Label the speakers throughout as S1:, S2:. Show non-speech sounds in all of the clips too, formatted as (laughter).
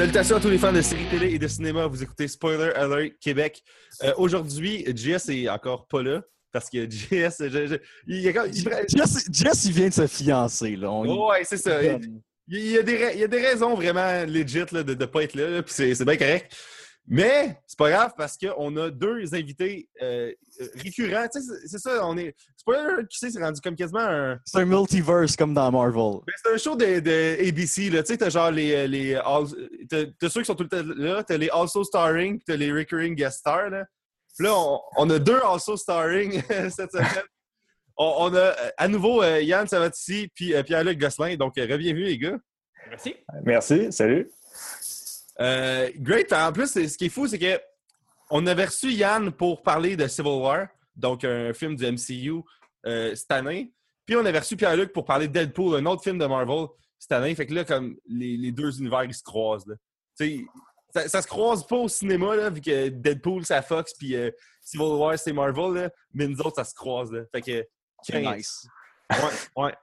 S1: Salutations à tous les fans de séries télé et de cinéma. Vous écoutez Spoiler Alert Québec. Euh, Aujourd'hui, JS est encore pas là parce que JS, je- je- il, il- il-
S2: Jess, Jess, il vient de se fiancer. Là. On-
S1: ouais, c'est ça. Il, y a des, il y a des raisons vraiment legit là, de ne pas être là, là, puis c'est bien correct. Mais c'est pas grave parce qu'on a deux invités euh, euh, récurrents. Tu sais, c'est- c'est ça, on est. Spoiler Alert, tu sais, c'est rendu comme quasiment un.
S2: C'est un multiverse comme dans Marvel.
S1: Ben, c'est un show de, de ABC, là. Tu sais, t'as genre les. les all- t'as, t'as ceux qui sont tout le temps là, t'as les also starring, puis t'as les recurring guest stars, là. Puis là, on, on a deux also starring (laughs) cette semaine. On, on a euh, à nouveau euh, Yann Savatici puis euh, Pierre-Luc Gosselin. Donc, euh, bienvenue, les gars.
S3: Merci.
S4: Merci, salut.
S1: Euh, great. En plus, ce qui est fou, c'est que on avait reçu Yann pour parler de Civil War, donc un film du MCU euh, cette année. Puis on avait reçu Pierre-Luc pour parler de Deadpool, un autre film de Marvel cette année. Fait que là, comme les, les deux univers, ils se croisent. là. Ça, ça se croise pas au cinéma, là, vu que Deadpool, c'est à Fox, puis euh, Civil War, c'est Marvel, là, mais nous autres, ça se croise. Là. Fait que,
S2: C'est nice.
S1: Ouais, ouais.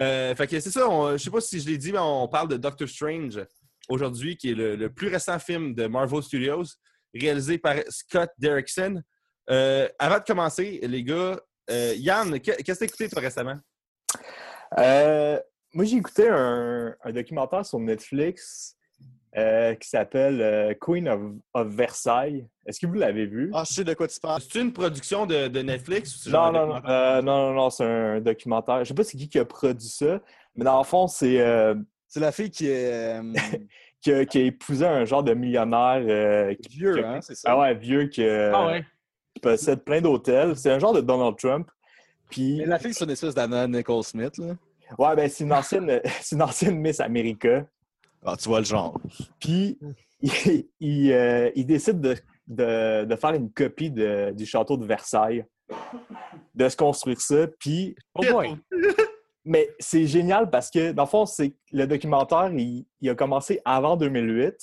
S1: Euh, fait que c'est ça, je sais pas si je l'ai dit, mais on parle de Doctor Strange aujourd'hui, qui est le, le plus récent film de Marvel Studios, réalisé par Scott Derrickson. Euh, avant de commencer, les gars, euh, Yann, que- qu'est-ce que t'as écouté toi récemment?
S4: Euh, moi, j'ai écouté un, un documentaire sur Netflix euh, qui s'appelle euh, Queen of, of Versailles. Est-ce que vous l'avez vu?
S2: Ah, je sais de quoi tu parles.
S1: C'est une production de, de Netflix? ou
S4: non, non, non, euh, non, non, non, c'est un documentaire. Je sais pas c'est qui qui a produit ça, mais dans le fond, c'est euh,
S2: C'est la fille qui est euh, (laughs)
S4: qui, a, qui a épousé un genre de millionnaire euh, qui,
S2: vieux,
S4: qui-
S2: hein, c'est ça?
S4: Ah ouais, vieux qui, euh,
S3: Ah ouais.
S4: qui possède plein d'hôtels. C'est un genre de Donald Trump. Puis,
S2: Mais la fille, c'est une espèce d'Anna Nicole Smith. Là.
S4: ouais, ben, c'est une ancienne, (laughs) c'est une ancienne Miss America.
S2: Ah, tu vois le genre.
S4: Puis, (laughs) il, il, euh, il décide de, de- de faire une copie de- du château de Versailles, de se construire ça. Puis,
S3: Oh boy.
S4: Mais c'est génial parce que, dans le fond, c'est le documentaire, il, il a commencé avant 2008.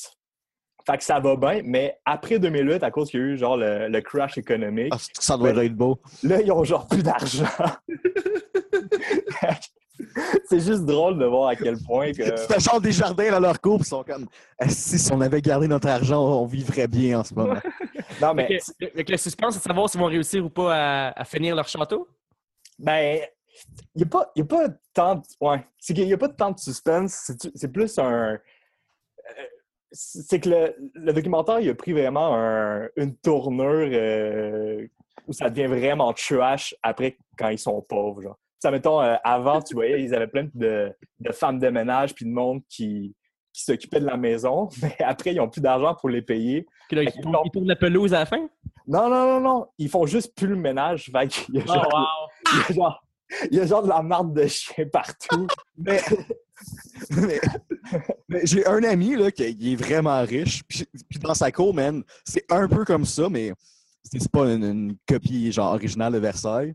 S4: Fait que ça va bien, mais après 2008, à cause qu'il y a eu genre le, le crash économique,
S2: Ah, ça doit
S4: Ben-
S2: être beau.
S4: là, ils ont genre plus d'argent. (laughs) c'est juste drôle de voir à quel point que.
S2: C'était genre des jardins dans leur cours, ils sont comme Ah, si, si on avait gardé notre argent, on vivrait bien en ce moment. (laughs)
S4: Non, mais
S3: que le suspense, c'est de savoir s'ils vont réussir ou pas à, à finir leur château?
S4: Ben, il n'y a, pas- y a pas tant de... Ouais, c'est qu'il n'y a pas tant de suspense. C'est- plus un... euh, C'est que le, le documentaire, il a pris vraiment un- une tournure euh, où ça devient vraiment trash après quand ils sont pauvres, genre. Ça, mettons, euh, avant, tu voyais, ils avaient plein de, de femmes de ménage puis de monde qui, qui s'occupaient de la maison, (laughs) mais après, ils n'ont plus d'argent pour les payer.
S3: Là, ils, tournent, ils tournent la pelouse à la fin?
S4: Non, non, non, non, ils font juste plus le ménage. Fait qu'il y a
S3: Oh,
S4: genre-
S3: wow.
S4: il y a genre, il y a genre de la marde de chien partout.
S2: Mais, mais- j'ai un ami là, qui est vraiment riche. Puis, dans sa cour, man, c'est un peu comme ça, mais c'est pas une, copie genre originale de Versailles.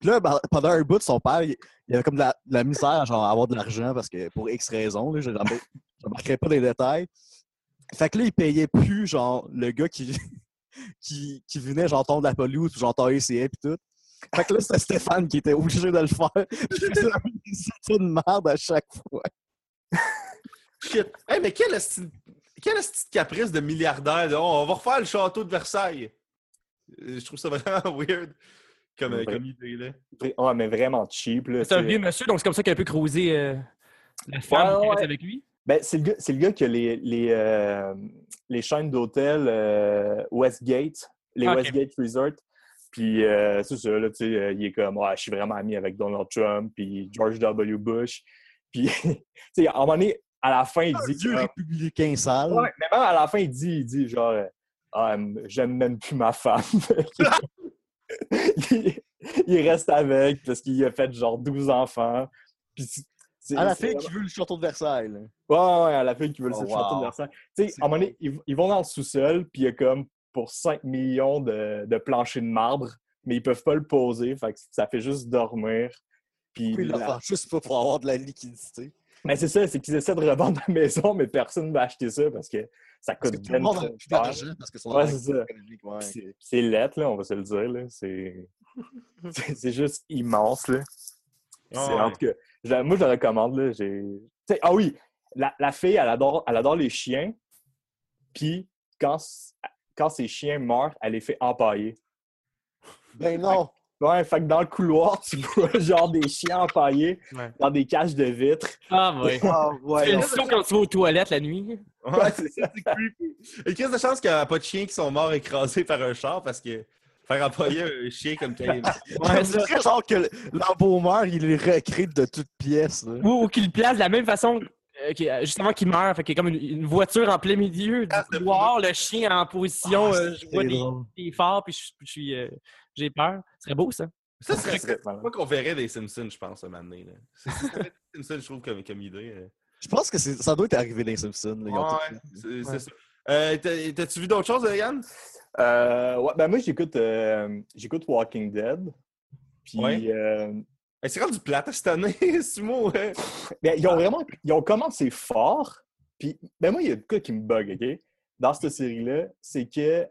S2: Puis là, ben, pendant un bout, son père, il, avait comme de la, de misère genre, à avoir de l'argent parce que pour X raisons, là, je ne remarquerai pas les détails. Fait que là, il payait plus genre le gars qui, (laughs) qui, venait genre tondre la pelouse, puis genre tailler puis tout. Fait que là, c'était Stéphane qui était obligé de le faire. (laughs) Puis il faisait un de merde à chaque fois.
S1: Shit. Hey, mais quel esti quel esti de caprice de milliardaire? là? On va refaire le château de Versailles. Euh, Je trouve ça vraiment (laughs) weird comme,
S4: Ouais.
S1: comme idée. Là.
S4: Ouais, mais vraiment cheap. là,
S3: C'est un vieux monsieur, donc c'est comme ça qu'il a peu creusé euh, la femme
S4: Ouais,
S3: qui reste avec lui.
S4: Ben, c'est le, gars- c'est le gars qui a les, les, euh, les chaînes d'hôtels euh, Westgate, les
S3: Ok.
S4: Westgate Resort. Puis euh, c'est ça, là, tu sais, euh, il est comme, ouais, je suis vraiment ami avec Donald Trump, puis George W. Bush. Puis, (laughs) tu sais, à un moment donné, à la fin, il dit que-
S2: républicain sale.
S4: Ouais, mais même à la fin, il dit, il dit genre, euh, Ah, j'aime même plus ma femme. (laughs) il, il reste avec parce qu'il a fait genre 12 enfants. Puis
S2: À la
S4: c'est
S2: fille qui veut le château de Versailles. là.
S4: Ouais, ouais, à la fille qui veut le
S2: Oh,
S4: château de Versailles. Tu sais, à un moment donné, ils, ils vont dans le sous-sol, puis il y a comme pour 5 millions de, de planchers de marbre, mais ils peuvent pas le poser, fait que ça fait juste dormir. Puis la-
S2: fait juste pas pour avoir de la liquidité.
S4: Mais c'est ça, c'est qu'ils essaient de revendre la maison, mais personne ne va acheter ça parce que ça
S2: Parce
S4: coûte
S2: que tout le monde a
S4: trop
S2: plus
S4: cher.
S2: d'argent parce que son
S4: Ouais, c'est
S2: ouais.
S4: C'est- C'est lettre, là, on va se le dire. là. C'est (laughs) juste immense. Là.
S1: Ah ouais.
S4: En tout cas, je- moi, je le recommande. Là. Ah oui, la, la fille, elle adore, elle adore les chiens. Puis quand, quand ses chiens meurent, elle les fait empailler.
S2: Ben non! (laughs)
S4: Ouais, fait que dans le couloir, tu vois (laughs) genre des chiens empaillés
S3: Ouais.
S4: dans des cages de vitres.
S3: Ah, ouais.
S2: Ah,
S3: Tu
S2: ouais.
S3: fais son quand tu vas aux toilettes la nuit.
S1: Ouais, c'est ça, c'est (laughs) creepy. Et qu'est-ce de chance qu'il n'y a pas de chiens qui sont morts écrasés par un char parce que faire employer un chien comme il
S2: Ouais, c'est très genre que l'embaumeur, il les recrée de toutes pièces.
S3: Ou, ou qu'il le place de la même façon, qu'il- euh, justement qu'il meurt. Fait qu'il y a comme une, une voiture en plein milieu du
S1: Ah,
S3: le chien en position,
S2: Ah,
S3: euh, je vois des, phares, puis je, suis, euh, j'ai peur. Ce serait beau, ça.
S1: Ça serait
S4: serait
S1: pas qu'on verrait des Simpsons, je pense, un moment donné. là. C'est (laughs) c'est ça, les Simpsons, je trouve, comme, comme idée. euh.
S2: Je pense que c'est- ça doit être arrivé dans les Simpsons. là.
S1: Ouais,
S2: tout-
S1: c'est c'est ça. Euh, t'as- T'as-tu vu d'autres choses, Yann?
S4: Euh, ouais, ben moi, j'écoute euh, j'écoute Walking Dead. Puis,
S1: Ouais.
S4: euh,
S1: C'est rendu plate cette année, (laughs) Sumo. hein?
S4: ben, ils ont vraiment ils ont commencé fort. Puis, ben moi, il y a de quoi qui me bug, OK? Dans cette série-là, c'est que, tu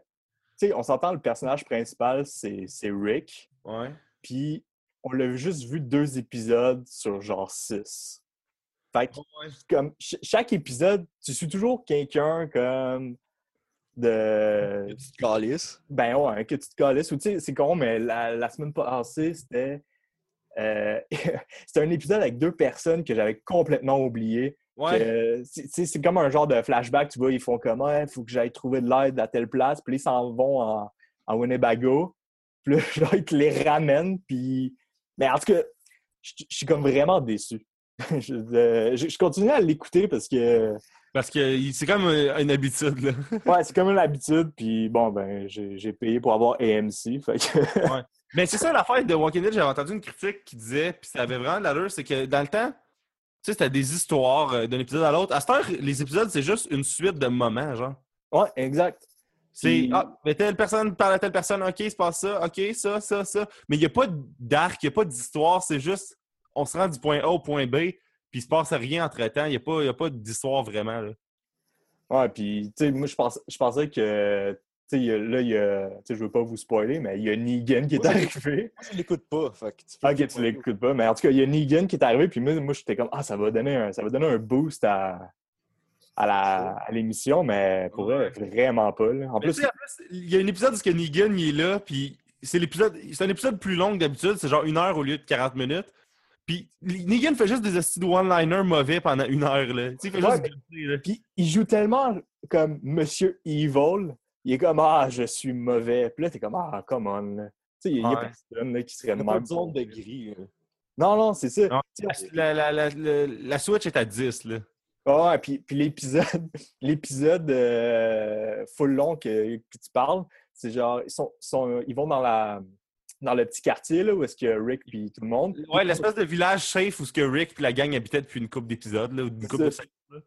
S4: sais, on s'entend, le personnage principal, c'est c'est Rick.
S1: Ouais.
S4: Puis, on l'a juste vu deux épisodes sur genre six. Fait que,
S1: Ouais.
S4: comme, ch- chaque épisode, tu suis toujours quelqu'un comme de...
S2: Une petite calice.
S4: Ben ouais, que tu te calisses. Ou tu sais, c'est con, mais la, la semaine passée, c'était. Euh, (laughs) c'était un épisode avec deux personnes que j'avais complètement oublié.
S1: Ouais.
S4: C'est- c'est comme un genre de flashback, tu vois, ils font comme il faut que j'aille trouver de l'aide à telle place, puis ils s'en vont en, en Winnebago. (laughs) Puis là, genre, ils te les ramènent, puis. Mais en tout cas, je suis comme vraiment déçu. (laughs) je, euh, je- continue à l'écouter parce que.
S1: Parce que c'est comme euh, une habitude, là.
S4: Ouais, c'est comme une habitude, puis bon, ben, j'ai payé pour avoir AMC, fait que.
S1: Mais c'est ça l'affaire de Walking Dead, j'avais entendu une critique qui disait, puis ça avait vraiment de l'allure, c'est que dans le temps, tu sais, c'était des histoires euh, d'un épisode à l'autre. À cette heure, les épisodes, c'est juste une suite de moments, genre.
S4: Ouais, exact.
S1: C'est
S4: Puis-
S1: Ah, mais telle personne parle à telle personne, ok, il se passe ça, ok, ça, ça, ça. Mais il n'y a pas d'arc, il n'y a pas d'histoire, c'est juste on se rend du point A au point B, puis il se passe rien entre temps. Il n'y a pas, il y a pas d'histoire vraiment. Là.
S4: Ouais, puis, tu sais, moi, je pensais, je pensais que, là, il y a, je veux pas vous spoiler, mais il y a Negan qui est
S2: Ouais.
S4: arrivé. (laughs)
S2: Moi, je l'écoute pas. Fait que tu peux-
S4: Ok, tu l'écoutes pas, mais en tout cas, il y a Negan qui est arrivé, puis moi, moi j'étais comme, ah, ça va donner un, ça va donner un boost à, à la- à l'émission, mais pour vrai, vraiment pas, là. En
S1: Mais
S4: plus,
S1: il y a un épisode où Negan il est là, puis c'est l'épisode, c'est un épisode plus long que d'habitude, c'est genre une heure au lieu de 40 minutes. Puis Negan fait juste des astuces de one-liner mauvais pendant une heure. Là. Tu sais, il fait
S4: Ouais,
S1: juste
S4: mais-
S1: gosser, là.
S4: puis il joue tellement comme Monsieur Evil, il est comme, ah, je suis mauvais. Puis là, t'es comme, ah, come on. Tu sais, il y a, y a
S1: Ouais.
S4: personne là, qui serait
S2: Il y
S4: de même.
S2: zone de gris. là.
S4: Non, non, c'est ça.
S1: Non. La, la, la, la, la Switch est à 10. Là.
S4: Ah, puis, puis l'épisode, (laughs) l'épisode euh, full long que, que tu parles, c'est genre, ils, sont, sont- ils vont dans la dans le petit quartier là, où est-ce qu'il y a Rick puis tout le monde.
S1: Ouais, l'espèce de village safe où ce que Rick et la gang habitaient depuis une couple d'épisodes. là, ou une couple de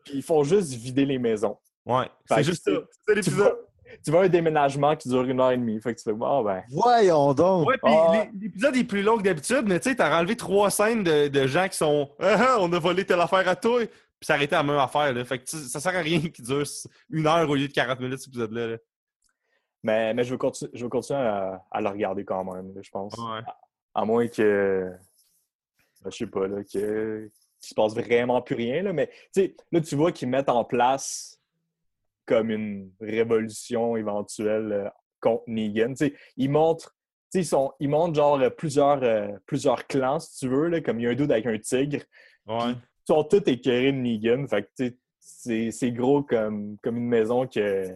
S4: Puis ils font juste vider les maisons.
S1: Ouais, c'est
S4: que
S1: juste ça. C'est l'épisode.
S4: Tu vois un déménagement qui dure une heure et demie. Fait que tu fais, ah ben.
S2: Voyons donc!
S1: Ouais, puis
S4: Ah.
S1: l'é- l'épisode est plus long que d'habitude, mais tu sais, t'as enlevé trois scènes de, de gens qui sont (laughs) Ah, ah, on a volé telle affaire à toi, puis ça arrêtait à la même affaire. Là. Fait que tu- ça sert à rien qu'il dure une heure au lieu de 40 minutes, cet épisode-là. là.
S4: Mais, mais je, continu- je vais continuer à, à le regarder quand même, je pense.
S1: Ouais.
S4: À moins que. ben, je sais pas, là, que, qu'il se passe vraiment plus rien. Là, mais tu sais, là, tu vois qu'ils mettent en place comme une révolution éventuelle euh, contre Negan. Tu sais, ils montrent. tu sais, Ils, sont, ils montrent genre euh, plusieurs, euh, plusieurs clans, si tu veux, là, comme il y a un dude avec un tigre.
S1: Ouais.
S4: Ils sont tous écœurés de Negan. Fait que, tu sais, c'est, c'est gros comme, comme une maison que,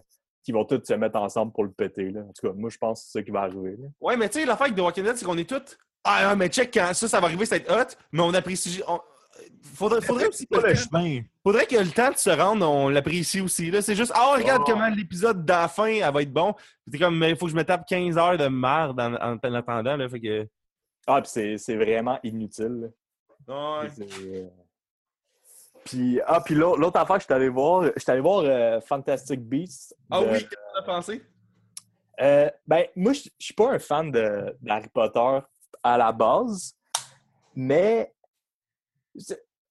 S4: qui vont tous se mettre ensemble pour le péter. Là. En tout cas, moi, je pense que c'est ça qui va arriver. là.
S1: Ouais, mais tu sais, l'affaire avec The Walking Dead, c'est qu'on est tous. Ah, mais check, quand ça, ça va arriver, ça va être hot, mais on apprécie. on- Faudrait, faudrait aussi que
S2: Pas
S1: le
S2: chemin.
S1: faudrait que le temps de se rendre, on l'apprécie aussi. Là. C'est juste, ah, regarde
S4: Oh.
S1: comment l'épisode de la fin, elle va être bon. T'es comme, il faut que je me tape 15 heures de merde en, en, en attendant. Là, fait que...
S4: Ah, puis c'est, c'est vraiment inutile.
S1: Ouais.
S4: C'est, euh, Puis, ah, puis l'autre, affaire que je suis allé voir, je suis allé voir euh, Fantastic Beasts.
S1: Ah
S4: de-
S1: oui, qu'est-ce que t'as pensé?
S4: Euh, ben, moi, je suis pas un fan de, d'Harry Potter à la base, mais c'est-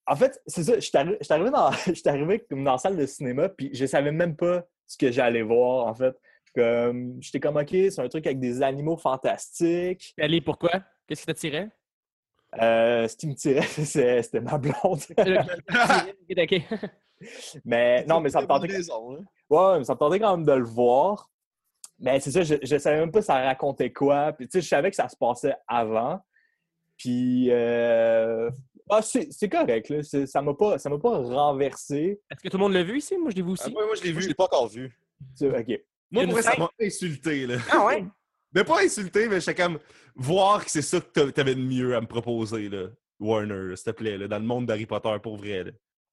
S4: en fait, c'est ça, je suis arrivé, dans, (laughs) arrivé comme dans la salle de cinéma, puis je savais même pas ce que j'allais voir, en fait. Comme, j'étais comme, OK, c'est un truc avec des animaux fantastiques.
S3: Allez, pourquoi? Qu'est-ce qui t'attirait?
S4: Euh, ce qui me tirait, (laughs) c'était ma blonde. (laughs)
S3: ok, ok.
S4: Mais non, mais ça me tentait.
S2: raison, hein.
S4: Ouais, mais ça me tentait quand même de le voir. Mais c'est ça, je, je savais même pas ça racontait quoi. Puis tu sais, je savais que ça se passait avant. Puis euh, ah, c'est correct, là. Ça m'a pas, ça m'a pas renversé.
S3: Est-ce que tout le monde l'a vu ici? Moi, je l'ai vu
S1: Ah,
S3: aussi.
S1: moi, moi, je l'ai
S2: Moi, je
S1: vu.
S2: l'ai pas encore vu.
S4: OK.
S1: Moi, pour ça m'a insulté, là.
S3: Ah ouais? (laughs)
S1: Mais pas insulté, mais j'étais comme voir que c'est ça que t'a- t'avais de mieux à me proposer, là. Warner, s'il te plaît, là, dans le monde d'Harry Potter, pour vrai. Là.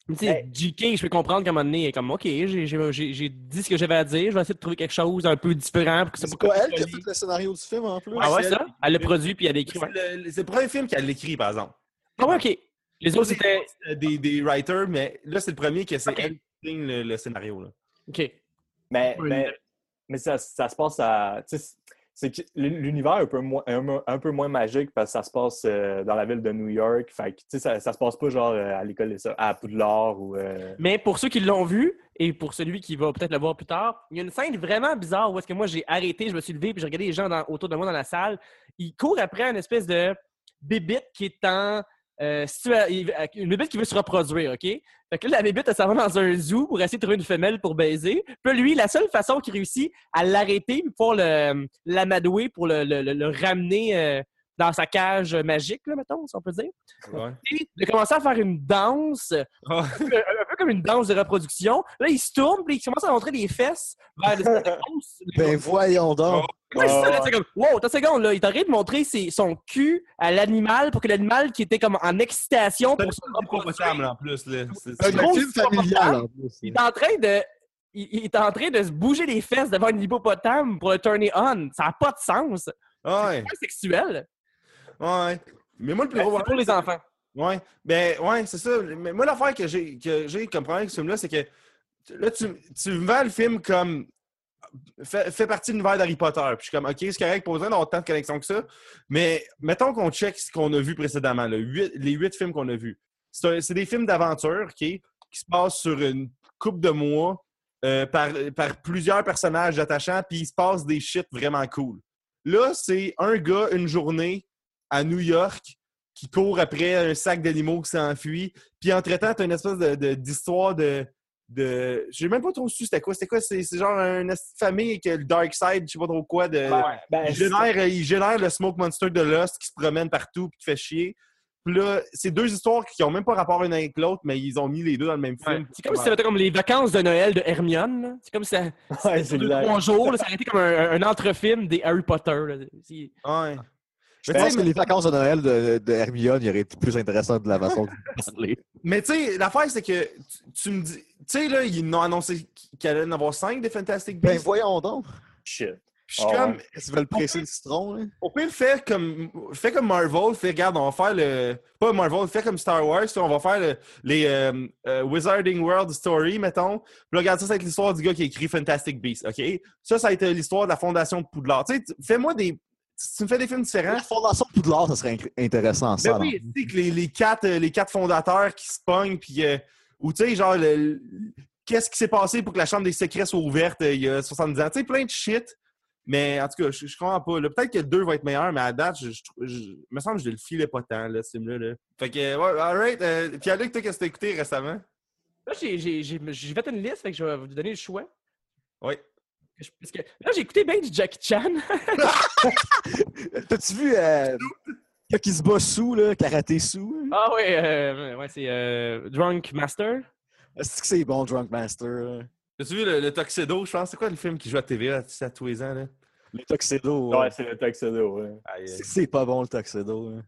S3: Tu sais,
S4: Hey.
S3: JK, je peux comprendre qu'à un moment donné, elle est comme, OK, j'ai- dit ce que j'avais à dire, je vais essayer de trouver quelque chose un peu différent pour que ça
S2: C'est pas elle qui a fait le scénario du film en plus?
S3: Ah ouais,
S1: c'est
S3: ça?
S1: elle.
S3: L'a produit puis elle l'a écrit.
S1: C'est
S3: ouais.
S1: le, c'est le premier film qu'elle écrit, par exemple.
S3: Ah ouais, OK. Les autres, c'était...
S1: Euh, des, des writers, mais là, c'est le premier que c'est
S3: Ok.
S1: elle qui signe le, le scénario. Là.
S3: OK.
S4: Mais,
S3: Oui.
S4: mais, mais ça, ça se passe à. tu sais, C'est que l'univers est un peu, moins, un, un peu moins magique parce que ça se passe euh, dans la ville de New York. Fait que, tu sais, ça, ça se passe pas genre euh, à l'école à Poudlard ou. euh,
S3: Mais pour ceux qui l'ont vu, et pour celui qui va peut-être le voir plus tard, il y a une scène vraiment bizarre où est-ce que moi j'ai arrêté, je me suis levé, puis j'ai regardé les gens dans- autour de moi dans la salle. Ils courent après une espèce de bébite qui est en. Euh, une bébite qui veut se reproduire, OK? Fait que là, la bébite, elle s'en va dans un zoo pour essayer de trouver une femelle pour baiser. Puis lui, la seule façon qu'il réussit à l'arrêter, pouvoir le- l'amadouer pour le- le ramener euh, dans sa cage magique, là, mettons, si on peut dire,
S1: Ouais.
S3: c'est de commencer à faire une danse un, peu comme une danse de reproduction. Là, il se tourne, puis il commence à montrer les fesses vers hausse. (laughs)
S2: Ben voyons donc.
S3: Ouais, c'est ça, là, c'est comme, wow, t'as seconde, là, il t'arrête de montrer ses- son cul à l'animal pour que l'animal qui était comme en excitation
S1: C'est
S3: pour se
S1: pas en plus. Là. C'est-
S2: Un
S3: C'est
S1: c'est-
S3: gros,
S2: film
S3: c'est pas
S2: familial en plus.
S3: il est en train de. Il, il est en train de se bouger les fesses devant une hippopotame pour le turner on. Ça n'a pas de sens.
S1: Ouais,
S3: C'est sexuel.
S1: Ouais. Mais moi, le plus
S3: C'est
S1: gros
S3: pour les enfants.
S1: Ouais, ben ouais, c'est ça. Mais moi, l'affaire que j'ai que j'ai comme problème avec ce film-là, c'est que là, tu, tu me vends le film comme fait, fait partie de l'univers d'Harry Potter. Puis je suis comme, OK, c'est correct, pas besoin d'avoir tant de connexion que ça. Mais mettons qu'on check ce qu'on a vu précédemment, là, huit- les huit films qu'on a vus. C'est c'est des films d'aventure, OK, qui se passent sur une coupe de mois euh, par, par plusieurs personnages attachants, puis il se passe des shit vraiment cool. Là, c'est un gars, une journée à New York qui court après un sac d'animaux qui s'enfuit. Puis entre-temps, t'as une espèce d'histoire de. de... J'ai même pas trop su c'était quoi. C'était quoi? C'est genre une famille que le Dark Side, je sais pas trop quoi. De,
S4: Ben,
S1: il, génère, il génère le Smoke Monster de Lost qui se promène partout puis qui fait chier. Puis là, c'est deux histoires qui ont même pas rapport l'une avec l'autre, mais ils ont mis les deux dans le même
S3: Ouais.
S1: film.
S3: C'est comme si c'était comme les vacances de Noël de Hermione. C'est comme si ça,
S4: ouais, c'est
S3: deux,
S4: exact.
S3: trois jours, là, ça aurait été comme un, un entrefilm des Harry Potter. là.
S1: Ouais.
S2: Je
S1: Mais
S2: pense que les vacances de Noël de, de Hermione il aurait été plus intéressant de la façon vous parlez. (laughs)
S1: Mais tu sais, l'affaire, c'est que tu, tu me dis. Tu sais, là, ils ont annoncé qu'il allait en avoir cinq des Fantastic
S2: Ben
S1: Beasts.
S2: voyons donc.
S4: Shit.
S1: Je suis
S4: Ah
S1: comme.
S4: ouais.
S2: Est-ce qu'ils veulent presser le citron, là?
S1: Au pire, fais comme, fais comme Marvel, fais, regarde, on va faire le. Pas Marvel, fais comme Star Wars, on va faire le- les euh, euh, Wizarding World Story, mettons. Puis là, regarde, ça, ça va être l'histoire du gars qui a écrit Fantastic Beasts, OK? Ça, ça va être l'histoire de la fondation de Poudlard. Tu sais, fais-moi des. Si tu me fais des films différents.
S2: La fondation de Poudlard, ça serait intéressant, ça.
S1: Ben oui, tu sais, que les, les quatre, euh, les quatre fondateurs qui se pognent, puis. euh, ou tu sais, genre, qu'est-ce qui s'est passé pour que la Chambre des secrets soit ouverte euh, il y a 70 ans? Tu sais, plein de shit. Mais en tout cas, je, je comprends pas. Peut-être que le 2 va être meilleur, mais à date, je, je, je- il me semble que je le filais pas tant, là, ce film-là. là. Fait que, ouais, alright. Euh, Pierre-Luc, toi, qu'est-ce que t'as écouté récemment?
S3: Là, j'ai- j'ai j'ai- j'ai fait une liste, fait que je vais vous donner le choix.
S1: Oui.
S3: Je- Parce que là, j'ai écouté bien du Jackie Chan. (laughs)
S2: T'as-tu vu euh, qui se bat sous, là, karaté sous?
S3: Ah ouais, euh, ouais c'est euh, Drunk Master.
S2: Est-ce que c'est bon, Drunk Master? là?
S1: As-tu vu le, le Tuxedo, je pense? C'est quoi le film qui joue à TVA à, à tous les ans? Là?
S2: Les Tuxedo.
S4: Ouais,
S2: ouais.
S4: c'est le Tuxedo, ouais.
S2: C'est c'est pas bon, le Tuxedo. là.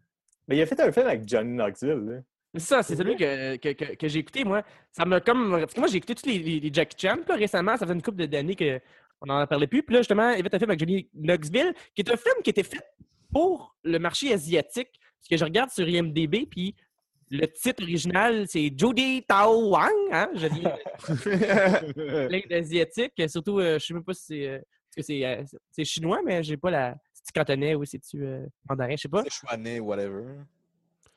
S4: Mais il a fait un film avec Johnny Knoxville, là.
S3: C'est ça, c'est celui que, que, que, que j'ai écouté, moi. Ça m'a comme. Parce que moi, j'ai écouté tous les, les, les Jackie Chan. Là, récemment, ça fait une couple d'années qu'on n'en parlait plus. Puis là, justement, il y avait un film avec Johnny Knoxville, qui est un film qui était fait pour le marché asiatique. Parce que je regarde sur IMDB, puis le titre original, c'est Judy Tao Wang. Hein? Je dis (laughs) plein d'asiatiques. Surtout, euh, je sais même pas si c'est. euh, parce que c'est, euh, c'est chinois, mais j'ai pas la. C'est-tu cantonais ou c'est-tu euh, mandarin, je sais pas.
S2: C'est Chouanet, whatever.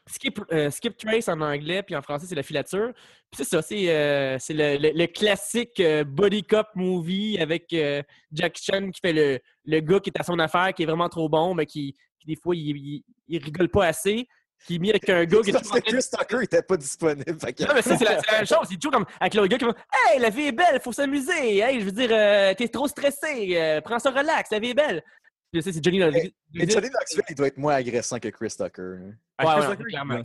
S3: Skip, euh, Skip Trace en anglais, puis en français, c'est la filature. Puis c'est ça, c'est euh, c'est le, le- le classique euh, body cop movie avec euh, Jackie Chan qui fait le, le gars qui est à son affaire, qui est vraiment trop bon, mais qui, qui des fois, il, il, il rigole pas assez. qui est mis avec un gars (laughs) qui est
S2: Parce que Chris Tucker était pas disponible. que-
S3: Non, mais ça, c'est la, c'est la même (laughs) chose. C'est toujours comme avec le gars qui va Hey, la vie est belle, faut s'amuser. Hey, je veux dire, euh, t'es trop stressé. prends ça relax, la vie est belle. C'est Johnny Knoxville.
S2: Mais Johnny Knoxville, il doit être moins agressant que Chris Tucker. hein.
S3: Ouais,
S1: Ah,
S3: ouais,
S1: Chris Tucker,
S3: clairement.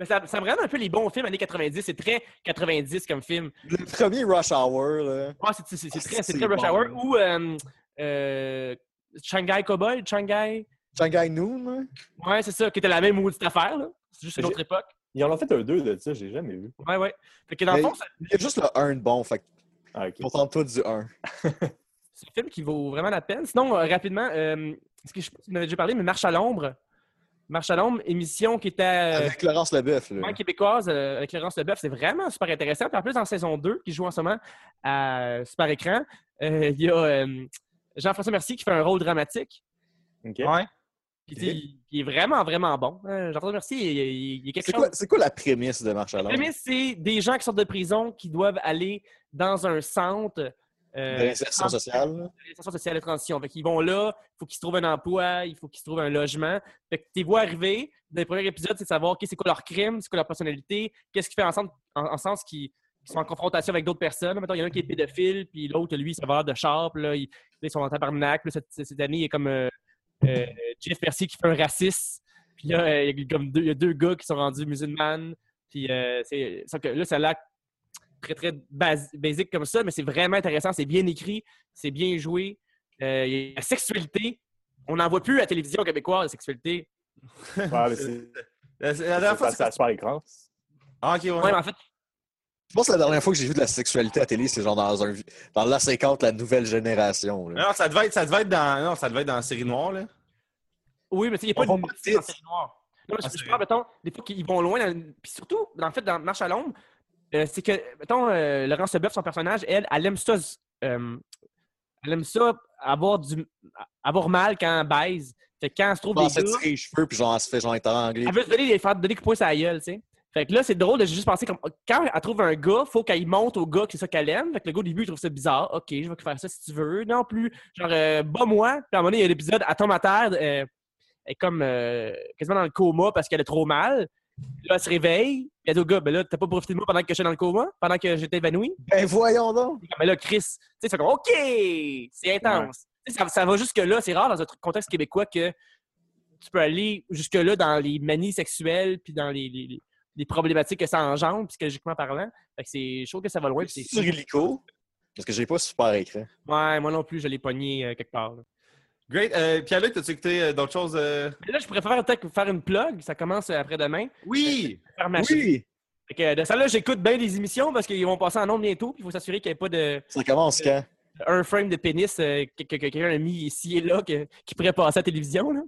S3: Mais ça, ça me rend un peu les bons films années 90. C'est très 90 comme film.
S2: Le premier Rush Hour, là.
S3: Ah, c'est, c'est- c'est
S2: Ah,
S3: très, c'est
S2: c'est
S3: très Rush
S2: bon,
S3: Hour. Ou euh, euh, Shanghai Cowboy, Shanghai?
S2: Shanghai Noon, là.
S3: Ouais, c'est ça, qui était la même maudite affaire. Là. C'est juste une autre époque.
S4: Ils en ont fait un 2 de ça, j'ai jamais vu.
S3: Ouais, ouais. Fait que dans le
S2: Mais-
S3: fond, c'est
S2: Il y a juste le 1 de bon, fait que
S4: Ah, ok.
S2: contente-toi du 1. (laughs)
S3: c'est un film qui vaut vraiment la peine. Sinon, euh, rapidement, euh, est-ce que je vous déjà parlé, mais Marche à l'ombre. Marche à l'ombre, émission qui était. euh,
S2: Avec Laurence Leboeuf, là.
S3: Québécoise euh, avec Laurence Leboeuf, c'est vraiment super intéressant. Puis en plus, en saison 2, qui joue en ce moment à Super Écran, euh, il y a euh, Jean-François Mercier qui fait un rôle dramatique.
S4: Ok.
S1: Ouais.
S3: Puis il, il est vraiment, vraiment bon. Euh, Jean-François Mercier, il, il- il y a quelque
S2: C'est
S3: chose.
S2: quoi, c'est quoi la prémisse de Marche à
S3: La
S2: l'ombre?
S3: prémisse, c'est des gens qui sortent de prison qui doivent aller dans un centre. Euh,
S2: De l'insertion sociale, là.
S3: l'insertion sociale et transition. Fait qu'ils vont là, il faut qu'ils se trouvent un emploi, il faut qu'ils se trouvent un logement. Fait que tes vois arriver, dans les premiers épisodes, c'est de savoir ok, c'est quoi leur crime, c'est quoi leur personnalité, qu'est-ce qui fait en, sens- en, en sens qu'ils sont en confrontation avec d'autres personnes. Mettons, il y en a un qui est pédophile, puis l'autre, lui, c'est un voleur de char, puis là, ils, ils sont en tabarnak. Là, cette, cette année, il y a comme euh, euh, Jeff Mercier qui fait un raciste. Puis là, il y a comme deux, il y a deux gars qui sont rendus musulmans. Puis euh, c'est là, ça l'air très, très bas- basique comme ça, mais c'est vraiment intéressant. C'est bien écrit, c'est bien joué. Euh, il y a la sexualité. On n'en voit plus à la télévision québécoise, la sexualité. (laughs)
S4: Ouais, mais c'est
S1: La, la dernière fois,
S4: à super écran.
S1: Ah, ok, ouais.
S3: Ouais, mais en fait,
S2: Je pense que la dernière fois que j'ai vu de la sexualité à télé, c'est genre dans un dans la 50 la nouvelle génération. là.
S1: Non, ça devait être, ça devait être dans, non, ça devait être dans la série noire, là.
S3: oui, mais tu sais, il n'y a pas de dans
S2: dire.
S3: série noire. Non, mais
S1: Ah,
S3: je, parle, mettons, des fois qu'ils vont loin. dans- Puis surtout, en fait, dans Marche à l'ombre, euh, c'est que, mettons, euh, Laurence Leboeuf, son personnage, elle, elle aime ça, euh, elle aime ça avoir, du, avoir mal quand elle baise. Fait que quand elle se trouve
S2: Elle
S3: des
S2: se tirer les cheveux, puis genre, elle se fait genre étrangler.
S3: elle veut se donner des, faire donner des coups de poing sur la gueule, tu sais. Fait que là, c'est drôle de juste penser comme quand elle trouve un gars, faut qu'elle monte au gars que c'est ça qu'elle aime. Fait que le gars au début, il trouve ça bizarre. Ok, je vais faire ça si tu veux. Non plus. Genre, euh, bats-moi. Puis à un moment donné, il y a l'épisode, elle tombe à terre, euh, elle est comme euh, quasiment dans le coma parce qu'elle a trop mal. Là, elle se réveille. Puis elle dit au gars, ben là, t'as pas profité de moi pendant que j'étais dans le coma, pendant que j'étais évanoui?
S2: Ben voyons donc!
S3: Mais là, Chris, tu sais, c'est comme, OK, c'est intense. Ça, ça va jusque-là. C'est rare dans un contexte québécois que tu peux aller jusque-là dans les manies sexuelles puis dans les, les- les- les problématiques que ça engendre, psychologiquement parlant. Fait que c'est, trouve que ça va loin. c'est
S2: Sur Illico, parce que j'ai pas super écran.
S3: Ouais, moi non plus, je l'ai pogné euh, quelque part. là.
S1: Great. Euh, Pierre-Luc, t'as-tu écouté euh, d'autres choses? euh?
S3: Là, je pourrais faire, peut-être faire une plug. Ça commence euh, après-demain.
S1: Oui!
S2: Oui!
S3: Fait que de ça, là, j'écoute bien des émissions parce qu'ils vont passer en nombre bientôt. puis Il faut s'assurer qu'il n'y ait pas de
S2: Ça commence quand?
S3: un frame de pénis euh, que, que- que quelqu'un a mis ici et là que- qui pourrait passer à la télévision. Là.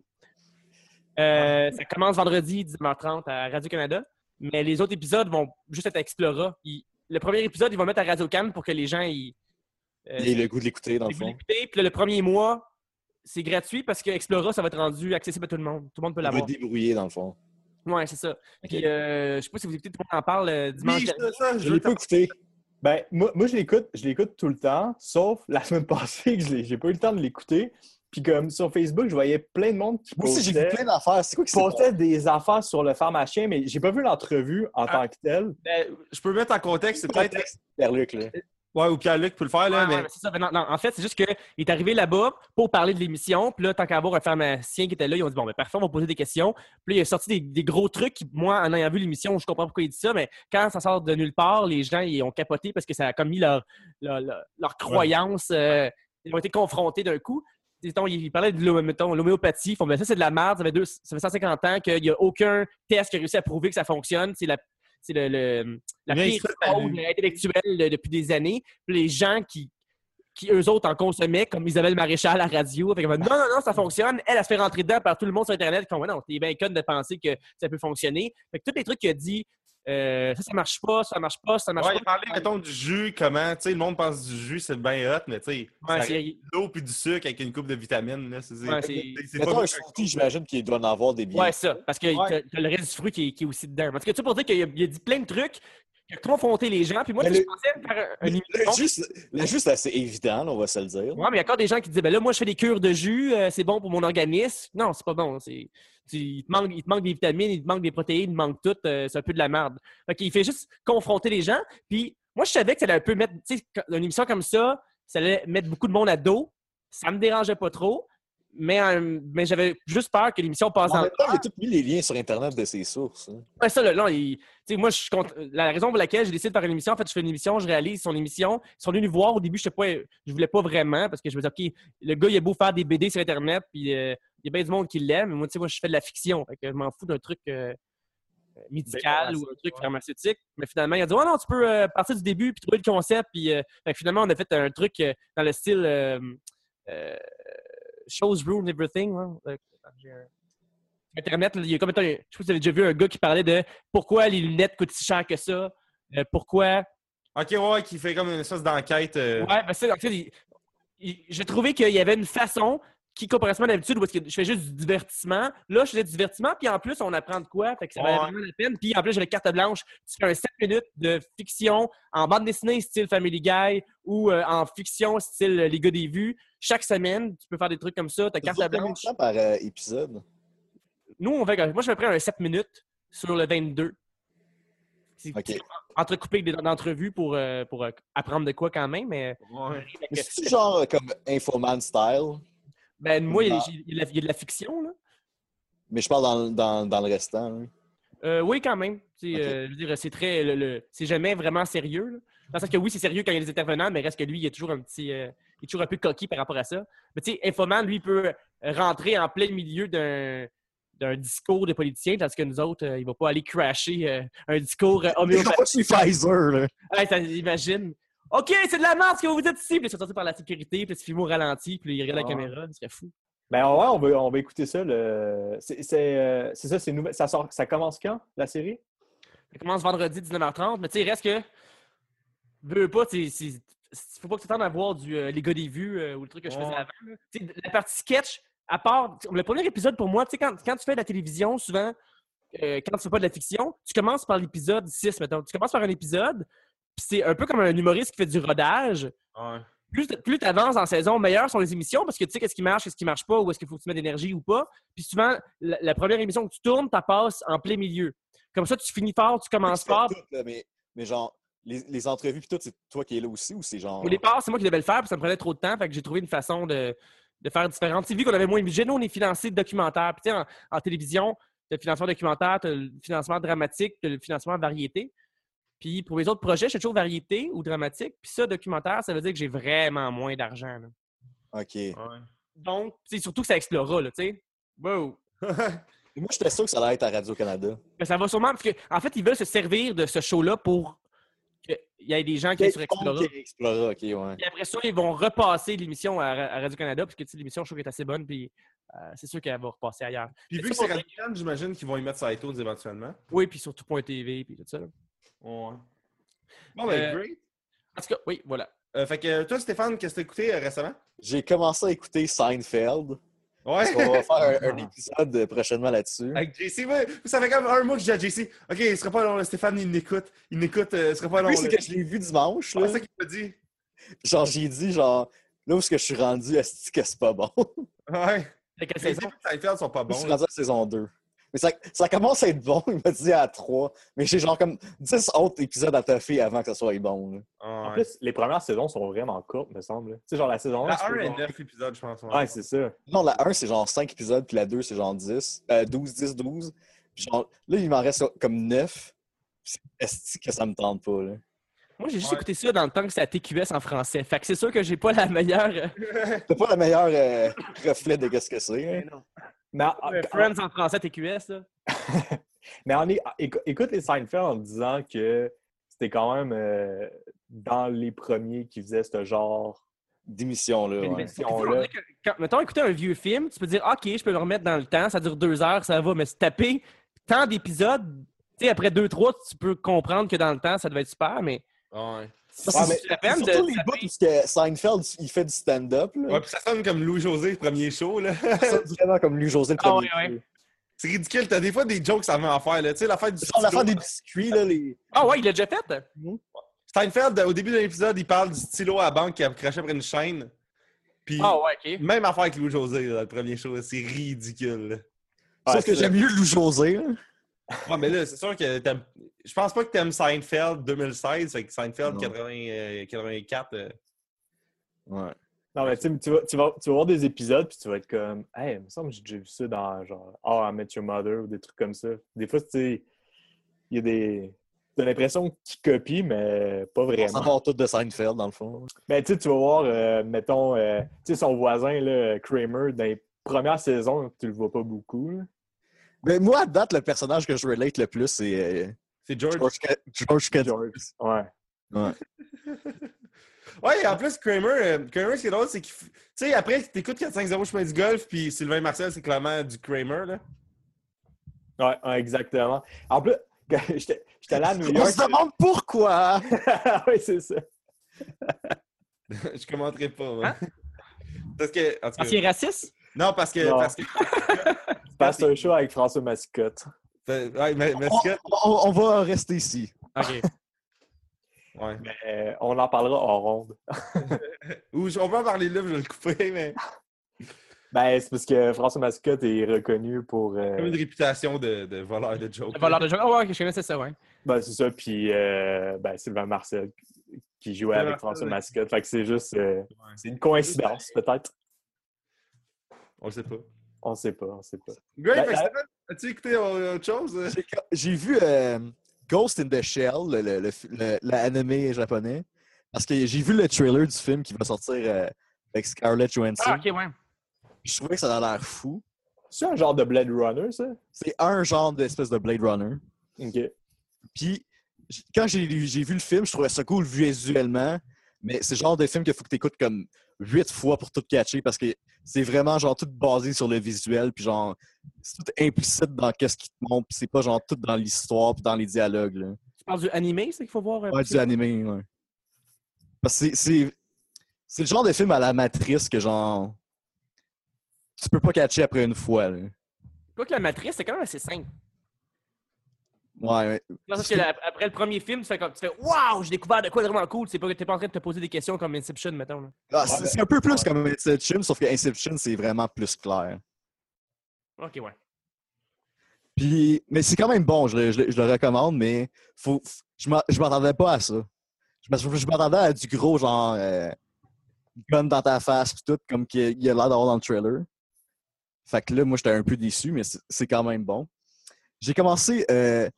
S3: Euh, ça commence vendredi 19h30 à Radio-Canada. Mais les autres épisodes vont juste être à Explora. Ils- le premier épisode, ils vont mettre à Radio-Can pour que les gens ils, euh,
S2: Il a le goût de l'écouter, dans le
S3: aient
S2: fond.
S3: Puis là, le premier mois, c'est gratuit parce que Explora, ça va être rendu accessible à tout le monde. Tout le monde peut
S2: Il veut
S3: l'avoir.
S2: débrouiller, dans le fond.
S3: Ouais, c'est ça. Puis, euh, je sais pas si vous écoutez, tout le monde en parle euh, dimanche
S1: Oui,
S3: dernier.
S1: ça, je
S2: Je l'ai pas écouté.
S4: Ben, moi, moi je l'écoute, je l'écoute tout le temps, sauf la (laughs) semaine passée que je j'ai pas eu le temps de l'écouter. Puis comme sur Facebook, je voyais plein de monde qui
S2: Moi aussi, j'ai vu
S4: postait,
S2: plein d'affaires. C'est quoi qui s'est passé?
S4: postait des affaires sur le pharmacien, mais j'ai pas vu l'entrevue en
S1: Ah.
S4: tant que telle.
S1: Ben, je peux mettre en contexte, c'est peut-être.
S2: Là.
S1: Ouais, ou Pierre-Luc peut le faire, là,
S3: Ouais, ouais,
S1: mais.
S3: c'est ça. Ben non, non, en fait, c'est juste qu'il est arrivé là-bas pour parler de l'émission. Puis là, tant qu'à avoir un pharmacien qui était là, ils ont dit Bon, ben parfait, on va poser des questions. Puis là, il a sorti des, des gros trucs. qui, Moi, en ayant vu l'émission, je comprends pourquoi il dit ça, mais quand ça sort de nulle part, les gens ils ont capoté parce que ça a comme mis leur, leur, leur- leur croyance. euh, ils ont été confrontés d'un coup. Mettons, il parlait de l'homéopathie. Ils font, ben, ça, c'est de la merde. Ça fait, deux- ça fait 150 ans qu'il n'y a aucun test qui a réussi à prouver que ça fonctionne. C'est la, le, le- la
S1: Bien
S3: pire fraude intellectuelle depuis des années. Puis les gens qui, qui eux autres en consommaient, comme Isabelle Maréchal à la radio, fait non, non, non, ça fonctionne. Elle, elle se fait rentrer dedans par tout le monde sur Internet. Font, ouais, non, t'es bien conne de penser que ça peut fonctionner. Fait que tous les trucs qu'il a dit, euh, ça, ça marche pas, ça marche pas, ça marche
S1: Ouais, il
S3: pas.
S1: parlait, mettons, du jus, comment, tu sais, le monde pense du jus, c'est bien hot, mais tu sais,
S3: Ouais,
S1: ça reste
S3: c'est-
S1: de l'eau puis du sucre avec une coupe de vitamines, là, c'est
S3: Ouais, c'est-
S2: Mettons un smoothie, j'imagine qu'il doit en avoir des biens.
S3: Ouais, ça. Parce que
S1: Ouais.
S3: t'as- t'as le reste du fruit qui est, qui est aussi dedans. Parce que tu sais, pour dire qu'il a, il a dit plein de trucs qui a confronté les gens. Puis moi,
S2: le-
S3: je pensais faire un-
S2: Le juste, le juste assez évident, là, on va se le dire.
S3: Ouais, mais il y a encore des gens qui disent ben là, moi, je fais des cures de jus, euh, c'est bon pour mon organisme. Non, c'est pas bon. C'est, tu- il, te manque, il te manque des vitamines, il te manque des protéines, il te manque tout. euh, c'est un peu de la merde. Fait qu'il fait juste confronter les gens. Puis moi, je savais que ça allait un peu mettre, tu sais, une émission comme ça, ça allait mettre beaucoup de monde à dos. Ça me dérangeait pas trop. Mais, euh, mais j'avais juste peur que l'émission passe
S2: En
S3: en
S2: même temps, il a tout mis les liens sur Internet de ses sources. hein.
S3: Ouais, ça, là, non, il- tu sais, moi, je La raison pour laquelle j'ai décidé de faire une émission, en fait, je fais une émission, je réalise son émission. Ils sont venus nous voir. Au début, je ne pas, je voulais pas vraiment parce que je me disais, OK, le gars, il a beau faire des BD sur Internet, puis euh, il y a bien du monde qui l'aime. Mais moi, tu sais, moi, je fais de la fiction. Fait que je m'en fous d'un truc euh, médical ou un truc pharmaceutique. Mais finalement, il a dit, oh non, tu peux euh, partir du début puis trouver le concept. Puis euh, finalement, on a fait un truc euh, dans le style euh, euh, Shows Rule Everything. hein. Internet, il y a comme je sais pas si vous avez déjà vu un gars qui parlait de pourquoi les lunettes coûtent si cher que ça, euh, pourquoi.
S1: Ok, ouais, qui fait comme une espèce d'enquête. euh,
S3: Ouais, ben ça, en fait, il- il- j'ai trouvé qu'il y avait une façon qui, comparativement à d'habitude, où est-ce que je fais juste du divertissement. Là, je faisais du divertissement, puis en plus, on apprend de quoi, fait que ça valait
S1: Ouais.
S3: vraiment la peine. Puis en plus, j'avais carte blanche. Tu fais un 7 minutes de fiction en bande dessinée style Family Guy ou euh, en fiction style Les gars des vues. Chaque semaine, tu peux faire des trucs comme ça. Ta carte
S2: combien de
S3: blanche.
S2: temps par euh, épisode?
S3: Nous, on fait, moi, je me prends un 7 minutes sur le 22. C'est
S2: Ok.
S3: c'est entrecoupé avec des d'entrevues pour, euh, pour euh, apprendre de quoi quand même, mais
S1: ouais.
S2: c'est genre comme Infoman style,
S3: ben, moi, il y, a, il de la- il y a de la fiction, là.
S2: mais je parle dans, dans, dans le restant. hein.
S3: Euh, oui, quand même. Euh, je veux dire, c'est très. le- le- c'est jamais vraiment sérieux. Là. Dans le sens que oui, c'est sérieux quand il y a des intervenants, mais reste que lui, il est toujours un petit. euh, il est toujours un peu coquille par rapport à ça. Mais tu sais, Infoman, lui, il peut rentrer en plein milieu d'un d'un discours de politicien, tandis que nous autres, il va pas aller crasher un discours (laughs) homéopathique.
S2: pas chez Pfizer, là.
S3: Ouais, ça, imagine. OK, c'est de la merde ce que vous dites ici. Puis il est sorti par la sécurité, puis il se filme au ralenti, puis il regarde la
S4: Ah.
S3: caméra. Ce serait fou.
S4: Ben ouais, on va, on va écouter ça. Le... C'est c'est, euh, c'est ça, c'est nouvel. Ça, sort... ça commence quand, la série?
S3: Ça commence vendredi 19h30, mais tu sais, il reste que. Veux pas, tu faut pas que tu t'attendes à voir du euh, Les gars des vues euh, ou le truc que je faisais avant. la partie sketch, à part. Le premier épisode pour moi, tu sais, quand, quand tu fais de la télévision, souvent, euh, quand tu fais pas de la fiction, tu commences par l'épisode 6, mettons. Tu commences par un épisode, puis c'est un peu comme un humoriste qui fait du rodage.
S1: Ouais.
S3: Plus, plus tu avances en saison, meilleures sont les émissions parce que tu sais qu'est-ce qui marche, qu'est-ce qui marche pas, où est-ce qu'il faut que tu mets d'énergie ou pas. Puis souvent, la, la première émission que tu tournes, tu passes en plein milieu. Comme ça, tu finis fort, tu commences fort.
S2: tout, là, mais, mais genre, les, les entrevues pis tout, c'est toi qui es là aussi ou c'est genre.
S3: Au départ, c'est moi qui devais le faire, puis ça me prenait trop de temps, fait que j'ai trouvé une façon de, de faire différente. Tu sais, vu qu'on avait moins de budget, nous, on est financé de documentaires. Puis, tu sais, en, en télévision, tu as le financement documentaire, tu as le financement dramatique, tu as le financement variété. Puis, pour les autres projets, c'est toujours variété ou dramatique. Puis, ça, documentaire, ça veut dire que j'ai vraiment moins d'argent.
S2: Ok.
S1: Ouais.
S3: Donc, c'est surtout que ça explora, là, tu sais. Wow! (laughs)
S2: Moi, j'étais sûr que ça allait être à Radio-Canada.
S3: Mais ça va sûrement, parce que, en fait, ils veulent se servir de ce show-là pour qu'il y ait des gens qui aient sur Explora.
S2: Ok, Explora, ok, ouais.
S3: Puis après ça, ils vont repasser l'émission à, Ra- à Radio-Canada, parce que tu sais, l'émission, je trouve qu'elle est assez bonne, puis euh, c'est sûr qu'elle va repasser ailleurs.
S1: Puis vu que c'est
S3: pour
S1: Radio j'imagine qu'ils vont y mettre sur iTunes éventuellement.
S3: Oui, puis surtout point .tv, puis tout ça. là.
S1: Ouais. Bon, ben,
S3: Euh,
S1: great.
S3: En tout cas, oui, voilà.
S1: Euh, fait que toi, Stéphane, qu'est-ce que t'as écouté euh, récemment?
S2: J'ai commencé à écouter Seinfeld.
S1: Ouais.
S2: On va faire un, un épisode prochainement là-dessus.
S1: Avec JC, ouais. ça fait comme un mois que j'ai à JC. Ok, il sera pas long, là, Stéphane, il m'écoute. Il m'écoute, euh, il sera pas long.
S2: Oui, c'est que je l'ai vu dimanche.
S1: C'est ça qu'il m'a dit.
S2: Genre, j'ai dit, genre, là où est-ce que je suis rendu, est-ce que c'est pas bon?
S1: Ouais.
S3: Fait que
S1: Les débuts de Seinfeld sont pas
S2: je
S1: bons.
S2: suis
S1: là.
S2: rendu à la saison 2. Mais ça, ça commence à être bon, (laughs) il m'a dit à 3. Mais j'ai genre comme 10 autres épisodes à toffer avant que ça soit bon.
S1: Ah,
S4: En
S1: ouais.
S4: plus, les premières saisons sont vraiment courtes, me semble. Tu sais, genre la saison 1.
S1: La 1 est 9 épisodes, je pense.
S4: Ouais, c'est ça.
S2: Non, la 1, c'est genre 5 épisodes, puis la 2, c'est genre 10. Euh, 12, 10, 12. Puis genre, là, il m'en reste comme 9. Est-ce que ça me tente pas, là?
S3: Moi, j'ai juste
S1: Ouais.
S3: écouté ça dans le temps que c'était à TQS en français. Fait que c'est sûr que j'ai pas la meilleure. euh,
S2: C'est pas le meilleur euh, reflet de qu'est-ce que c'est. hein?
S4: Mais,
S3: euh, Friends en français TQS. Là. (laughs)
S4: mais on est, écou- écoute les Seinfeld en disant que c'était quand même euh, dans les premiers qui faisaient ce genre.
S2: D'émission, là.
S3: Mais-
S2: ouais.
S3: mais
S4: émission,
S3: on
S4: là.
S3: dirait que quand- mettons, écouter un vieux film, tu peux dire, OK, je peux le remettre dans le temps, ça dure deux heures, ça va, mais se taper tant d'épisodes, tu sais, après deux, trois, tu peux comprendre que dans le temps, ça devait être super, mais
S1: Ouais.
S3: Ça,
S2: Ouais,
S3: c'est
S2: mais
S3: la peine de.
S2: Surtout les bouts où ce que Seinfeld, il fait du stand-up. là.
S1: Ouais, puis ça sonne comme Louis-José, le premier show, là.
S2: Ça sonne (laughs) vraiment comme lui, José, le
S3: Ah
S2: premier.
S3: ouais.
S2: coup.
S1: C'est ridicule. T'as des fois des jokes à en faire, là. Tu sais, l'affaire du
S2: Genre l'affaire
S1: stylo.
S2: des biscuits, là, les...
S3: Ah ouais, il l'a déjà fait?
S1: Steinfeld, au début de l'épisode, il parle du stylo à la banque qui a craché après une chaîne. Puis,
S3: Ah ouais, ok.
S1: même affaire avec Louis José, là, dans le premier show. C'est ridicule.
S2: Sauf que j'aime mieux Lou José, là.
S1: Ouais, mais là, c'est sûr que. Je pense pas que t'aimes Seinfeld 2016, fait que Seinfeld
S2: Non.
S1: 80, euh, 84. euh,
S2: Ouais.
S4: Non, mais tu vas, tu, vas, tu vas voir des épisodes, puis tu vas être comme, hey, il me semble que j'ai déjà vu ça dans genre Oh, I Met Your Mother ou des trucs comme ça. Des fois, tu sais, il y a des. T'as l'impression qu'ils copient, mais pas
S2: On s'en
S4: vraiment.
S2: tout de Seinfeld, dans le fond.
S4: Mais tu sais, tu vas voir, euh, mettons, euh, tu sais, son voisin, là, Kramer, dans les premières saisons, tu le vois pas beaucoup. là.
S2: Mais moi, à date, le personnage que je relate le plus, c'est euh,
S1: C'est George.
S2: George, George.
S4: Ouais. (laughs)
S1: Ouais, et en plus, Kramer, euh, Kramer, ce qui est drôle, c'est qu'il. Tu sais, après, t'écoutes 4-5-0 chemin du golf, puis Sylvain Marcel, c'est clairement du Kramer, là.
S4: Ouais, ouais, exactement. En plus, (laughs) j'étais allé à New (laughs)
S2: On
S4: York.
S2: se demande pourquoi!
S4: oui, c'est ça.
S1: je commenterai pas, moi.
S3: Hein?
S1: Parce que. En tout
S3: Parce
S1: cas,
S3: qu'il est raciste?
S1: non, parce que.
S4: Non.
S1: Parce que
S4: C'est un show avec François Mascotte.
S1: ouais,
S2: On,
S1: Scott-
S2: on- on va rester ici.
S3: Ok. (laughs)
S1: ouais.
S4: Mais euh, on en parlera en ronde. (laughs)
S1: Ou on peut en parler là, je vais le couper, mais. (laughs)
S4: Ben, c'est parce que François Mascotte est reconnu pour. euh,
S1: Comme une réputation de, de voleur de joke.
S3: Le voleur de jeu. Oh, ouais, ok, je connaissais ça, ouais.
S4: Ben, c'est ça. Puis, euh, ben, Sylvain Marcel qui jouait avec François Mascotte. Fait que c'est juste. euh, c'est une coïncidence, peut-être.
S1: On le sait pas.
S4: On sait pas, on sait pas.
S1: Great,
S4: Ben, euh,
S1: as-tu écouté euh, autre chose? (laughs)
S2: J'ai- vu euh, Ghost in the Shell, le, le, le, le- l'anime japonais, parce que j'ai vu le trailer du film qui va sortir euh, avec Scarlett Johansson.
S3: Ah, ok, ouais.
S2: Je trouvais que ça a l'air fou.
S4: C'est un genre de Blade Runner, ça?
S2: C'est un genre d'espèce de Blade Runner.
S4: Ok.
S2: Puis, quand j'ai j'ai vu le film, je trouvais ça cool visuellement, mais c'est le genre de film qu'il faut que tu écoutes comme huit fois pour tout catcher parce que c'est vraiment genre tout basé sur le visuel, puis genre, c'est tout implicite dans qu'est-ce qui te montre, puis c'est pas genre tout dans l'histoire, puis dans les dialogues. Là.
S3: Tu parles du animé, c'est qu'il faut voir? euh,
S2: Ouais, du animé, ouais. Parce que c'est- c'est le genre de film à la matrice que genre, tu peux pas catcher après une fois. Là.
S3: Quoi que la matrice, c'est quand même assez simple.
S2: Ouais, ouais.
S3: Parce que la- après le premier film, tu fais comme tu fais Waouh, j'ai découvert de quoi de vraiment cool. C'est pas, t'es pas en train de te poser des questions comme Inception, mettons.
S2: Ah, c'est c'est un peu plus comme Inception, sauf que Inception, c'est vraiment plus clair.
S3: Ok, ouais.
S2: Puis, mais c'est quand même bon, je, le- je le- je le recommande, mais faut, je m'attendais pas à ça. Je m'att- je m'attendais à du gros genre euh, gun dans ta face pis tout, comme qu'il y a l'air d'avoir dans le trailer. Fait que là, moi, j'étais un peu déçu, mais c'est c'est quand même bon. J'ai commencé, euh,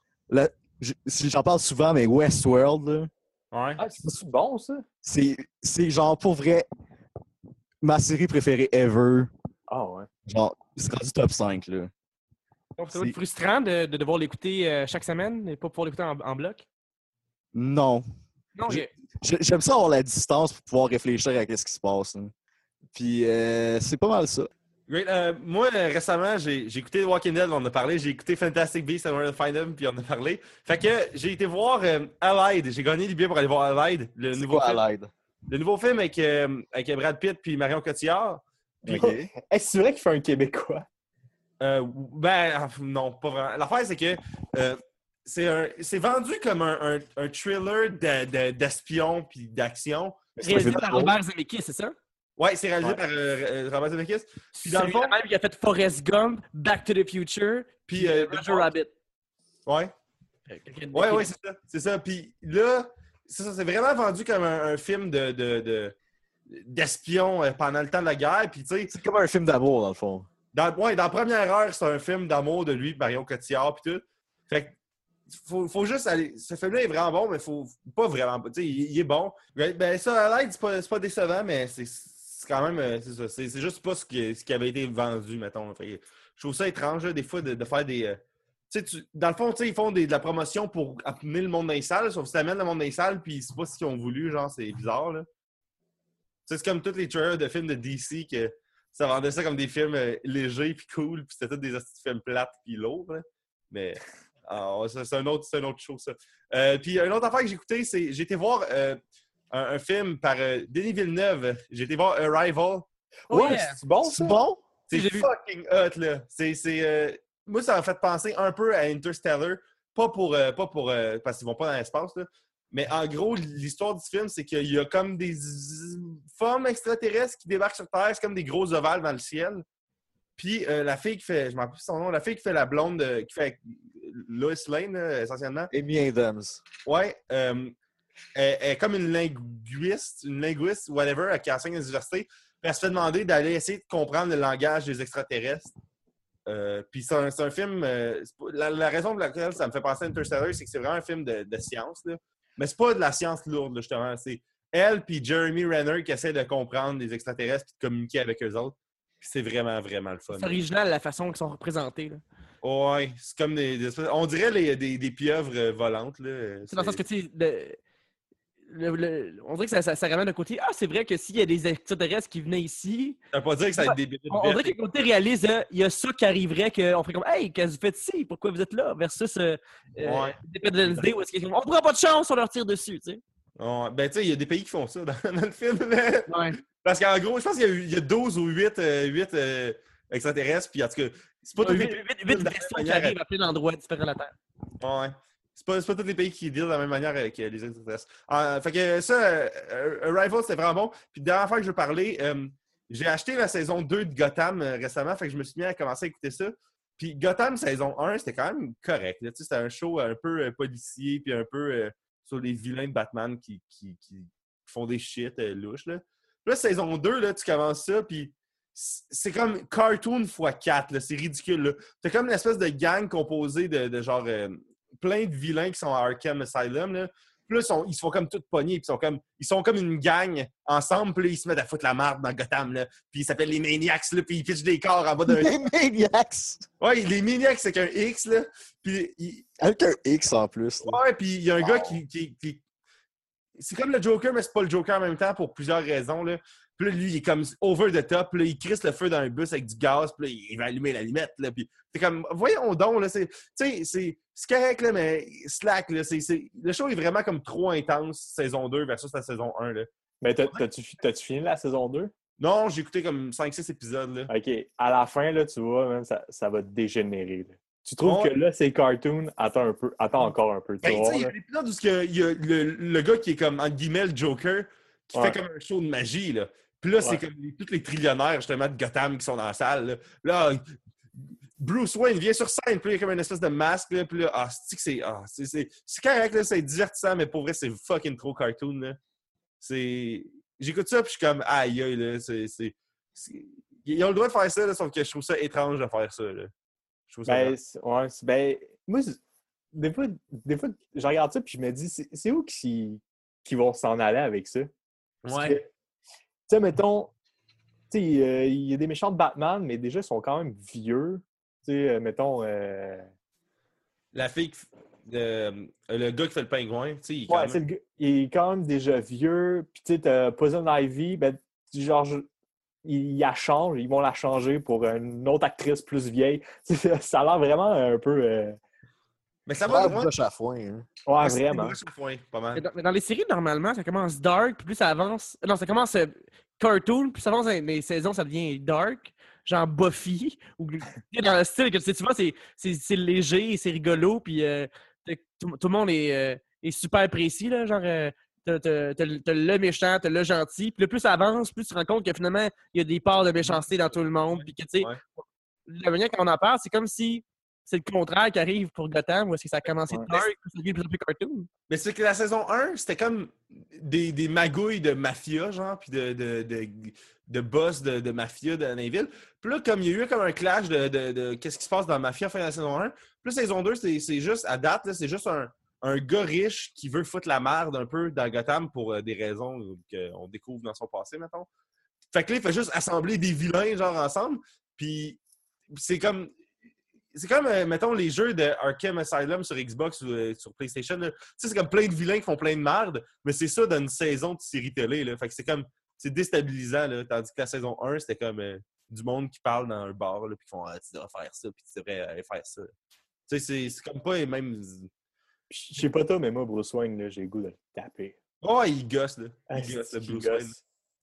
S2: j'en parle souvent, mais Westworld, là,
S1: Ouais.
S4: Ah, c'est bon, ça?
S2: c'est c'est genre pour vrai ma série préférée ever.
S4: Ah, ouais.
S2: Genre, c'est rendu top 5, là.
S3: Donc, ça va
S2: C'est-
S3: être frustrant de, de devoir l'écouter euh, chaque semaine et pas pouvoir l'écouter en, en bloc?
S2: Non.
S3: Non,
S2: J'ai-
S3: j'ai.
S2: J'ai- J'aime ça avoir la distance pour pouvoir réfléchir à ce qui se passe. hein. Puis euh, c'est pas mal ça.
S1: Great. Euh, moi, euh, récemment, j'ai j'ai écouté Walking Dead, on en a parlé. J'ai écouté Fantastic Beasts and Where to Find Them, puis on en a parlé. Fait que j'ai été voir euh, Allied. J'ai gagné des billets pour aller voir Allied, le,
S2: C'est
S1: nouveau
S2: quoi
S1: film,
S2: l'aide?
S1: le nouveau film avec, euh, avec Brad Pitt puis Marion Cotillard. Puis.
S4: Est-ce c'est vrai qu'il fait un Québécois?
S1: euh, ben, ah, non, pas vraiment. L'affaire, c'est que euh, c'est un- c'est vendu comme un, un- un thriller de- de- d'espion puis d'action.
S3: Réalisé par. Robert Zemeckis, c'est ça?
S1: Ouais, c'est réalisé
S4: Ouais.
S1: par euh, euh, Robert Zemeckis. Puis dans le fond-
S3: même qui a fait Forrest Gump, Back to the Future,
S1: Puis,
S3: puis
S1: euh,
S3: Roger Rabbit.
S1: Ouais. Ouais, ouais, c'est ça. C'est ça. Puis là, c'est ça, c'est vraiment vendu comme un, un film de, de, de- d'espion euh, pendant le temps de la guerre. Puis, tu sais,
S2: C'est comme un film d'amour, dans le fond.
S1: dans, ouais, dans la première heure, c'est un film d'amour de lui, Marion Cotillard, puis tout. Fait que, faut, faut juste aller. Ce film-là est vraiment bon, mais faut pas vraiment. Tu sais, il, il est bon. Ben, ça, à l'aide, c'est pas, c'est pas décevant, mais c'est, c'est quand même. euh, C'est juste pas ce qui, avait été vendu, mettons. Je trouve ça étrange, des fois, de, faire des. euh, tu dans le fond, ils font de la promotion pour amener le monde dans les salles, sauf que si t'amènes le monde dans les salles, puis c'est pas ce qu'ils ont voulu, genre, c'est bizarre, là. C'est comme tous les trailers de films de DC que ça vendait ça comme des films euh, légers puis cool, puis c'était tous des films plates puis lourds. Mais ah, c'est un autre, c'est un autre ça. Euh, puis une autre affaire que j'ai écouté, c'est j'ai été voir un, un film par euh, Denis Villeneuve. J'ai été voir Arrival.
S3: Oh,
S4: ouais,
S3: yeah.
S4: c'est bon,
S2: C'est bon?
S1: C'est fucking hot, là. C'est, c'est, euh, moi, ça m'a fait penser un peu à Interstellar. Pas pour. euh, pas pour euh, parce qu'ils vont pas dans l'espace, là. Mais en gros, l'histoire du film, c'est qu'il y a comme des formes extraterrestres qui débarquent sur Terre. C'est comme des gros ovales dans le ciel. Puis euh, la fille qui fait. Je m'en rappelle plus son nom. La fille qui fait la blonde. euh, qui fait Lois Lane, essentiellement.
S2: Amy Adams.
S1: Ouais. Elle, elle est comme une linguiste, une linguiste, whatever, qui enseigne à l'université. Puis elle se fait demander d'aller essayer de comprendre le langage des extraterrestres. Euh, puis c'est un, film. euh, la, la raison pour laquelle ça me fait penser à Interstellar, c'est que c'est vraiment un film de, de science. Là. Mais c'est pas de la science lourde, là, justement. C'est elle puis Jeremy Renner qui essaient de comprendre les extraterrestres et de communiquer avec eux autres. Puis c'est vraiment, vraiment le fun.
S3: C'est original la façon qu'ils sont représentés. là.
S1: Ouais, c'est comme des, On dirait les- des, des pieuvres euh, volantes.
S3: C'est dans le sens que, tu sais, le- le- le- on dirait que ça, ça, ça ramène un côté. Ah, c'est vrai que s'il y a des extraterrestres qui venaient ici,
S1: Ça veut pas dire que ça va être des bébés
S3: on, on dirait que le côté réaliste, hein, il y a ça qui arriverait, qu'on ferait comme Hey, qu'est-ce que vous faites ici? Pourquoi vous êtes là? Versus euh, euh,
S1: Ouais.
S3: Où est-ce qu'ils On prend pas de chance, on leur tire dessus. Tu sais.
S1: Ouais, ben, tu sais, il y a des pays qui font ça (laughs) dans, dans le film.
S3: Ouais.
S1: Parce qu'en gros, je pense qu'il y, a eu- il y a 12 ou 8, euh, huit, euh, extraterrestres. Puis en tout cas, c'est pas la
S3: vaisseaux
S1: même
S3: qui
S1: manière
S3: arrivent à plein d'endroits différents de la Terre.
S1: Ouais. C'est pas, pas tous les pays qui deal de la même manière avec euh, les extraterrestres. Ah, fait que ça, euh, euh, Arrival, c'était vraiment bon. Puis dernière fois que je veux parler, euh, j'ai acheté la saison 2 de Gotham euh, récemment. Fait que je me suis mis à commencer à écouter ça. Puis Gotham saison 1, c'était quand même correct. Tu sais, C'était un show un peu euh, policier, puis un peu euh, sur les vilains de Batman qui, qui, qui font des shit euh, louches. Là. Puis saison 2, là, tu commences ça, puis c'est comme cartoon x4. là. C'est ridicule. T'as comme une espèce de gang composée de, de genre euh, plein de vilains qui sont à Arkham Asylum. Là. Puis là, ils, sont, ils se font comme tous pognés. Puis ils sont comme, ils sont comme une gang ensemble. Puis là, ils se mettent à foutre la marde dans Gotham. Là. Puis ils s'appellent les Maniacs. Là, puis ils pitchent des corps en bas d'un.
S2: Les Maniacs!
S1: Ouais, les Maniacs, c'est qu'un X. Là. Puis
S2: Avec un X en plus. là.
S1: Ouais, puis il y a un gars qui- qui- C'est comme le Joker, mais c'est pas le Joker en même temps pour plusieurs raisons. Là. Puis là, lui, il est comme over the top. Puis là, il crisse le feu dans un bus avec du gaz. Puis là, il va allumer la limette. Là. Puis c'est comme, voyons donc. Là, c'est, tu sais, c'est, correct, là, mais slack. Là, c'est, c'est- le show est vraiment comme trop intense, saison 2 versus la saison 1. Là.
S4: Mais t'as- t'as-tu fini la saison 2?
S1: Non, j'ai écouté comme 5-6 épisodes. Là.
S4: OK. À la fin, là, tu vois, même, ça, ça va dégénérer. là. Tu trouves que là, c'est cartoon? Attends un peu. Attends encore un peu.
S1: Ben, il y a
S4: là.
S1: un épisode où il y a le, le gars qui est comme, entre guillemets, le Joker, qui
S4: Ouais.
S1: fait comme un show de magie. Là. Puis là, c'est comme les- tous les trillionnaires, justement, de Gotham qui sont dans la salle. Là, Là, Bruce Wayne vient sur scène, puis il y a comme une espèce de masque. Là, puis là, ah, c'est que c'est ah, c'est- c'est- c'est correct, là, c'est divertissant, mais pour vrai, c'est fucking trop cartoon. Là. C'est... J'écoute ça, puis je suis comme, aïe, aïe, là, c'est... c'est- c'est- Ils ont le droit de faire ça, là, sauf que je trouve ça étrange de faire ça. Là. Je trouve ça
S4: Ben, c'est- ouais, c'est- ben, moi, c'est- des fois, des fois, je regarde ça puis je me dis, c'est c'est où qui, qui vont s'en aller avec ça? Parce
S1: Ouais.
S4: Tu sais, mettons, tu sais, euh, il y a des méchants de Batman, mais déjà, ils sont quand même vieux. Tu sais, euh, mettons, euh,
S1: La fille, qui le gars qui fait le pingouin, tu sais, il
S4: ouais,
S1: même-
S4: il est quand même déjà vieux. Puis, tu sais, Poison Ivy, ben, genre, ils la changent, ils vont la changer pour une autre actrice plus vieille. (laughs) ça a l'air vraiment un peu. euh,
S1: Mais ça va
S2: Ah, broche à foin. hein.
S4: Ouais,
S1: c'est
S4: vraiment.
S1: foin, pas mal.
S3: Mais dans, mais dans les séries, normalement, ça commence dark, puis plus ça avance. Non, ça commence euh, cartoon, puis ça avance dans les saisons, ça devient dark. Genre Buffy, (laughs) ou dans le style que tu sais, souvent, c'est- léger, c'est rigolo, puis euh, tout, tout le monde est, euh, est super précis, là. Genre, euh, t'as le le méchant, t'as le gentil, puis là, plus ça avance, plus tu te rends compte que finalement, il y a des parts de méchanceté dans tout le monde, puis que, tu sais,
S1: Ouais.
S3: la manière qu'on en parle, c'est comme si c'est le contraire qui arrive pour Gotham, où est-ce que ça a commencé
S4: Ouais.
S3: dark, ça devient plus en plus cartoon.
S1: Mais c'est que la saison 1, c'était comme des, des magouilles de mafia, genre, puis de, de, de, de boss de, de mafia de Nainville. Puis là, comme il y a eu comme un clash de, de, qu'est-ce qui se passe dans la mafia fin de la saison 1, puis la saison 2, c'est c'est juste, à date, là, c'est juste un, un gars riche qui veut foutre la merde un peu dans Gotham pour euh, des raisons qu'on découvre dans son passé, mettons. Fait que là, il fait juste assembler des vilains, genre, ensemble. Puis c'est comme. C'est comme, euh, mettons, les jeux de Arkham Asylum sur Xbox ou euh, sur PlayStation. là. Tu sais, c'est comme plein de vilains qui font plein de merde, mais c'est ça dans une saison de série télé. Là. Fait que c'est comme. C'est déstabilisant, là. Tandis que la saison 1, c'était comme euh, du monde qui parle dans un bar, là, puis qui font ah, tu devrais faire ça, puis tu devrais aller faire ça. Tu sais, c'est- c'est comme pas les mêmes.
S4: Je sais pas toi, mais moi, Bruce Wayne, là, j'ai le goût de le taper.
S1: Oh, il gosse, là. Il
S4: Ah,
S1: gosse, le Bruce
S4: gosse.
S1: Wayne.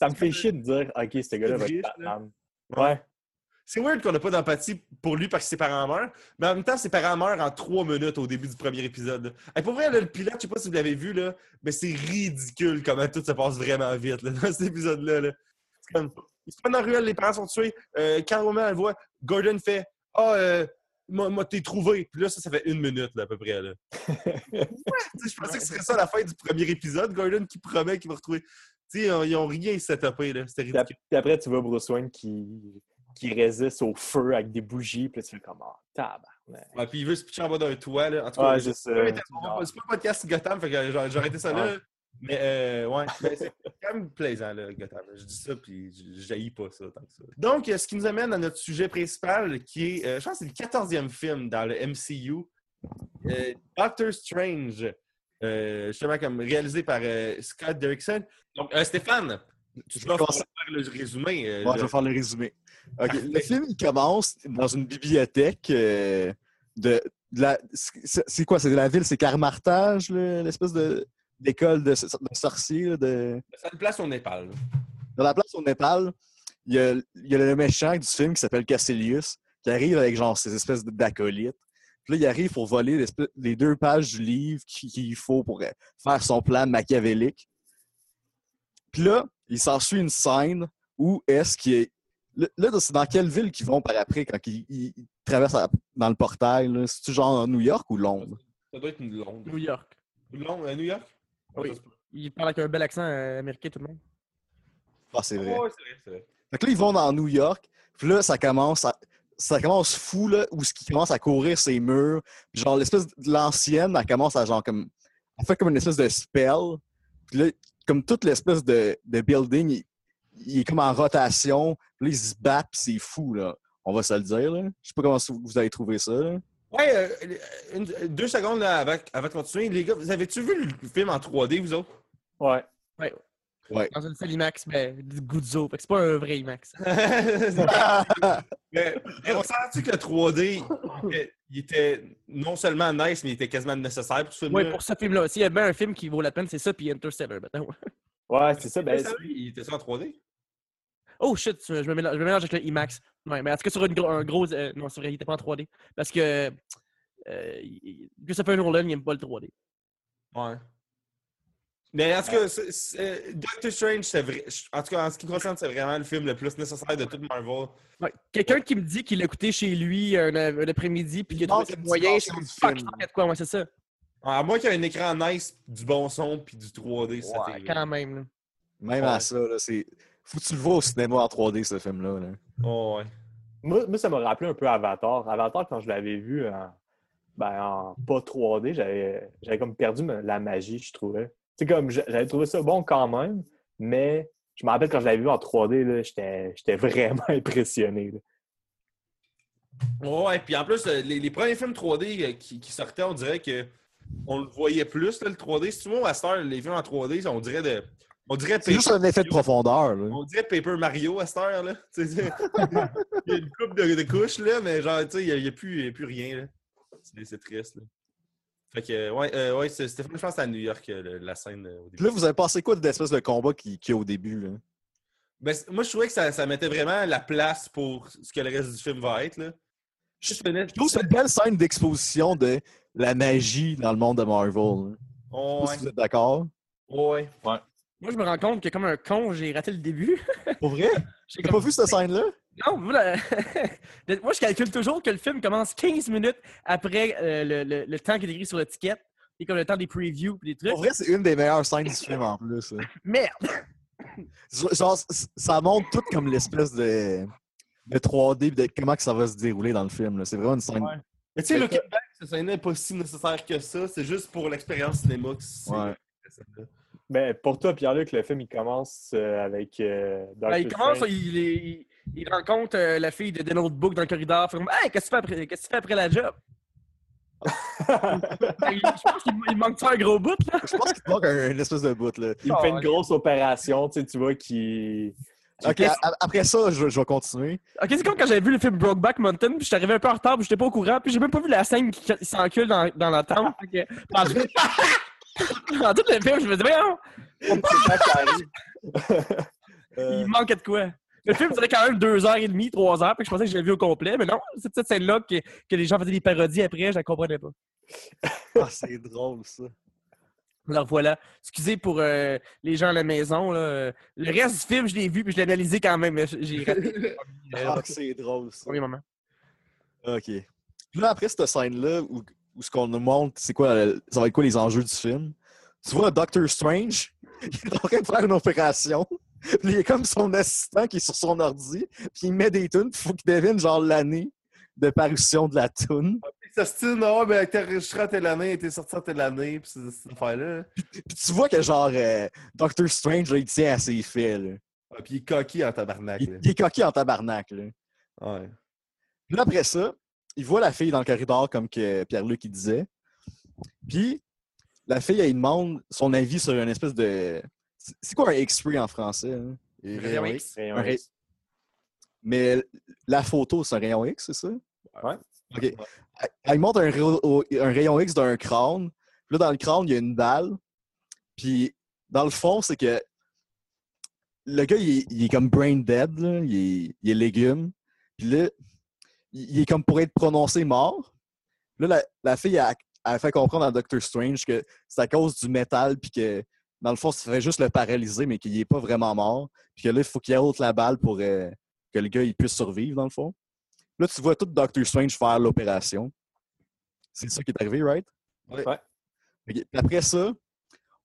S4: Ça me fait chier de dire, OK, ce gars-là va être. Batman. Ouais.
S1: C'est weird qu'on n'a pas d'empathie pour lui parce que ses parents meurent, mais en même temps, ses parents meurent en trois minutes au début du premier épisode. Hey, pour vrai, là, le pilote, je sais pas si vous l'avez vu, là, mais c'est ridicule comment tout se passe vraiment vite là, (laughs) dans cet épisode-là. là. C'est comme, ils se prennent dans la ruelle, les parents sont tués. Euh, quand Roman elle voit, Gordon fait Ah, euh, moi, t'es trouvé. Puis là, ça, ça fait une minute là, à peu près. Là. (laughs) Ouais, je pensais que ce serait ça à la fin du premier épisode, Gordon qui promet qu'il va retrouver. Tu sais, ils ont rien setupé, là. C'était ridicule.
S4: puis après, tu vois Bruce Wayne qui, qui résiste au feu avec des bougies. Puis là, tu fais comme, oh, tabarnak.
S1: Ouais, puis il veut se pitcher en bas d'un toit, là. En tout cas,
S4: Ouais,
S1: C'est pas un podcast Gotham, fait que j'aurais arrêté ça là. Mais euh, ouais, c'est quand même plaisant, là, Gotham. Je dis ça, puis je jaillis pas ça tant que ça. Donc, euh, ce qui nous amène à notre sujet principal, qui est, euh, je pense que c'est le 14e film dans le MCU, euh, Doctor Strange, euh, justement comme réalisé par euh, Scott Derrickson. Donc, euh, Stéphane, tu vas faire le résumé. euh,
S2: Ouais, je- vais faire le résumé. Le film, il commence dans une bibliothèque euh, de, de la. C'est c'est quoi? C'est de la ville? C'est Carmartage, l'espèce de d'école de, de sorciers, de...
S1: Ça une place au Népal.
S2: Dans la place au Népal, il y a, il y a le méchant du film qui s'appelle Cassilius, qui arrive avec genre ces espèces d'acolytes. Puis là, il arrive pour voler les deux pages du livre qu'il faut pour euh, faire son plan machiavélique. Puis là, il s'ensuit une scène où est-ce qu'il est. Là, c'est dans quelle ville qu'ils vont par après quand ils, ils- ils traversent dans le portail? là? C'est-tu genre New York ou Londres?
S1: Ça doit être une Londres.
S3: New York.
S1: Londres, New York?
S3: Oui.
S1: Ça se peut.
S3: Il parle avec un bel accent euh, américain, tout le monde.
S2: Ah, c'est vrai.
S1: Ouais, c'est vrai, c'est vrai.
S2: Fait que là, ils vont dans New York. Puis là, ça commence à- ça commence fou, là, où ce qui commence à courir ses murs. Puis genre, l'espèce de l'ancienne, elle commence à genre comme. Elle fait comme une espèce de spell. Puis là, comme toute l'espèce de, de building, il, il est comme en rotation. Là, ils se puis c'est fou, là. On va se le dire, là. Je sais pas comment vous avez trouvé ça, là.
S1: Ouais, euh, une- deux secondes là, avant, avant de continuer. Les gars, vous avez-tu vu le film en 3D, vous autres?
S4: Ouais.
S3: Dans une seule IMAX, mais du Guzzo. Fait que c'est pas un vrai IMAX. (laughs)
S1: mais, mais on s'entend que le 3D, il était, il était non seulement nice, mais il était quasiment nécessaire pour ce film.
S3: Ouais, pour ce film-là. S'il y a bien un film qui vaut la peine, c'est ça, puis Interstellar, maintenant.
S4: Ouais, c'est ça. Ben,
S1: il était ça en 3D?
S3: Oh shit, je me mélange, je me mélange avec le IMAX. Ouais, mais en tout cas, sur une un gros. euh, non, c'est vrai, il était pas en 3D. Parce que. Euh, il- Christopher Nolan, il aime pas le 3D.
S1: Ouais. Mais en tout cas, c'est- c'est- Doctor Strange, c'est vrai. En tout cas, en ce qui me concerne, c'est vraiment le film le plus nécessaire de toute Marvel.
S3: Ouais. Quelqu'un qui me dit qu'il l'a écouté chez lui un, un après-midi, puis qu'il a trouvé
S2: manque
S3: ça
S2: une
S3: moyen, suis
S2: du
S3: fuck, il quoi, ouais, c'est ça.
S1: À moins qu'il y ait un écran nice, du bon son, puis du 3D, ça
S3: Ouais, quand même. là.
S2: Même
S1: Ouais.
S2: à ça, là, c'est. Faut que tu le vois au cinéma en 3D, ce film-là. là.
S1: Oh, ouais.
S4: moi, moi, ça m'a rappelé un peu Avatar. Avatar, quand je l'avais vu en, ben, en pas 3D, j'avais j'avais comme perdu la magie, je trouvais. Sais, comme j'a- j'avais trouvé ça bon quand même, mais je me rappelle quand je l'avais vu en 3D, là, j'étais j'étais vraiment (laughs) impressionné. là.
S1: Ouais, puis en plus, euh, les, les premiers films 3D euh, qui, qui sortaient, on dirait que on le voyait plus, là, le 3D. Si tu vois, à cette heure, les films en 3D, on dirait de. On dirait
S2: C'est juste un effet de profondeur. Là.
S1: On dirait Paper Mario à cette heure, là. (laughs) Il y a une coupe de, de couches, là, mais genre, tu sais, il n'y a, plus- il y a plus rien, là. C'est triste, là. Fait que, ouais, euh, ouais c'est- Stéphane, je pense que c'est à New York, euh, le- la scène euh, au début.
S2: Puis là, vous avez pensé quoi de l'espèce de combat qu'il qu'il y a au début? Là?
S1: Ben, moi, je trouvais que ça, ça mettait vraiment la place pour ce que le reste du film va être, là.
S2: Je
S1: Je tenais-
S2: je trouve que c'est une belle scène d'exposition de la magie dans le monde de Marvel. là.
S1: Oh, ouais.
S2: si vous êtes d'accord.
S1: Ouais.
S3: Moi, je me rends compte que comme un con, j'ai raté le début. (laughs)
S2: Pour vrai?
S3: J'ai comme-
S2: pas vu cette scène-là?
S3: Non, voilà. (laughs) moi, je calcule toujours que le film commence 15 minutes après euh, le, le- le temps qui est écrit sur l'étiquette. Et comme le temps des previews et des trucs.
S2: Pour vrai, c'est une des meilleures scènes du film en plus. là. (laughs)
S3: Merde!
S2: Genre, ça montre tout comme l'espèce de, de 3D et de comment que ça va se dérouler dans le film. là. C'est vraiment une scène.
S1: Ouais. Mais tu sais, le Québec, ça n'est pas si nécessaire que ça. C'est juste pour l'expérience cinéma que c'est.
S2: Ouais.
S4: Ben, pour toi, Pierre-Luc, le film, il commence euh, avec euh, Doctor
S3: Ben, il commence, il, il, il rencontre euh, la fille de The Notebook dans le corridor. Fait comme, hey, qu'est-ce que tu fais après, qu'est-ce que tu fais après la job? Qu'il- (laughs) je pense qu'il il manque ça un gros bout, là.
S2: Je pense qu'il te manque un- une espèce de bout. Là.
S4: il fait une grosse opération, tu sais, tu vois, qui...
S2: Ok, après ça, je, je vais continuer.
S3: Ok, c'est comme quand j'avais vu le film Brokeback Mountain, puis j'étais arrivé un peu en retard, puis j'étais pas au courant, puis j'ai même pas vu la scène qui s'encule dans, dans la tente. (laughs) dans, tout- le film, je me disais, voyons,
S4: il. (laughs)
S2: Euh,
S3: il manquait de quoi? Le film durait quand même deux heures et demie, trois heures, puis je pensais que je l'avais vu au complet, mais non, c'est cette scène-là que, que les gens faisaient des parodies après, je la comprenais pas.
S2: Ah, c'est drôle, ça.
S3: Alors voilà. Excusez pour euh, les gens à la maison. Là. Le reste du film, je l'ai vu puis je l'ai analysé quand même. mais J'ai
S2: Ah, c'est drôle, ça.
S3: premier moment.
S2: OK. Puis là, après cette scène-là, où, où ce qu'on nous montre, c'est quoi, euh, ça va être quoi les enjeux du film? Tu vois Doctor Strange, (laughs) il est en train de faire une opération. Puis (laughs) il est comme son assistant qui est sur son ordi, puis il met des tunes, puis il faut qu'il devine genre l'année de parution de la tune.
S1: Ça se dit, non, mais t'es enregistré à telle année, t'es sorti à telle année, c'est cette affaire-là.
S2: Puis tu vois que genre euh, Doctor Strange, il tient à ses faits. Là.
S1: Ah, Puis il est coquille en tabarnak.
S2: Il, il est coquille en tabarnak. Là.
S1: Ouais.
S2: Puis après ça, il voit la fille dans le corridor, comme que Pierre-Luc il disait. Puis, la fille, elle demande son avis sur une espèce de. C'est quoi un X-ray en français? hein?
S3: Rayon
S1: Rayon
S3: X.
S4: Rayon.
S2: Mais la photo, c'est un rayon X, c'est ça?
S4: Ouais.
S2: OK. Elle, elle montre un, rayon- un rayon X d'un crâne. Puis là, dans le crâne, il y a une balle. Puis, dans le fond, c'est que le gars, il est, il est comme brain dead, là. Il, est, il est légume. Puis là, il, est comme pour être prononcé mort. Là, la, la fille, a fait comprendre à Doctor Strange que c'est à cause du métal, puis que dans le fond, ça ferait juste le paralyser, mais qu'il n'est pas vraiment mort. Puis que là, il faut qu'il ôte la balle pour euh, que le gars il puisse survivre, dans le fond. Là, tu vois tout Doctor Strange faire l'opération. C'est ça qui est arrivé, right?
S1: Ouais.
S2: Après ça,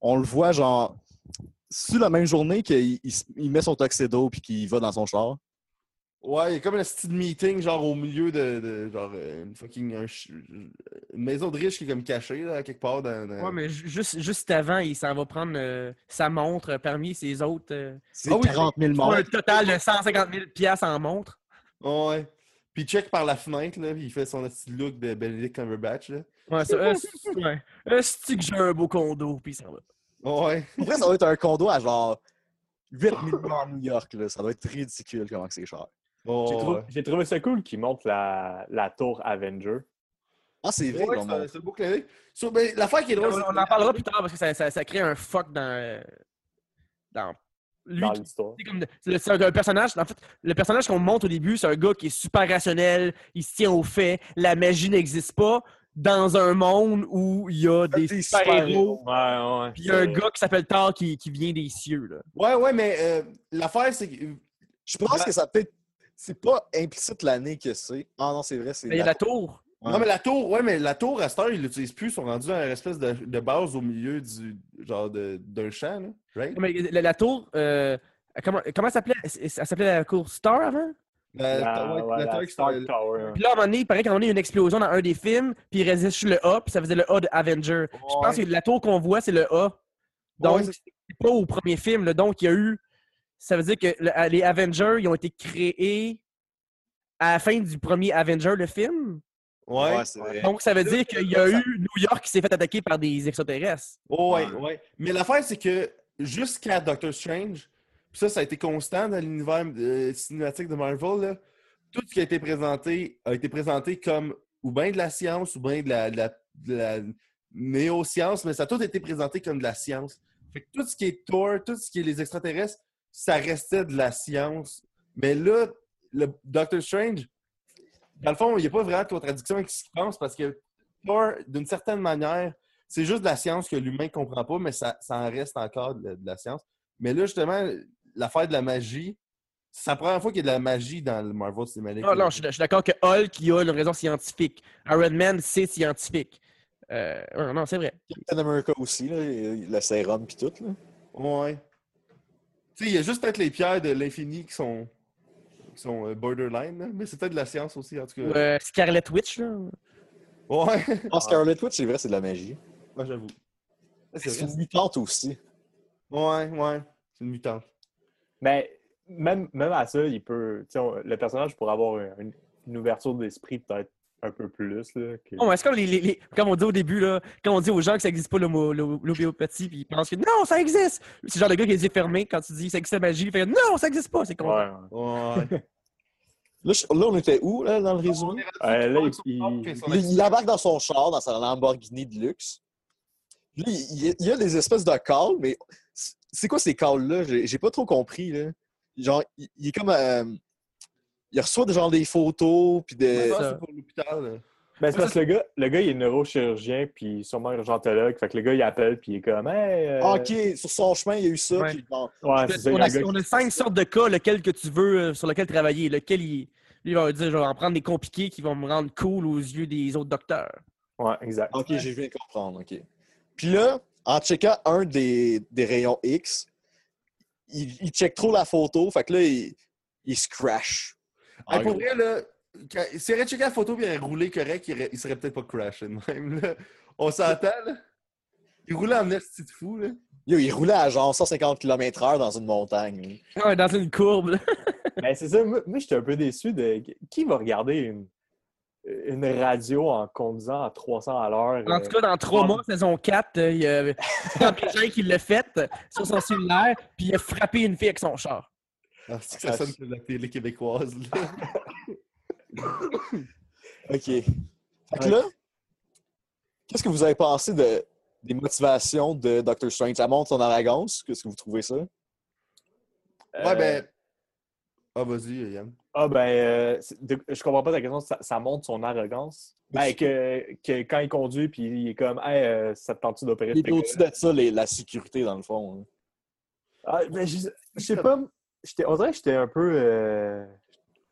S2: on le voit genre sur la même journée qu'il il s- il met son tuxedo puis qu'il va dans son char.
S1: Ouais, il y a comme un style meeting, genre au milieu de, de genre euh, une fucking un une maison de riche qui est comme cachée là, quelque part dans. dans-
S3: Ouais, mais ju- juste, juste avant, il s'en va prendre euh, sa montre parmi ses autres. euh,
S2: C'est
S1: oui,
S2: 40 000
S3: pour
S2: morts.
S3: un total de 150 000 piastres en montre.
S1: Ouais. Puis il check par la fenêtre là, puis il fait son petit look de Benedict Cumberbatch là.
S3: Ouais, ça. euh, c'est- ouais. Euh, c'est-tu que j'ai un beau condo, puis ça va.
S1: Ouais.
S2: Après, ça doit être un condo à genre 8 millions à New York. Là. Ça doit être ridicule comment que c'est cher.
S1: Oh,
S4: J'ai trouvé,
S1: ouais.
S4: j'ai trouvé ça cool qu'ils montrent la, la tour Avenger.
S2: Ah, c'est vrai,
S1: Ouais,
S2: l'ont
S1: c'est beau clin. So, ben, L'affaire qui est
S3: On,
S1: drôle, c'est
S3: on
S1: que-
S3: en parlera plus tard parce que ça, ça, ça crée un fuck dans. euh, dans lui.
S4: dans
S3: qui-
S4: l'histoire.
S3: c'est comme- c'est c'est un, un personnage. En fait, le personnage qu'on montre au début, c'est un gars qui est super rationnel, il se tient aux faits, la magie n'existe pas dans un monde où il y a des
S2: Des
S3: super-héros.
S4: Ouais, ouais.
S3: Puis il y a un gars qui s'appelle Thor qui, qui vient des cieux. Là.
S1: Ouais, ouais, mais euh, l'affaire, c'est que.
S2: Je pense que ça peut-être. C'est pas implicite l'année que c'est. Ah non, c'est vrai, c'est.
S3: Mais il y a la tour.
S2: Ouais.
S1: Non, mais la tour, ouais, mais la tour, à cette heure, ils l'utilisent plus. Ils sont rendus à une espèce de, de base au milieu du genre de- d'un champ, là. Right?
S3: Mais la, la tour, euh, comment, comment elle s'appelait? Elle s'appelait la cour Star avant?
S1: La,
S4: La,
S1: ouais, la
S4: la
S1: s'appelle-
S4: Tower.
S3: Puis là, à un moment donné, il paraît qu'à un moment donné, il y a une explosion dans un des films, puis il résiste sur le A, puis ça faisait le A de Avenger. Je pense que la tour qu'on voit, c'est le A. Donc,
S1: Ouais, c'est-
S3: c'est pas au premier film. là. Donc, il y a eu. Ça veut dire que le- les Avengers, ils ont été créés à la fin du premier Avenger, le film?
S2: Ouais. Vrai.
S3: Donc, ça veut dire qu'il y a eu New York qui s'est fait attaquer par des extraterrestres.
S1: Oh, ouais,
S2: Ouais.
S1: ouais. Mais l'affaire, c'est que jusqu'à Doctor Strange, puis ça, ça a été constant dans l'univers euh, cinématique de Marvel, là, tout ce qui a été présenté a été présenté comme ou bien de la science ou bien de la, de la, de la néo-science, mais ça a tout été présenté comme de la science. Fait que tout ce qui est Thor, tout ce qui est les extraterrestres, ça restait de la science. Mais là, le Doctor Strange, dans le fond, il n'y a pas vraiment de contradiction avec ce qu'il pense parce que Thor, d'une certaine manière, c'est juste de la science que l'humain ne comprend pas, mais ça, ça en reste encore de, de la science. Mais là, justement, l'affaire de la magie, c'est la première fois qu'il y a de la magie dans le Marvel Cinematic.
S3: Ah, non, je suis je suis d'accord que Hulk, il a une raison scientifique. Iron Man, c'est scientifique. Euh, ouais, non, c'est vrai.
S2: Captain America aussi, là, le sérum pis tout. Là.
S1: Ouais. Tu sais, il y a juste peut-être les pierres de l'infini qui sont, qui sont euh, borderline, mais c'est peut-être de la science aussi, en tout cas.
S3: Euh, Scarlet Witch, là.
S1: Ouais.
S2: Ah, Scarlet Witch, c'est vrai, c'est de la magie.
S1: Ouais, j'avoue. C'est
S2: une mutante aussi.
S1: Ouais, ouais. C'est une mutante.
S4: Mais même, même à ça, il peut. tu sais, on- le personnage pourrait avoir une, une ouverture d'esprit peut-être un peu plus. Là, que-
S3: Oh, c'est comme, les, les- les- comme on dit au début, là, quand on dit aux gens que ça n'existe pas l'homéopathie, puis ils pensent que non, ça existe! C'est le genre de gars qui a les yeux fermés quand tu dis ça existe la magie, il fait non, ça existe pas, c'est con.
S4: Ouais,
S1: Ouais. (laughs)
S2: Là, je- là, on était où, là, dans le résumé?
S4: Euh, là, il-
S2: Il, il embarque dans son char, dans sa Lamborghini de luxe. Là, il, il y a- des espèces de calls, mais c'est quoi ces calls-là? J'ai j'ai pas trop compris. Là. genre, il, il est comme. euh, il reçoit genre des photos, puis de.
S1: Ça,
S3: ça.
S1: c'est pour l'hôpital. là.
S4: Ben, c'est parce que le gars, le gars, il est neurochirurgien, puis sûrement urgentologue. Fait que le gars, il appelle, puis il est comme, hey. euh,
S2: Ah, ok, sur son chemin, il y a eu ça.
S3: Ouais.
S2: puis genre,
S4: Ouais, c'est ça,
S3: on,
S4: a gars
S3: on a cinq sortes de cas, lequel que tu veux, euh, sur lequel travailler. Lequel il, lui, il va dire, je vais en prendre des compliqués qui vont me rendre cool aux yeux des autres docteurs.
S4: Ouais, exact.
S2: ok, j'ai viens de comprendre, ok. Puis là, en checkant un des, des rayons X, il, il check trop la photo, fait que là, il, il se crash. En
S1: Hey, pour vrai, là, quand- s'il aurait checké la photo et il aurait roulé correct, il, aurait- il serait peut-être pas crashé de (laughs) même. Là. On s'entend, là? Il roulait en esti de fou, là.
S2: Yo, il roulait à genre 150 km/h dans une montagne. là.
S3: Ouais, dans une courbe. là. (laughs)
S4: Ben, c'est ça. Moi, moi, j'étais un peu déçu de. Qui va regarder une, une radio en conduisant à 300 à l'heure?
S3: En
S4: euh,
S3: tout cas, dans trois
S4: Ah.
S3: mois, saison 4, euh, il y a (laughs) un gens qui l'a fait euh, sur son cellulaire, puis il a frappé une fille avec son char.
S1: Ah, c'est que ça sonne comme la télé québécoise, là. (laughs)
S2: Ok. Fait que là, qu'est-ce que vous avez pensé de, des motivations de Doctor Strange? Ça montre son arrogance. Qu'est-ce que vous trouvez ça?
S1: Ouais,
S4: euh,
S1: ben. Ah, vas-y, Yann.
S4: Ah, ben, euh, de- je comprends pas ta question. Ça, ça montre son arrogance. Ben, que, que quand il conduit, puis il est comme, hey, euh, ça te tente-tu d'opérer
S2: Il est au-dessus de ça, les- la sécurité, dans le fond. hein.
S4: Ah, ben, je, je sais pas. J'étais- On dirait que j'étais un peu. euh,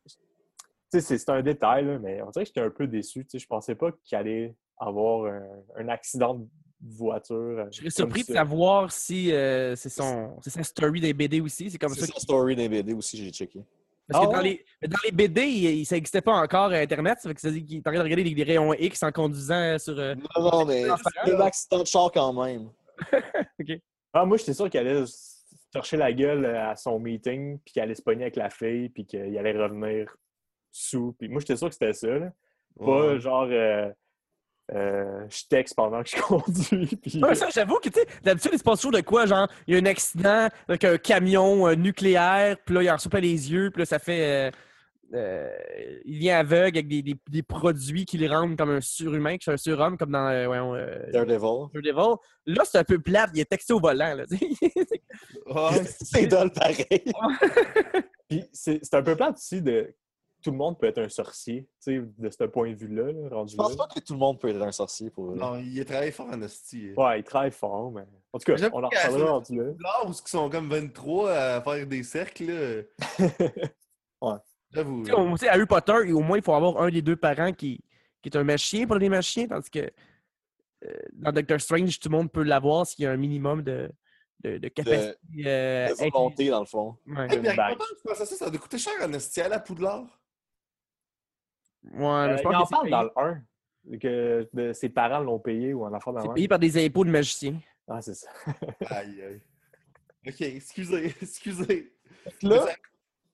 S4: Tu sais, c'est- c'est un détail, là, mais on dirait que j'étais un peu déçu. Tu sais, je pensais pas qu'il allait avoir un, un accident de voiture. euh,
S3: Je serais surpris de savoir si euh, c'est son c'est sa story des BD aussi. C'est comme
S2: C'est
S3: ça.
S2: sa story des BD aussi, j'ai checké.
S3: Parce que
S4: Ah
S3: dans,
S4: ouais?
S3: les, mais dans les BD, il, ça n'existait pas encore euh, Internet. Ça fait que ça dit qu'il est en train de regarder des, des rayons X en conduisant sur. euh,
S2: Non, non, mais c'est un accident de char quand même. (laughs)
S4: Ah, moi, j'étais sûr qu'il allait torcher la gueule euh, à son meeting, puis qu'il allait se pogner avec la fille, puis qu'il allait revenir sous. Puis moi, j'étais sûr que c'était ça. Là. Pas
S1: Ouais.
S4: genre, euh, euh, je texte pendant que je (laughs) conduis. Puis...
S3: Ouais, ça, j'avoue que, tu sais, d'habitude, il se passe toujours de quoi? Genre, il y a un accident avec un camion euh, nucléaire, puis là, il en reçoit plein les yeux, puis là, ça fait. euh, euh, il vient aveugle avec des, des- des produits qui le rendent comme un surhumain, un surhomme, comme dans euh, euh,
S2: Daredevil.
S3: Daredevil. Là, c'est un peu plate, il est texté au volant. Là, (laughs)
S1: Ouais.
S2: C'est dole pareil. (laughs)
S4: Puis c'est c'est un peu plate aussi de. Tout le monde peut être un sorcier, tu sais, de ce point de vue-là, rendu
S2: Je pense
S4: là.
S2: pas que tout le monde peut être un sorcier pour eux.
S1: Non, il a travaillé fort en esti.
S4: Ouais, il travaille fort, mais. En tout cas, on en reparlera rendu là.
S1: Là, où ils sont comme 23 à faire des cercles. (laughs)
S2: Ouais.
S1: J'avoue.
S3: Tu sais, Harry Potter, au moins, il faut avoir un des deux parents qui, qui est un magicien pour les magiciens, tandis que euh, dans Doctor Strange, tout le monde peut l'avoir s'il y a un minimum de, de, de capacité. euh,
S2: De volonté, dans le fond.
S3: Ouais,
S1: Hey, mais comment je pense à ça? Ça doit coûter cher en esti à la Poudlard?
S3: Ouais, mais
S4: Euh,
S3: je
S4: il
S3: pense
S4: en
S3: que c'est
S4: parle dans le 1, que de- ses parents l'ont payé ou en enfant dans
S3: C'est
S4: le
S3: payé par des impôts de magiciens.
S4: Ah, c'est ça. (laughs)
S1: Aïe, aïe. Ok, excusez, (laughs) excusez.
S2: Là,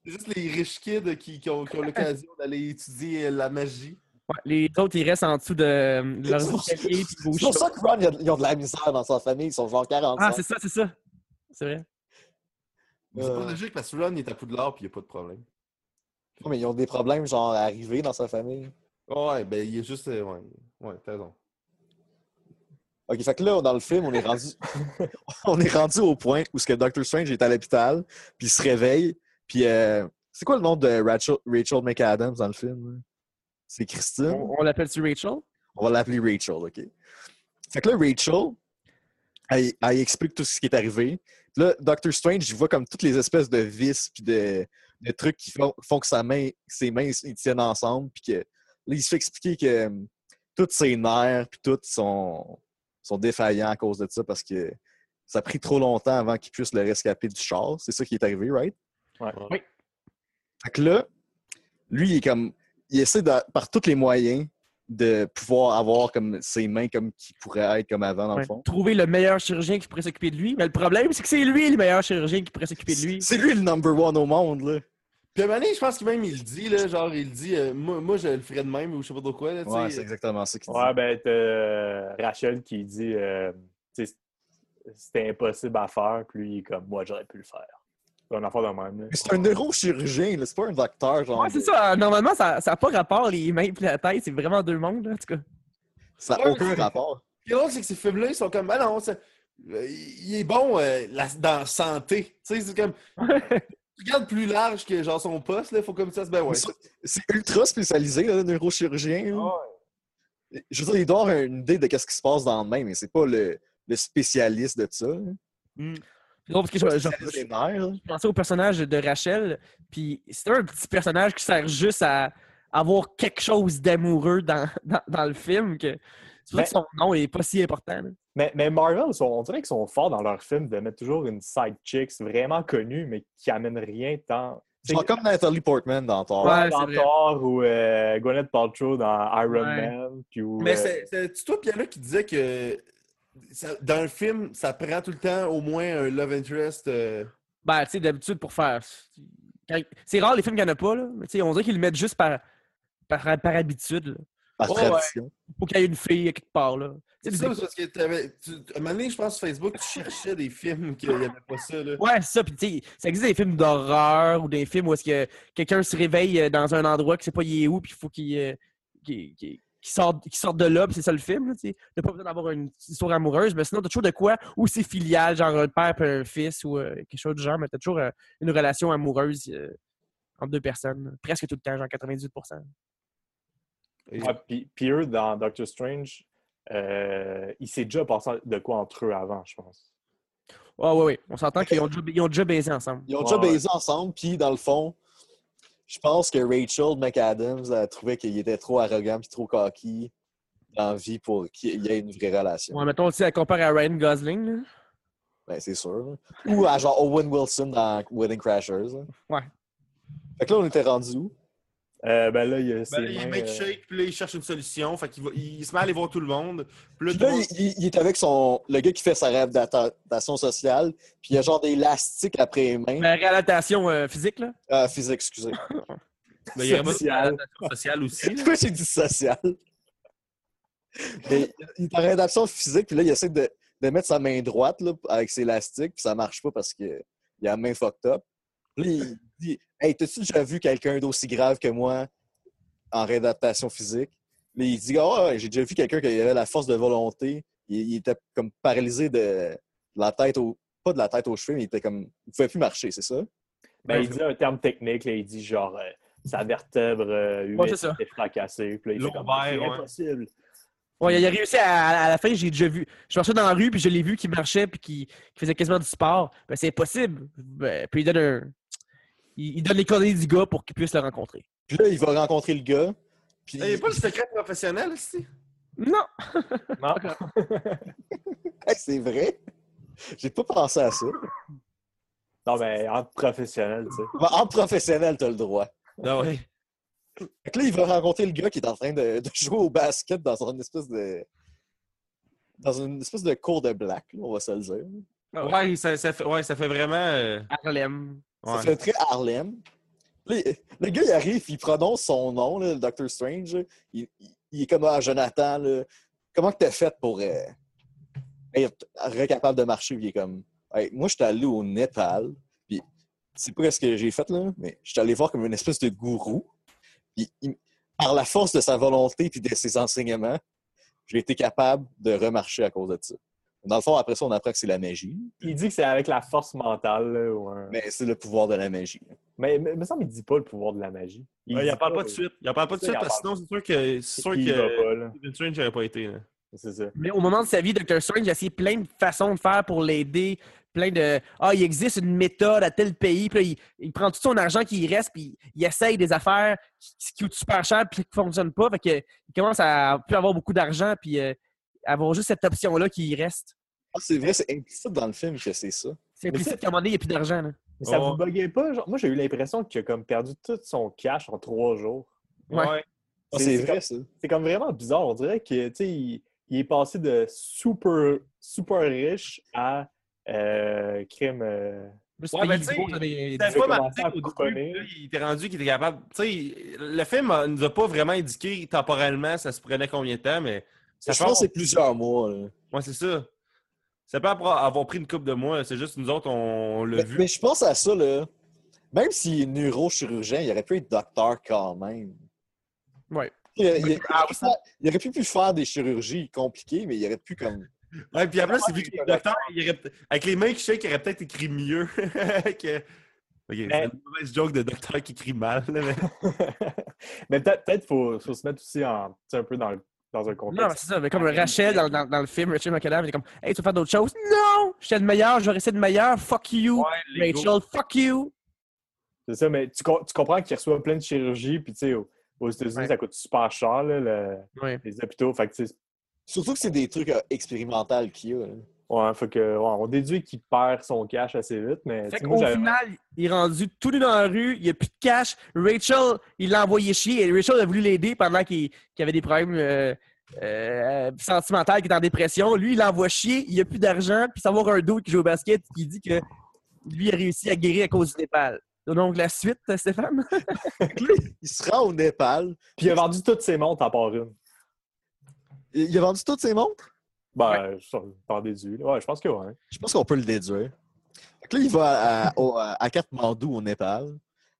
S1: C'est juste les riches kids qui, qui ont, qui ont l'occasion d'aller étudier euh, la magie.
S3: Ouais, les autres, ils restent en dessous de, leurs
S2: C'est pour-
S3: escaliers
S2: c'est pour ça que Ron, ils ont de la misère dans sa famille. Ils sont genre 45.
S3: Ah, c'est ça, c'est ça. C'est vrai.
S1: C'est
S2: Euh.
S1: pas logique parce que Ron il est à Poudlard puis il n'y a pas de problème.
S2: Ouais, mais ils ont des problèmes, genre, à arriver dans sa famille.
S1: Ouais, ben il est juste. euh, ouais, ouais t'as raison.
S2: Ok, fait que là, dans le film, on est rendu, (laughs) on est rendu au point où ce que Doctor Strange est à l'hôpital, puis il se réveille, puis euh, c'est quoi le nom de Rachel, Rachel McAdams dans le film? C'est Christine?
S3: On, on l'appelle-tu Rachel?
S2: On va l'appeler Rachel, OK? Fait que là, Rachel, elle, elle explique tout ce qui est arrivé. Là, Doctor Strange, il voit comme toutes les espèces de vis puis de, de trucs qui font, font que sa main, ses mains ils tiennent ensemble. Puis que là, il se fait expliquer que hum, tous ses nerfs puis tout sont, sont défaillants à cause de ça parce que ça a pris trop longtemps avant qu'il puisse le rescaper du char. C'est ça qui est arrivé, right?
S4: Ouais.
S3: Oui.
S2: Fait que là, lui, il est comme. Il essaie de- par tous les moyens de pouvoir avoir comme ses mains comme qui pourraient être comme avant, dans
S3: Ouais.
S2: le fond.
S3: Trouver le meilleur chirurgien qui pourrait s'occuper de lui. Mais le problème, c'est que c'est lui le meilleur chirurgien qui pourrait s'occuper de lui.
S2: C'est lui le number one au monde, là.
S1: Puis à un moment donné, je pense que même il le dit, là, genre il dit euh, moi, moi je le ferais de même ou je sais pas trop quoi. Là,
S2: Ouais, c'est exactement ça qu'il dit.
S4: Ouais, ben, euh, Rachel qui dit euh, c'était impossible à faire, puis lui, il est comme moi, j'aurais pu le faire. C'est un affaire de même. là.
S2: C'est un neurochirurgien, là. C'est pas un docteur, genre.
S3: Ouais, c'est ça. Normalement, ça n'a pas rapport, les mains et la tête. C'est vraiment deux mondes, là, en tout cas.
S2: Ça n'a
S1: Ouais,
S2: aucun rapport.
S1: Ce qui est drôle, c'est que ces films-là, ils sont comme, ah non, c'est- il est bon euh, la- dans la santé. Tu sais, c'est comme, (laughs) tu regardes plus large que genre son poste, là, faut comme ça ben ouais.
S2: C'est ultra spécialisé, là, le neurochirurgien. là. Je veux dire, il doit avoir une idée de ce qui se passe dans le même, mais c'est pas le, le spécialiste de ça.
S3: C'est drôle parce que je,
S2: là.
S3: je pensais au personnage de Rachel, puis c'est un petit personnage qui sert juste à avoir quelque chose d'amoureux dans, dans, dans le film que c'est
S4: Ben-
S3: que son nom est pas si important. là.
S4: Mais, mais Marvel, sont- on dirait qu'ils sont forts dans leurs films de mettre toujours une side chick vraiment connue, mais qui amène rien tant.
S2: Genre comme Nathalie Portman dans Thor.
S3: Ouais,
S4: dans
S3: c'est vrai.
S4: Thor ou euh, Gwyneth Paltrow dans Iron
S3: Ouais.
S4: Man. Puis,
S1: Mais
S4: euh,
S1: c'est- c'est toi, Pierre, qui disait que ça- dans un film, ça prend tout le temps au moins un love interest. euh,
S3: Ben, tu sais, d'habitude, pour faire. quand- C'est rare les films qu'il n'y en a pas, là. Mais tu sais, on dirait qu'ils le mettent juste par, par, par habitude. Là.
S2: Par
S3: Oh, ouais.
S2: tradition.
S3: Faut qu'il y ait une fille à quelque part, là.
S1: C'est ça, parce que t'avais. Tu, à un moment donné, je pense sur Facebook, tu cherchais des films qu'il n'y avait pas ça. Là.
S3: Ouais, c'est ça. Puis, tu sais, ça existe des films d'horreur ou des films où est-ce que quelqu'un se réveille euh, dans un endroit que sait pas il est où, puis il faut qu'il euh, qu'il- qu'il- qu'il sorte, qu'il sorte de là, c'est ça le film. Tu. T'as pas besoin d'avoir une histoire amoureuse, mais sinon, t'as toujours de quoi, ou c'est filial, genre un père et un fils, ou euh, quelque chose du genre, mais t'as toujours euh, une relation amoureuse euh, entre deux personnes. Presque tout le temps, genre 98
S1: Et-
S4: ouais, puis, puis eux, dans Doctor Strange, euh, il s'est déjà passé de quoi entre eux avant, je pense.
S3: Ouais, ouais, ouais. On s'entend qu'ils ont, déjà- ils ont déjà baisé ensemble.
S2: Ils ont déjà
S4: Ouais, ouais.
S2: baisé ensemble, puis dans le fond, je pense que Rachel McAdams a trouvé qu'il était trop arrogant puis trop cocky dans la vie pour qu'il y ait une vraie relation.
S3: Ouais, mettons, sais, elle compare à Ryan Gosling. là.
S2: Ben, c'est sûr. Ou à genre Owen Wilson dans Wedding Crashers. là.
S3: Ouais.
S2: Fait que là, on était rendu où?
S4: Euh, ben là, il a
S1: Ben là, il
S4: mains,
S1: make
S4: euh,
S1: shake, puis là, il cherche une solution. Fait qu'il va, il se met à aller voir tout le monde. Puis là,
S2: Puis
S1: tout le
S2: là,
S1: monde-
S2: il, il- il est avec son, le gars qui fait sa réadaptation sociale, puis il y a genre des élastiques après les mains.
S3: Mais réadaptation euh, physique, là?
S2: Ah, physique, excusez. (laughs)
S1: Ben, il y aurait pas de
S4: social.
S1: adaptation sociale aussi.
S2: Pourquoi j'ai dit social? Mais il est en réadaptation physique, puis là, il essaie de, de mettre sa main droite là, avec ses élastiques, puis ça marche pas parce qu'il a la main fucked up. Puis là, il dit Hey, t'as-tu déjà vu quelqu'un d'aussi grave que moi en réadaptation physique? Mais il dit Ah, ouais, j'ai déjà vu quelqu'un qui avait la force de volonté. Il, il était comme paralysé de, de la tête au. Pas de la tête aux cheveux, mais il était comme. Il pouvait plus marcher, c'est ça?
S4: Ben, il dit un terme technique, là, il dit genre euh, sa vertèbre euh,
S3: Ouais,
S4: est fracassée. Puis là, il fait comme,
S1: Lombaire,
S4: c'est
S1: ouais.
S4: impossible.
S3: Ouais, il a réussi à, à la fin, j'ai déjà vu. Je marchais dans la rue, puis je l'ai vu qui marchait, puis qui, faisait quasiment du sport. Ben, c'est possible. Ben, puis il donne un. Il, il donne les coordonnées du gars pour qu'il puisse le rencontrer.
S2: Puis là, il va rencontrer le gars. Puis
S1: Il n'y a pas le secret professionnel ici.
S3: Non! (laughs)
S4: Non? (laughs)
S2: Hey, c'est vrai? J'ai pas pensé à ça.
S4: non, mais entre professionnels, tu sais.
S2: Ben, En professionnel, t'as le droit.
S1: Ah ouais.
S2: Fait que là, il va rencontrer le gars qui est en train de, de jouer au basket dans une espèce de. Dans une espèce de cours de black, là, on va se le dire.
S1: Ouais, ça, ça fait, ouais, ça fait vraiment. euh,
S3: Harlem.
S2: Ça
S1: ouais.
S2: fait très Harlem. Le gars, il arrive, il prononce son nom, là, le Doctor Strange. là. Il, il- il est comme ah, Jonathan, là. comment t'as fait pour euh, être capable de marcher? Puis il est comme Hey, moi, je suis allé au Népal, puis c'est pas ce que j'ai fait, là, mais je suis allé voir comme une espèce de gourou. Puis il- par la force de sa volonté puis de ses enseignements, j'ai été capable de remarcher à cause de ça. Dans le fond, après ça, on apprend que c'est la magie,
S4: Il dit que c'est avec la force mentale. là, ou un-
S2: mais c'est le pouvoir de la magie.
S4: Mais mais- me semble qu'il dit pas le pouvoir de la magie.
S1: Ouais, il
S4: dit
S1: en parle pas de suite. Il en parle pas de suite
S4: il
S1: parce que sinon, c'est sûr que. C'est sûr
S4: qu'il y va
S1: que.
S4: pas, là.
S1: Stephen Strange n'aurait pas été. Là.
S4: C'est ça.
S3: Mais au moment de sa vie, Dr. Strange a essayé plein de façons de faire pour l'aider. Plein de. Ah, il existe une méthode à tel pays. Puis là, il, il prend tout son argent qui reste, puis il essaye des affaires qui, qui coûtent super cher, puis qui ne fonctionnent pas. Fait que, il commence à plus avoir beaucoup d'argent, puis euh, avoir juste cette option-là qui reste.
S2: Ah, c'est vrai, c'est implicite dans le film que c'est ça.
S3: C'est
S4: Mais
S3: implicite qu'à un moment donné, il n'y a plus d'argent. là.
S4: Mais ça
S1: Oh.
S4: vous buguait pas? Genre, moi, j'ai eu l'impression qu'il a comme perdu tout son cash en trois jours.
S3: Ouais.
S2: Ah,
S4: C'est-
S2: c'est
S4: c'est
S2: vrai,
S4: comme-
S2: ça.
S4: C'est comme vraiment bizarre. On dirait que, tu sais, il, il est passé de super, super riche à euh, crime. euh,
S1: Ouais, tu sais, pas il était rendu qu'il était capable. Tu sais, le film euh, nous a pas vraiment indiqué temporellement ça se prenait combien de temps, mais ça
S2: je pense que c'est plusieurs mois. là.
S1: Ouais, c'est ça. Ça peut avoir avoir pris une coupe de mois. C'est juste nous autres, on, l'a
S2: Mais,
S1: vu.
S2: mais je pense à ça, là. Même s'il est neurochirurgien, il aurait pu être docteur quand même.
S3: Ouais.
S2: Il, il- il-
S1: Ah,
S2: il- aurait pu plus faire des chirurgies compliquées, mais il aurait pu comme. (laughs)
S1: Ouais, puis après, c'est vu que le docteur, il aurait peut- avec les mains qui shake, il aurait peut-être écrit mieux (laughs) que. Ok, c'est
S4: Mais-
S1: une mauvaise joke de docteur qui crie mal. là, mais- (laughs)
S4: mais peut-être peut faut, faut se mettre aussi en, un peu dans, le- dans un
S3: Non,
S4: contexte.
S3: c'est ça. Mais comme Rachel dans, dans, dans le film, Rachel McAdams, il est comme Hey, tu veux faire d'autres choses? Non! J'étais le meilleur, je vais rester le meilleur. Fuck you, Rachel. Fuck you.
S4: C'est ça, mais tu, co- tu comprends qu'il reçoit plein de chirurgie, puis tu sais, aux, aux États-Unis,
S3: Ouais.
S4: ça coûte super cher, là, le-
S3: Ouais.
S4: les hôpitaux. Fait que, tu sais,
S2: Surtout que c'est des trucs euh, expérimentaux qu'il y a. là.
S4: Ouais, faut que, ouais, on déduit qu'il perd son cash assez vite, mais
S3: Fait qu'au final, il est rendu tout nu dans la rue, il n'y a plus de cash. Rachel, il l'a envoyé chier et Rachel a voulu l'aider pendant qu'il qu'il avait des problèmes euh, euh, sentimentaux, qu'il est en dépression. Lui, il l'envoie chier, il n'y a plus d'argent, puis savoir un dos qui joue au basket qui dit que lui a réussi à guérir à cause du Népal. Donc, la suite, Stéphane? (laughs)
S2: Fait il se rend au Népal.
S4: Puis il a vendu toutes ses montres à part une.
S2: Il a vendu toutes ses montres?
S4: Ben, t'en déduis. Ouais, je pense que ouais.
S2: Je pense qu'on peut le déduire. Fait que là, il va à, au- à Katmandou, au Népal.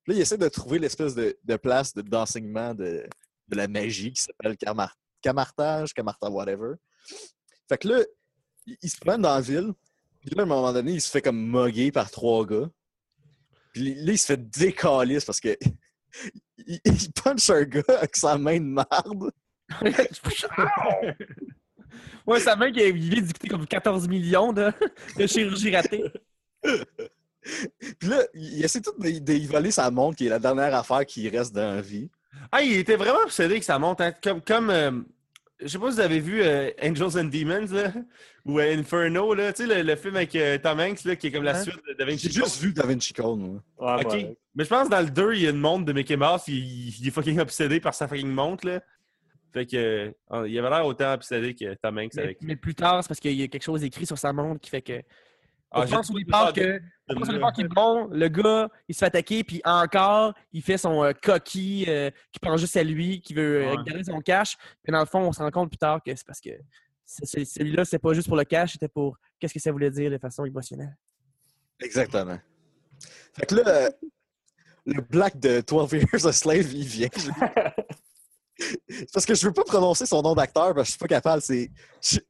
S2: Là, il essaie de trouver l'espèce de, de place de- d'enseignement de, de la magie qui s'appelle Camar Camartage, Camarta, whatever. Fait que là, il, il se promène dans la ville. Puis là, à un moment donné, il se fait comme mugger par trois gars. Puis là, il se fait décaler parce que (laughs) il, il punch un gars avec sa main de marde. (laughs)
S3: ouais, ça veut qu'il vient d'écouter comme 14 millions de, de chirurgie ratée.
S2: Puis là, il essaie tout de, de y voler sa montre, qui est la dernière affaire qui reste dans la vie.
S1: Ah, il était vraiment obsédé que ça monte. hein. Comme, comme euh, je sais pas si vous avez vu euh, Angels and Demons, là, ou euh, Inferno, là, tu sais, le, le film avec euh, Tom Hanks, là, qui est comme la
S3: Hein?
S1: suite de Da Vinci
S2: J'ai juste vu Da Vinci Code, moi.
S4: Ouais,
S1: Ok.
S4: ouais.
S1: Mais je pense que dans le 2, il y a une montre de Mickey Mouse, il, il est fucking obsédé par sa fucking montre, là. Fait que, euh, il avait l'air autant obsédé que Tom Hanks
S3: Mais,
S1: avec.
S3: mais plus tard, c'est parce qu'il y a quelque chose écrit sur sa montre qui fait que.
S1: Ah,
S3: on
S1: j'ai
S3: pense au départ
S1: ça
S3: que. qu'il est bon, le gars, il se fait attaquer, puis encore, il fait son euh, coquille euh, qui pense juste à lui, qui veut euh,
S1: Ouais.
S3: garder son cash. Puis dans le fond, on se rend compte plus tard que c'est parce que celui-là, c'est pas juste pour le cash, c'était pour qu'est-ce que ça voulait dire de façon émotionnelle.
S2: Exactement. Fait que là, le black de 12 Years a Slave, il vient. (laughs) Parce que je veux pas prononcer son nom d'acteur parce que je suis pas capable. C'est Ch-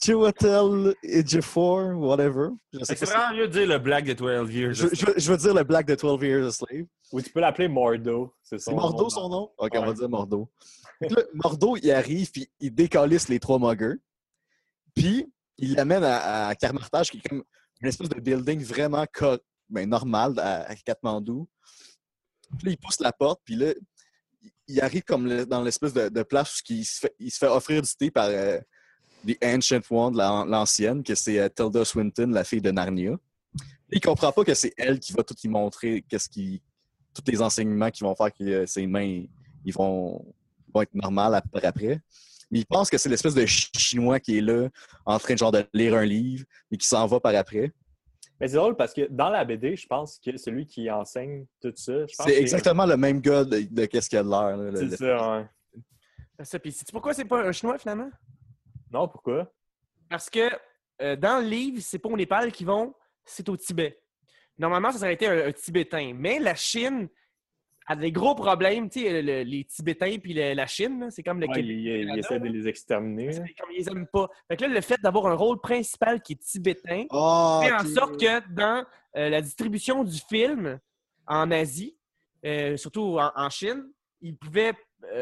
S2: Chiwetel Ejiofor, whatever. Je, sais
S1: C'est
S2: pas
S1: vraiment mieux de dire le black de 12 Years.
S2: je, je veux- je veux dire le black de 12 Years a Slave.
S4: Ou tu peux l'appeler Mordo. C'est
S2: Mordo
S4: nom.
S2: son nom? Ok, on va dire Mordo. Là, Mordo, il arrive puis il décalisse les trois muggers. Puis il l'amène à, à Carmartage, qui est comme une espèce de building vraiment ben, normal à, à Katmandou. Puis là, il pousse la porte, puis là, il- arrive comme dans l'espèce de, place où il se, fait, offrir du thé par euh, The Ancient One, la- l'ancienne, que c'est euh, Tilda Swinton, la fille de Narnia. Il comprend pas que c'est elle qui va tout lui montrer qu'est-ce qui, tous les enseignements qui vont faire que euh, ses mains ils vont, être normales après. après. Mais il pense que c'est l'espèce de chi- chinois qui est là, en train de, lire un livre, et qui s'en va par après.
S4: Mais c'est drôle parce que dans la BD, je pense que celui qui enseigne tout ça, je pense
S2: C'est
S4: que-
S2: exactement le même gars de, de qu'est-ce qu'il y a de l'air.
S4: C'est
S2: le-
S4: ça, ouais.
S3: C'est ça. Puis sais-tu pourquoi c'est pas un chinois finalement?
S4: Non, pourquoi?
S3: Parce que euh, dans le livre, c'est pas au Népal qu'ils vont, c'est au Tibet. Normalement, ça aurait été un, un Tibétain. Mais la Chine a des gros problèmes. Tu sais, le- les Tibétains puis le- la Chine, c'est comme le
S4: Ouais,
S3: Québec.
S4: il, il- il
S3: Canada,
S4: essaie de les exterminer.
S3: Comme ils les aiment pas. Fait que là, le fait d'avoir un rôle principal qui est tibétain
S2: Ah,
S3: fait en sorte que dans euh, la distribution du film en Asie, euh, surtout en, en Chine, ils pouvaient.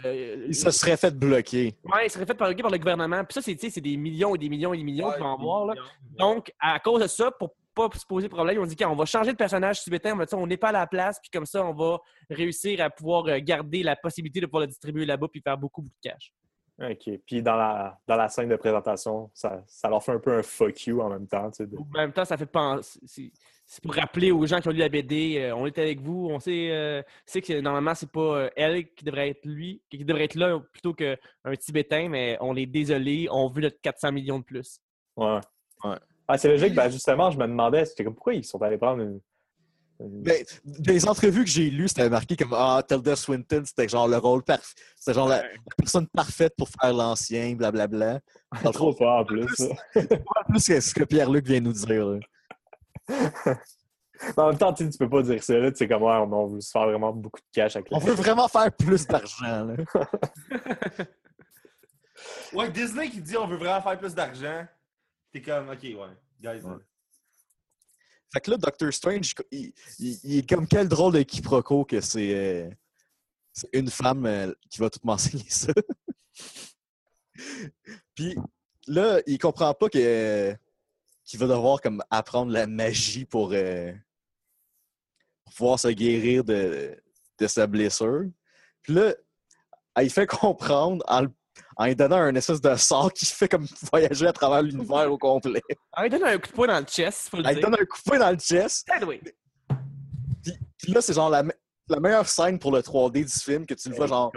S3: euh,
S2: Il se serait fait bloquer.
S3: Ouais, il serait fait par, par le gouvernement. Puis ça, c'est des millions et des millions et des millions qu'ils vont avoir. Là.
S1: Donc,
S3: Donc, à cause de ça, pour pas se poser problème, ils ont dit qu'on va changer de personnage tibétain, on va dire, on n'est pas à la place, puis comme ça, on va réussir à pouvoir euh, garder la possibilité de pouvoir le distribuer là-bas puis faire beaucoup, beaucoup de cash.
S4: OK. Puis dans la, dans la scène de présentation, ça, ça leur fait un peu un fuck you en même temps. tu sais, de-
S3: En même temps, ça fait penser. c'est- C'est pour rappeler aux gens qui ont lu la BD, euh, on est avec vous, on sait, euh, sait que normalement, c'est pas euh, elle qui devrait être lui, qui devrait être là plutôt qu'un Tibétain, mais on est désolé, on veut notre 400 millions de plus.
S4: Ouais.
S2: Ouais.
S4: Ah, c'est logique. Ben, justement, je me demandais, c'était comme pourquoi ils sont allés prendre une. une-
S2: Ben, des entrevues que j'ai lues, c'était marqué comme Ah, Tilda Swinton, c'était genre le rôle parfait. C'était genre la, la personne parfaite pour faire l'ancien, blablabla. (laughs)
S4: Trop pas en plus.
S2: pas plus que ce que Pierre-Luc vient nous dire.
S4: Mais (laughs) en même temps, tu peux pas dire ça. Là, tu sais, comme, ouais, on, on veut se faire vraiment beaucoup de cash avec
S2: On veut vraiment faire plus d'argent. là. (laughs)
S1: Ouais, Disney qui dit on veut vraiment faire plus d'argent. T'es comme, ok, ouais. Guys,
S2: Ouais. Fait que là, Doctor Strange, il, il- il est comme quel drôle de quiproquo que c'est euh, c'est une femme euh, qui va tout m'enseigner ça. (laughs) Puis là, il comprend pas que qu'il va devoir comme apprendre la magie pour, euh, pour pouvoir se guérir de, de sa blessure. Puis là, il fait (laughs) comprendre en, le- en lui donnant un espèce de sort qui fait comme (laughs) voyager à travers l'univers au complet.
S3: Ah, il donne un coup de poing dans le chest, faut le
S2: Il
S3: dire.
S2: donne un coup de poing dans le chest.
S3: Anyway.
S2: Puis, puis là, c'est genre la, me- la meilleure scène pour le 3D du film que tu le vois, genre,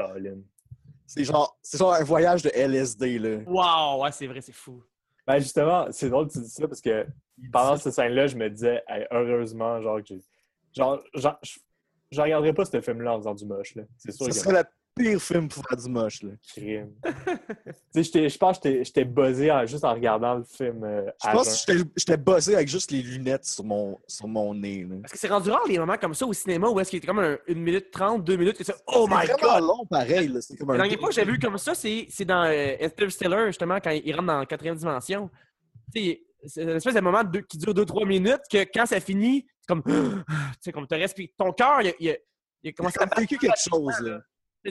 S2: c'est genre, c'est genre un voyage de LSD, là.
S3: Wow, ouais, c'est vrai, c'est fou.
S4: Ben justement, c'est drôle que tu dis ça parce que pendant cette scène-là, je me disais, Hey, heureusement, genre, que j'ai. Genre, genre, je, je regarderais pas ce film-là en faisant du moche, là. C'est sûr
S2: Ce
S4: que
S2: serait pire film pour faire du moche, là.
S4: crime. (laughs) tu je pense que j'étais- buzzé en- juste en regardant le film. euh,
S2: Je pense que j'étais- bossé avec juste les lunettes sur mon, sur mon nez, là.
S3: Parce que c'est rendu rare les moments comme ça au cinéma où est-ce qu'il était comme un, une minute trente, deux minutes, que c'est Oh my
S2: C'est
S3: god!
S2: long, pareil, là. C'est comme un...
S3: La dernière fois que j'ai vu comme ça, c'est c'est dans euh, Interstellar, justement, quand il rentre dans la quatrième dimension. Tu sais, c'est une espèce de moment de- qui dure 2-3 minutes que quand ça finit, c'est comme. (gasps) Tu sais, comme tu respires. Ton cœur, il, a- il, il a commencé à
S2: vécu quelque chose, là.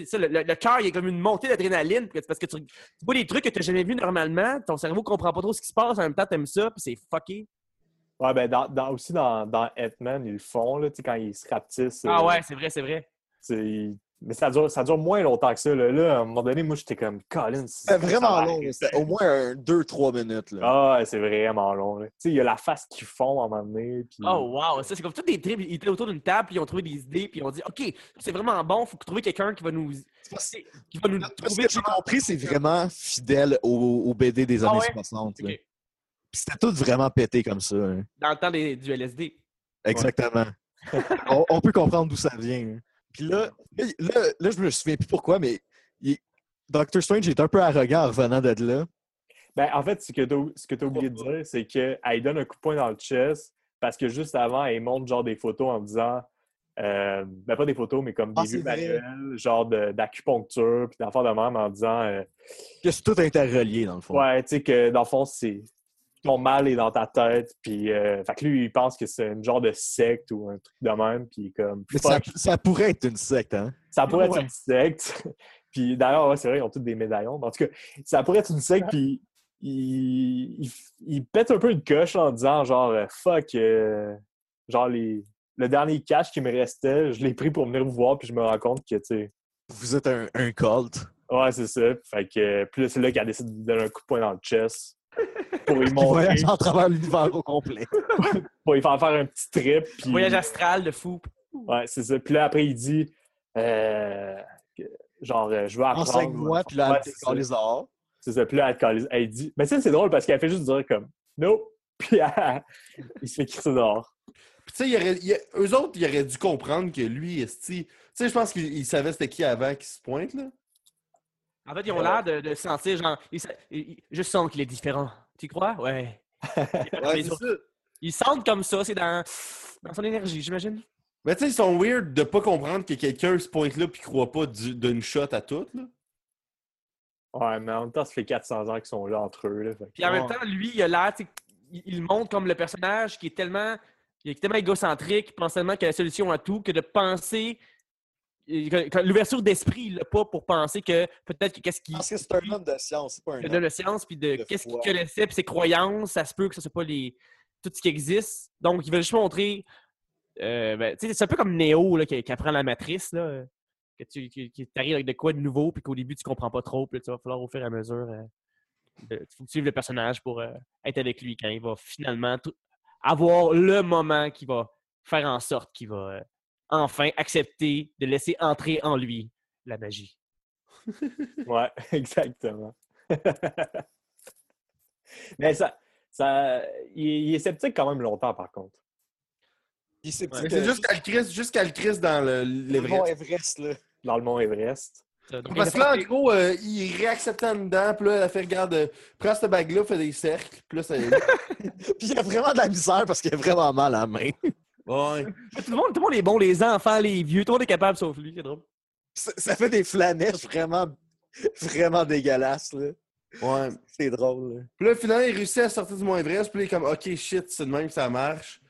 S3: Ça, le, le- le cœur, il y a comme une montée d'adrénaline. Parce que tu, tu vois des trucs que tu n'as jamais vus normalement. Ton cerveau comprend pas trop ce qui se passe. En même temps, tu aimes ça. Puis c'est fucké.
S4: Ouais, ben dans, dans- aussi dans, dans ils le font, là, quand ils se rapetissent.
S3: Ah
S4: euh,
S3: ouais, c'est vrai, c'est vrai.
S4: Mais ça dure, ça dure moins longtemps que ça. Là, Là, à un moment donné, moi, j'étais comme, Colin, c'est
S2: vraiment long, au moins 2-3 minutes, là.
S4: Ah, c'est vraiment long. Tu sais, il y a la face qu'ils font à un moment donné. Puis...
S3: Oh wow, ça c'est comme tous des trips. Ils étaient autour d'une table, puis ils ont trouvé des idées, puis ils ont dit OK, c'est vraiment bon, faut trouver quelqu'un qui va nous. qui va nous
S2: Parce
S3: trouver.
S2: que j'ai compris, c'est vraiment fidèle au, au BD des
S3: Ah
S2: années
S3: ouais?
S2: 60, là.
S3: Ok.
S2: Puis c'était tout vraiment pété comme ça, hein.
S3: Dans le temps des- du LSD.
S2: Exactement. on, on peut comprendre d'où ça vient. hein. Puis là, là, là, là, je me souviens plus pourquoi, mais il- Doctor Strange est un peu arrogant en revenant de là.
S4: Ben, en fait, ce que tu as oublié de dire, c'est qu'elle donne un coup de poing dans le chest parce que juste avant, elle montre genre des photos en disant. euh, ben, pas des photos, mais comme
S2: Ah,
S4: des
S2: vrai.
S4: manuels, genre d'acupuncture, puis d'affaires de même en disant. euh,
S2: Que c'est tout interrelié, dans le fond.
S4: Ouais, tu sais que dans le fond, c'est ton mal est dans ta tête. Puis, euh, fait que lui, il pense que c'est une genre de secte ou un truc de même. Puis, comme,
S2: ça, pourrait être une secte, hein?
S4: ça pourrait être une secte. (laughs) puis, d'ailleurs, ouais, c'est vrai, ils ont tous des médaillons. Mais en tout cas, ça pourrait être une secte. Puis, il, il, il pète un peu une coche en disant, genre, euh, fuck, euh, genre, les, le dernier cash qui me restait, je l'ai pris pour venir vous voir. Puis, je me rends compte que, tu sais,
S2: Vous êtes un, un cult.
S4: ouais, c'est ça. Fait que, puis là, c'est là qu'elle décide de donner un coup de poing dans le chest. Pour
S2: Qui (laughs)
S4: montrer.
S2: voyage à travers l'univers au complet. (laughs)
S4: pour lui faire faire un petit trip. Puis,
S3: Voyage astral de fou.
S4: ouais, c'est ça. Puis là, après, il dit euh, genre, euh, je veux apprendre.
S2: Enseigne-moi, puis là, elle
S4: c'est ça.
S2: les dehors.
S4: C'est ça. Puis là, elle, elle dit. Mais tu sais, c'est drôle parce qu'elle fait juste dire comme No. (laughs) Puis elle- il se fait crisser dehors.
S1: Puis, tu sais, il aurait- il a- eux autres, ils auraient dû comprendre que lui, esti. Tu sais, je pense qu'ils ils savaient c'était qui avant qui se pointe, là.
S3: En fait, ils ont l'air de, de sentir, genre, ils ils- je sens qu'il est différent. Tu crois? Ouais. Ils sentent comme ça, c'est dans, dans son énergie, j'imagine.
S1: Mais tu sais, ils sont weird de pas comprendre que quelqu'un se pointe là puis croit pas du- d'une shot à tout, là.
S4: Ouais, mais en même temps, ça fait 400 ans qu'ils sont là entre eux. Là, fait
S3: Puis en même temps, lui, il a l'air, tu sais, il, il montre comme le personnage qui est tellement, il est tellement égocentrique, il pense tellement qu'il a la solution à tout, que de penser, l'ouverture d'esprit, il l'a pas pour penser que peut-être que qu'est-ce qui.
S2: Parce que c'est un homme de science, c'est pas un
S3: de
S2: homme.
S3: la science, puis de
S2: de
S3: qu'est-ce qu'il connaissait, puis ses croyances, ça se peut que ce soit pas les, tout ce qui existe. Donc, il veut juste montrer. euh, ben, c'est un peu comme Neo là, qui, qui apprend la matrice. Là, que tu qui, qui t'arrives avec de quoi de nouveau, puis qu'au début, tu comprends pas trop, puis tu vas falloir au fur et à mesure. euh, de- faut suivre le personnage pour euh, être avec lui quand il va finalement tout- avoir le moment qui va faire en sorte qu'il va euh, enfin accepter de laisser entrer en lui la magie. (laughs)
S4: Ouais, exactement. (laughs) mais ça. ça il, il est sceptique quand même longtemps, par contre.
S2: Puis c'est
S1: Mais c'est juste qu'elle crisse, juste qu'elle crisse dans le-
S2: le Mont
S1: l'Everest.
S2: Everest, là.
S4: Dans le mont Everest.
S3: Donc,
S1: Parce que
S3: il
S1: là, en gros, euh, il réaccepte en dedans, puis là, elle a fait, regarde, euh, prends cette bague-là, fais des cercles, puis là, ça... (laughs)
S2: Puis il y a vraiment de la misère parce qu'il a vraiment mal à la main.
S1: Ouais.
S3: Tout le, monde, tout le monde est bon, les enfants, les vieux, tout le monde est capable sauf lui, c'est drôle.
S2: Ça, ça fait des flanèches vraiment, vraiment dégueulasses, là.
S1: Ouais.
S2: C'est drôle, là.
S1: Puis là, finalement, il réussit à sortir du Mont Everest, puis là, il est comme, OK, shit, c'est de même que ça marche.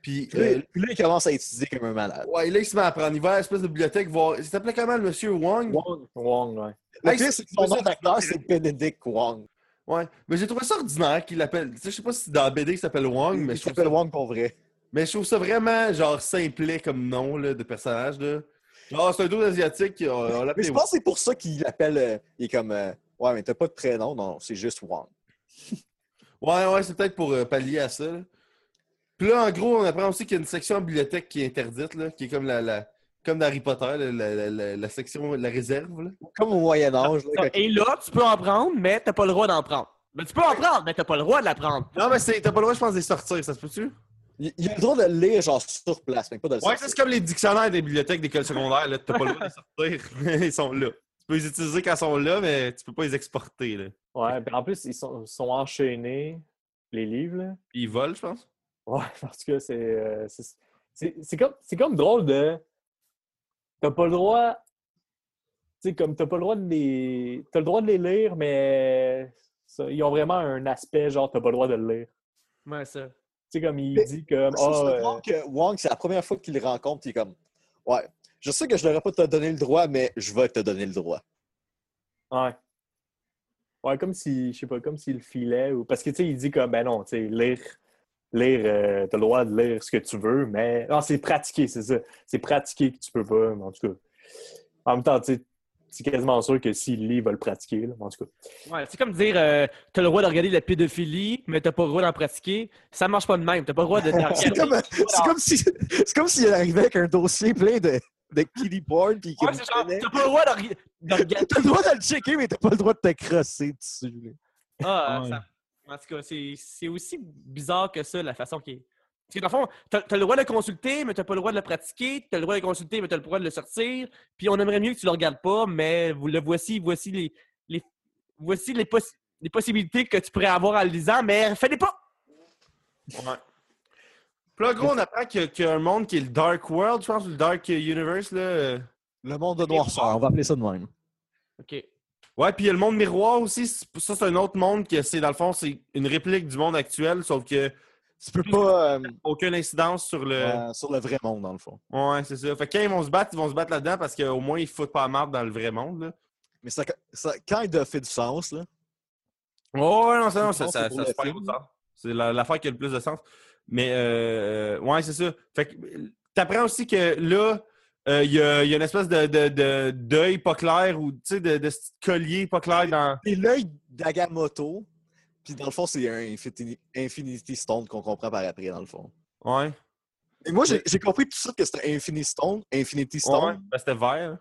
S1: Puis,
S2: Puis là,
S1: euh,
S2: puis là, il commence à étudier comme un malade.
S1: ouais, là, il se met à prendre. Il va à l'espèce de bibliothèque voir. Il s'appelait comment, le monsieur Wong?
S4: Wong, Wong, ouais.
S2: Pire,
S1: c'est-
S2: que son nom d'acteur, c'est Benedict Wong.
S1: Ouais. Mais j'ai trouvé ça ordinaire qu'il l'appelle. Tu sais, je sais pas si dans la BD il s'appelle Wong, mais
S2: Il
S1: je, trouve
S2: s'appelle
S1: ça...
S2: Wong pour vrai.
S1: Mais je trouve ça vraiment, genre, simplet comme nom là, de personnage. Là. Genre, c'est un dos asiatique. On, on
S2: Mais je pense que c'est pour ça qu'il l'appelle. euh, il est comme. euh, ouais, mais t'as pas de prénom. Non, c'est juste Wong. (laughs)
S1: Ouais, ouais, c'est peut-être pour euh, pallier à ça. là. Puis là, en gros, on apprend aussi qu'il y a une section bibliothèque qui est interdite, là, qui est comme la, la comme dans Harry Potter, la, la- la- la section, la réserve. Là.
S2: Comme au Moyen-Âge. là, quand-
S3: Et là, tu peux en prendre, mais t'as pas le droit d'en prendre. Ben, tu peux en prendre, mais t'as pas le droit de la prendre.
S1: Non, mais c'est- t'as pas le droit, je pense, de les sortir, ça se peut-tu?
S2: Il, il a le droit de le lire, genre, sur place, mais pas de le
S1: Ouais,
S2: sortir.
S1: c'est comme les dictionnaires des bibliothèques d'école secondaire, là. T'as pas le droit de les sortir. (laughs) ils sont là. Tu peux les utiliser quand ils sont là, mais tu peux pas les exporter, là.
S4: Ouais, puis en plus, ils sont, sont enchaînés, les livres, là.
S1: Puis ils volent, je pense.
S4: Ouais, (laughs) parce que c'est. euh, c'est- c'est c'est comme, c'est comme drôle de. T'as pas le droit. Tu sais, comme t'as pas le droit de les. T'as le droit de les lire, mais ça, ils ont vraiment un aspect genre t'as pas le droit de le lire.
S3: Ouais, ça.
S4: Tu sais, comme il
S2: Mais-
S4: dit comme. Ah,
S2: c'est
S4: euh,
S2: que Wong, c'est la première fois qu'il le rencontre, il est comme. Ouais, je sais que je n'aurais pas te donner le droit, mais je vais te donner le droit.
S4: ouais. Ouais, comme si, je sais pas, comme s'il filait. Ou... Parce que, tu sais, il dit comme, ben non, tu sais, lire, lire, euh, t'as le droit de lire ce que tu veux, mais. Non, c'est pratiquer, c'est ça. C'est pratiquer que tu peux pas, mais en tout cas. En même temps, tu sais, c'est quasiment sûr que s'il lit, il va le pratiquer, là, en tout cas.
S3: Ouais, c'est comme dire, euh, t'as le droit de regarder de la pédophilie, mais t'as pas le droit d'en pratiquer. Ça marche pas de même. T'as pas le droit de. (laughs)
S2: C'est comme, c'est comme si c'est comme s'il arrivait avec un dossier plein de, de kiddie porn puis
S3: Ouais, c'est genre, t'as pas le droit de, de (laughs) regarder.
S2: T'as le droit de le checker, mais t'as pas le droit de te crosser dessus. là.
S3: Ah,
S1: Ouais.
S3: ça- En tout cas, c'est c'est aussi bizarre que ça, la façon qui est. Parce que dans le fond, t'as as le droit de le consulter, mais t'as pas le droit de le pratiquer. T'as le droit de le consulter, mais t'as le droit de le sortir. Puis on aimerait mieux que tu le regardes pas, mais vous le voici, voici les, les voici les, possi- les possibilités que tu pourrais avoir en le lisant, mais fais-les pas!
S1: Ouais. Puis là, gros, on apprend qu'il y, a- qu'il y a un monde qui est le Dark World, je pense, ou le Dark Universe, là.
S2: Le monde de noirceur, on va appeler ça de même.
S3: OK.
S1: Ouais, puis il y a le monde miroir aussi. Ça, c'est un autre monde que c'est, dans le fond, c'est une réplique du monde actuel, sauf que
S2: Tu peux pas euh,
S1: aucune incidence sur le.
S2: euh, sur le vrai monde, dans le fond.
S1: Ouais, c'est ça. Fait que quand ils vont se battre, ils vont se battre là-dedans parce qu'au moins, ils foutent pas la marde dans le vrai monde, là.
S2: Mais ça, ça- quand il a fait du sens, là,
S1: Ouais, ouais, non, ça, non, ça, ça, ça sens. C'est la- l'affaire qui a le plus de sens. Mais, euh, ouais, c'est ça. Fait que t'apprends aussi que là, euh, il y, y a une espèce de, de, pas clair ou, tu sais, de, de collier pas clair dans.
S2: c'est l'œil d'Agamotto. Puis dans le fond, c'est un Infinity, Infinity Stone qu'on comprend par après, dans le fond.
S1: Ouais.
S2: Et moi, j'ai compris tout de suite que c'était Infinity Stone, Infinity
S1: Ouais.
S2: Stone,
S1: Ben, c'était vert.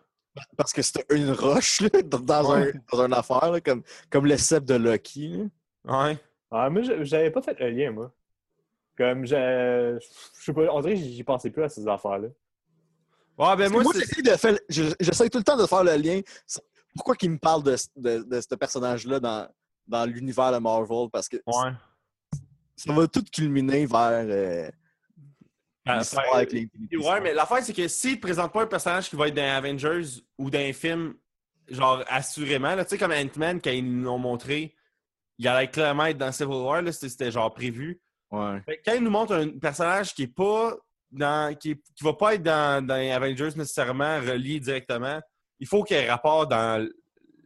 S2: parce que c'était une roche là, dans, un,
S1: Ouais.
S2: dans une affaire, là, comme, comme le cep de Loki. là.
S1: Ouais.
S4: Ah, moi, je- j'avais pas fait le lien, moi. Comme, je, je sais pas, on dirait que j'y pensais plus à ces affaires-là.
S1: Ouais, ben,
S2: Parce
S1: moi,
S2: j'essaie de faire, je- j'essaie tout le temps de faire le lien. Pourquoi qu'il me parle de, de, de ce personnage-là dans, dans l'univers de Marvel? Parce que
S1: Ouais.
S2: ça va tout culminer vers euh, l'histoire avec les
S1: Ouais, mais l'affaire, c'est que s'ils ne présentent pas un personnage qui va être dans Avengers ou dans un film, genre assurément, là, tu sais, comme Ant-Man, quand ils nous ont montré, il allait clairement être dans Civil War, là, c'était genre prévu.
S2: Ouais.
S1: Fait que quand ils nous montrent un personnage qui est pas dans. qui, qui va pas être dans, dans Avengers nécessairement relié directement, il faut qu'il y ait rapport dans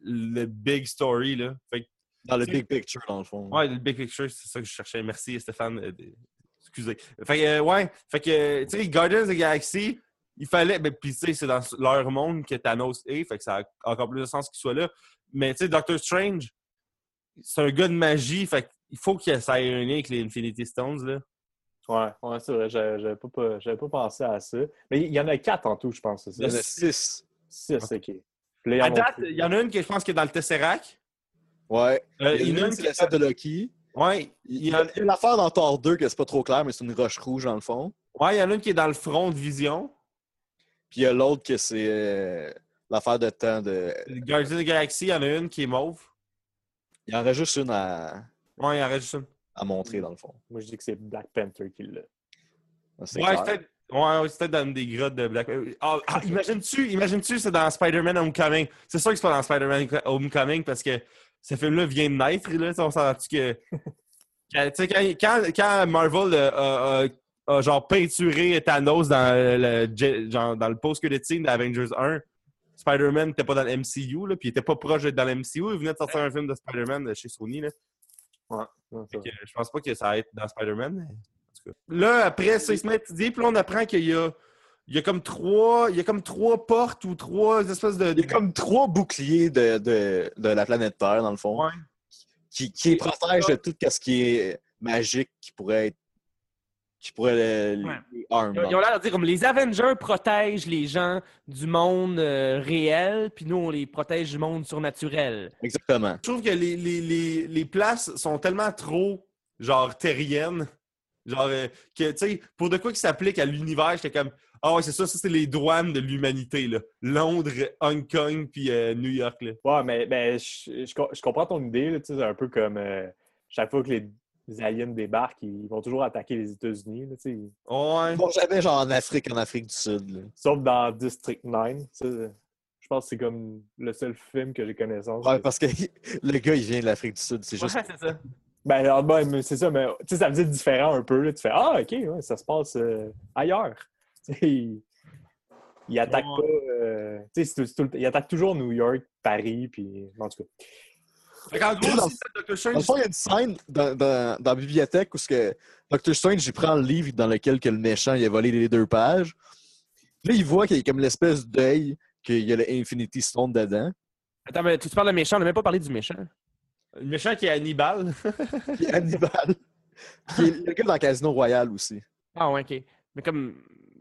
S1: le big story, là. Fait que,
S2: Dans le big picture, dans le fond.
S1: ouais, le big picture, c'est ça que je cherchais. Merci, Stéphane. euh, excusez. Fait que, euh, ouais, fait que, tu sais, Guardians of the Galaxy, il fallait. Ben, puis, tu sais, c'est dans leur monde que Thanos est, fait que ça a encore plus de sens qu'il soit là. Mais, tu sais, Doctor Strange, c'est un gars de magie, fait qu'il faut qu'il ça ait un lien avec les Infinity Stones, là.
S4: Ouais, ouais, c'est vrai, j'avais pas, pas- j'avais pas pensé à ça. Mais il y en a quatre en tout, je pense,
S2: Il y en a six.
S4: Six, ok. Puis là, ils
S1: À date, il y en a une que je pense qui est dans le Tesseract.
S2: Ouais.
S1: Euh,
S2: il y en a une, c'est la de Loki.
S1: Ouais,
S2: Il y a a une affaire dans Thor 2 que c'est pas trop clair, mais c'est une roche rouge dans le fond.
S1: ouais, il y en a une qui est dans le front de Vision.
S2: Puis il y a l'autre que c'est euh, l'affaire de temps de.
S1: Guardians of the Galaxy, il y en a une qui est mauve.
S2: Il y en a juste une à,
S1: Ouais, il y en reste juste une.
S2: à montrer dans le fond.
S4: Moi, je dis que c'est Black Panther qui l'a.
S1: Ouais, c'est peut-être ouais, peut-être dans des grottes de Black Ah, ah, imagine-tu, imagine-tu, c'est dans Spider-Man Homecoming. C'est sûr que c'est pas dans Spider-Man Homecoming parce que ce film-là vient de naître. Là, on que. quand, Marvel a, a a genre peinturé Thanos dans le, genre, dans le scene d'Avengers 1. Spider-Man n'était pas dans le MCU, là, puis il était pas proche d'être dans le MCU. Il venait de sortir un film de Spider-Man de chez Sony. Là.
S4: Ouais,
S1: que je pense pas que ça va être dans Spider-Man. mais. Là, après ça, il se met à étudier, puis là, on apprend qu'il y a, il y a comme trois. Il y a comme trois portes ou trois espèces de.
S2: Il y a comme trois boucliers de, de, de la planète Terre, dans le fond,
S1: Ouais.
S2: qui, qui protègent de tout ce qui est magique, qui pourrait être. qui pourrait le,
S3: Ouais.
S2: les harm,
S3: Ils ont l'air de dire comme les Avengers protègent les gens du monde euh, réel, puis nous, on les protège du monde surnaturel.
S2: Exactement.
S1: Je trouve que les, les, les, les places sont tellement trop, genre, terriennes. Genre, euh, que, tu sais, pour de quoi qui s'applique à l'univers, j'étais comme, ah ouais, c'est ça, ça, c'est les douanes de l'humanité, là. Londres, Hong Kong, puis euh, New York, là.
S4: Ouais, mais, mais je, je co- je comprends ton idée. là, tu sais, C'est un peu comme euh, chaque fois que les, les aliens débarquent, ils vont toujours attaquer les États-Unis. là, tu sais.
S1: Ouais.
S2: Bon, j'avais genre en Afrique, en Afrique du Sud. là.
S4: Sauf dans District 9. tu sais, Je pense que c'est comme le seul film que j'ai connaissance.
S2: Ouais, parce que (laughs) le gars, il vient de l'Afrique du Sud. C'est juste.
S3: Ouais, c'est ça.
S4: Ben, alors, ben, c'est ça, mais tu sais, ça veut dire différent un peu. là. Tu fais Ah, ok, ouais, ça se passe euh, ailleurs. (laughs) Attaquent
S1: Ouais.
S4: pas. euh, tu sais, c'est tout- c'est tout le temps- ils attaquent toujours New York, Paris, puis en tout cas.
S1: Fait qu'en gros,
S2: Dans-
S1: si c'est Doctor
S2: Dans le
S1: Strange,
S2: fond, il y a une scène dans, dans, dans la bibliothèque où ce que Dr. Strange il prend le livre dans lequel que le méchant il a volé les deux pages. Là, il voit qu'il y a comme l'espèce d'œil, qu'il y a le Infinity Stone dedans.
S3: Attends, mais tu te parles de méchant, on n'a même pas parlé du méchant.
S1: le méchant qui est Hannibal.
S2: Puis Hannibal, (laughs) qui est le gars dans Casino Royale aussi.
S3: Ah, ouais, ok. Mais comme.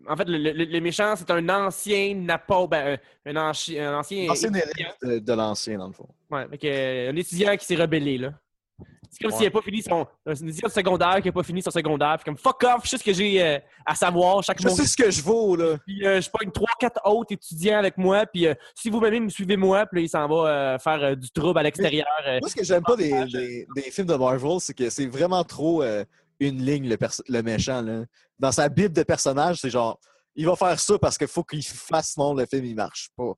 S3: En fait, le, le- le méchant, c'est un ancien Napo. Ben, un, un un ancien. Étudiant.
S2: élève de, de l'ancien, dans le fond.
S3: Ouais, que, euh, un étudiant qui s'est rebellé, là. C'est comme
S1: Ouais.
S3: s'il n'avait pas fini son. Un étudiant de secondaire qui n'a pas fini son secondaire. Puis comme fuck off, je sais ce que j'ai euh, à savoir. Chaque
S2: Je
S3: mois.
S2: sais ce que je vaux, là.
S3: Puis euh, je pogne 3-4 autres étudiants avec moi. Puis euh, si vous m'aimez, me suivez-moi. Puis là, il s'en va euh, faire euh, du trouble à l'extérieur. euh.
S2: Moi, ce que j'aime pas des, des- des films de Marvel, c'est que c'est vraiment trop euh, une ligne, le, le méchant. Là. Dans sa bible de personnage, c'est genre, il va faire ça parce qu'il faut qu'il fasse, sinon le film, il marche pas.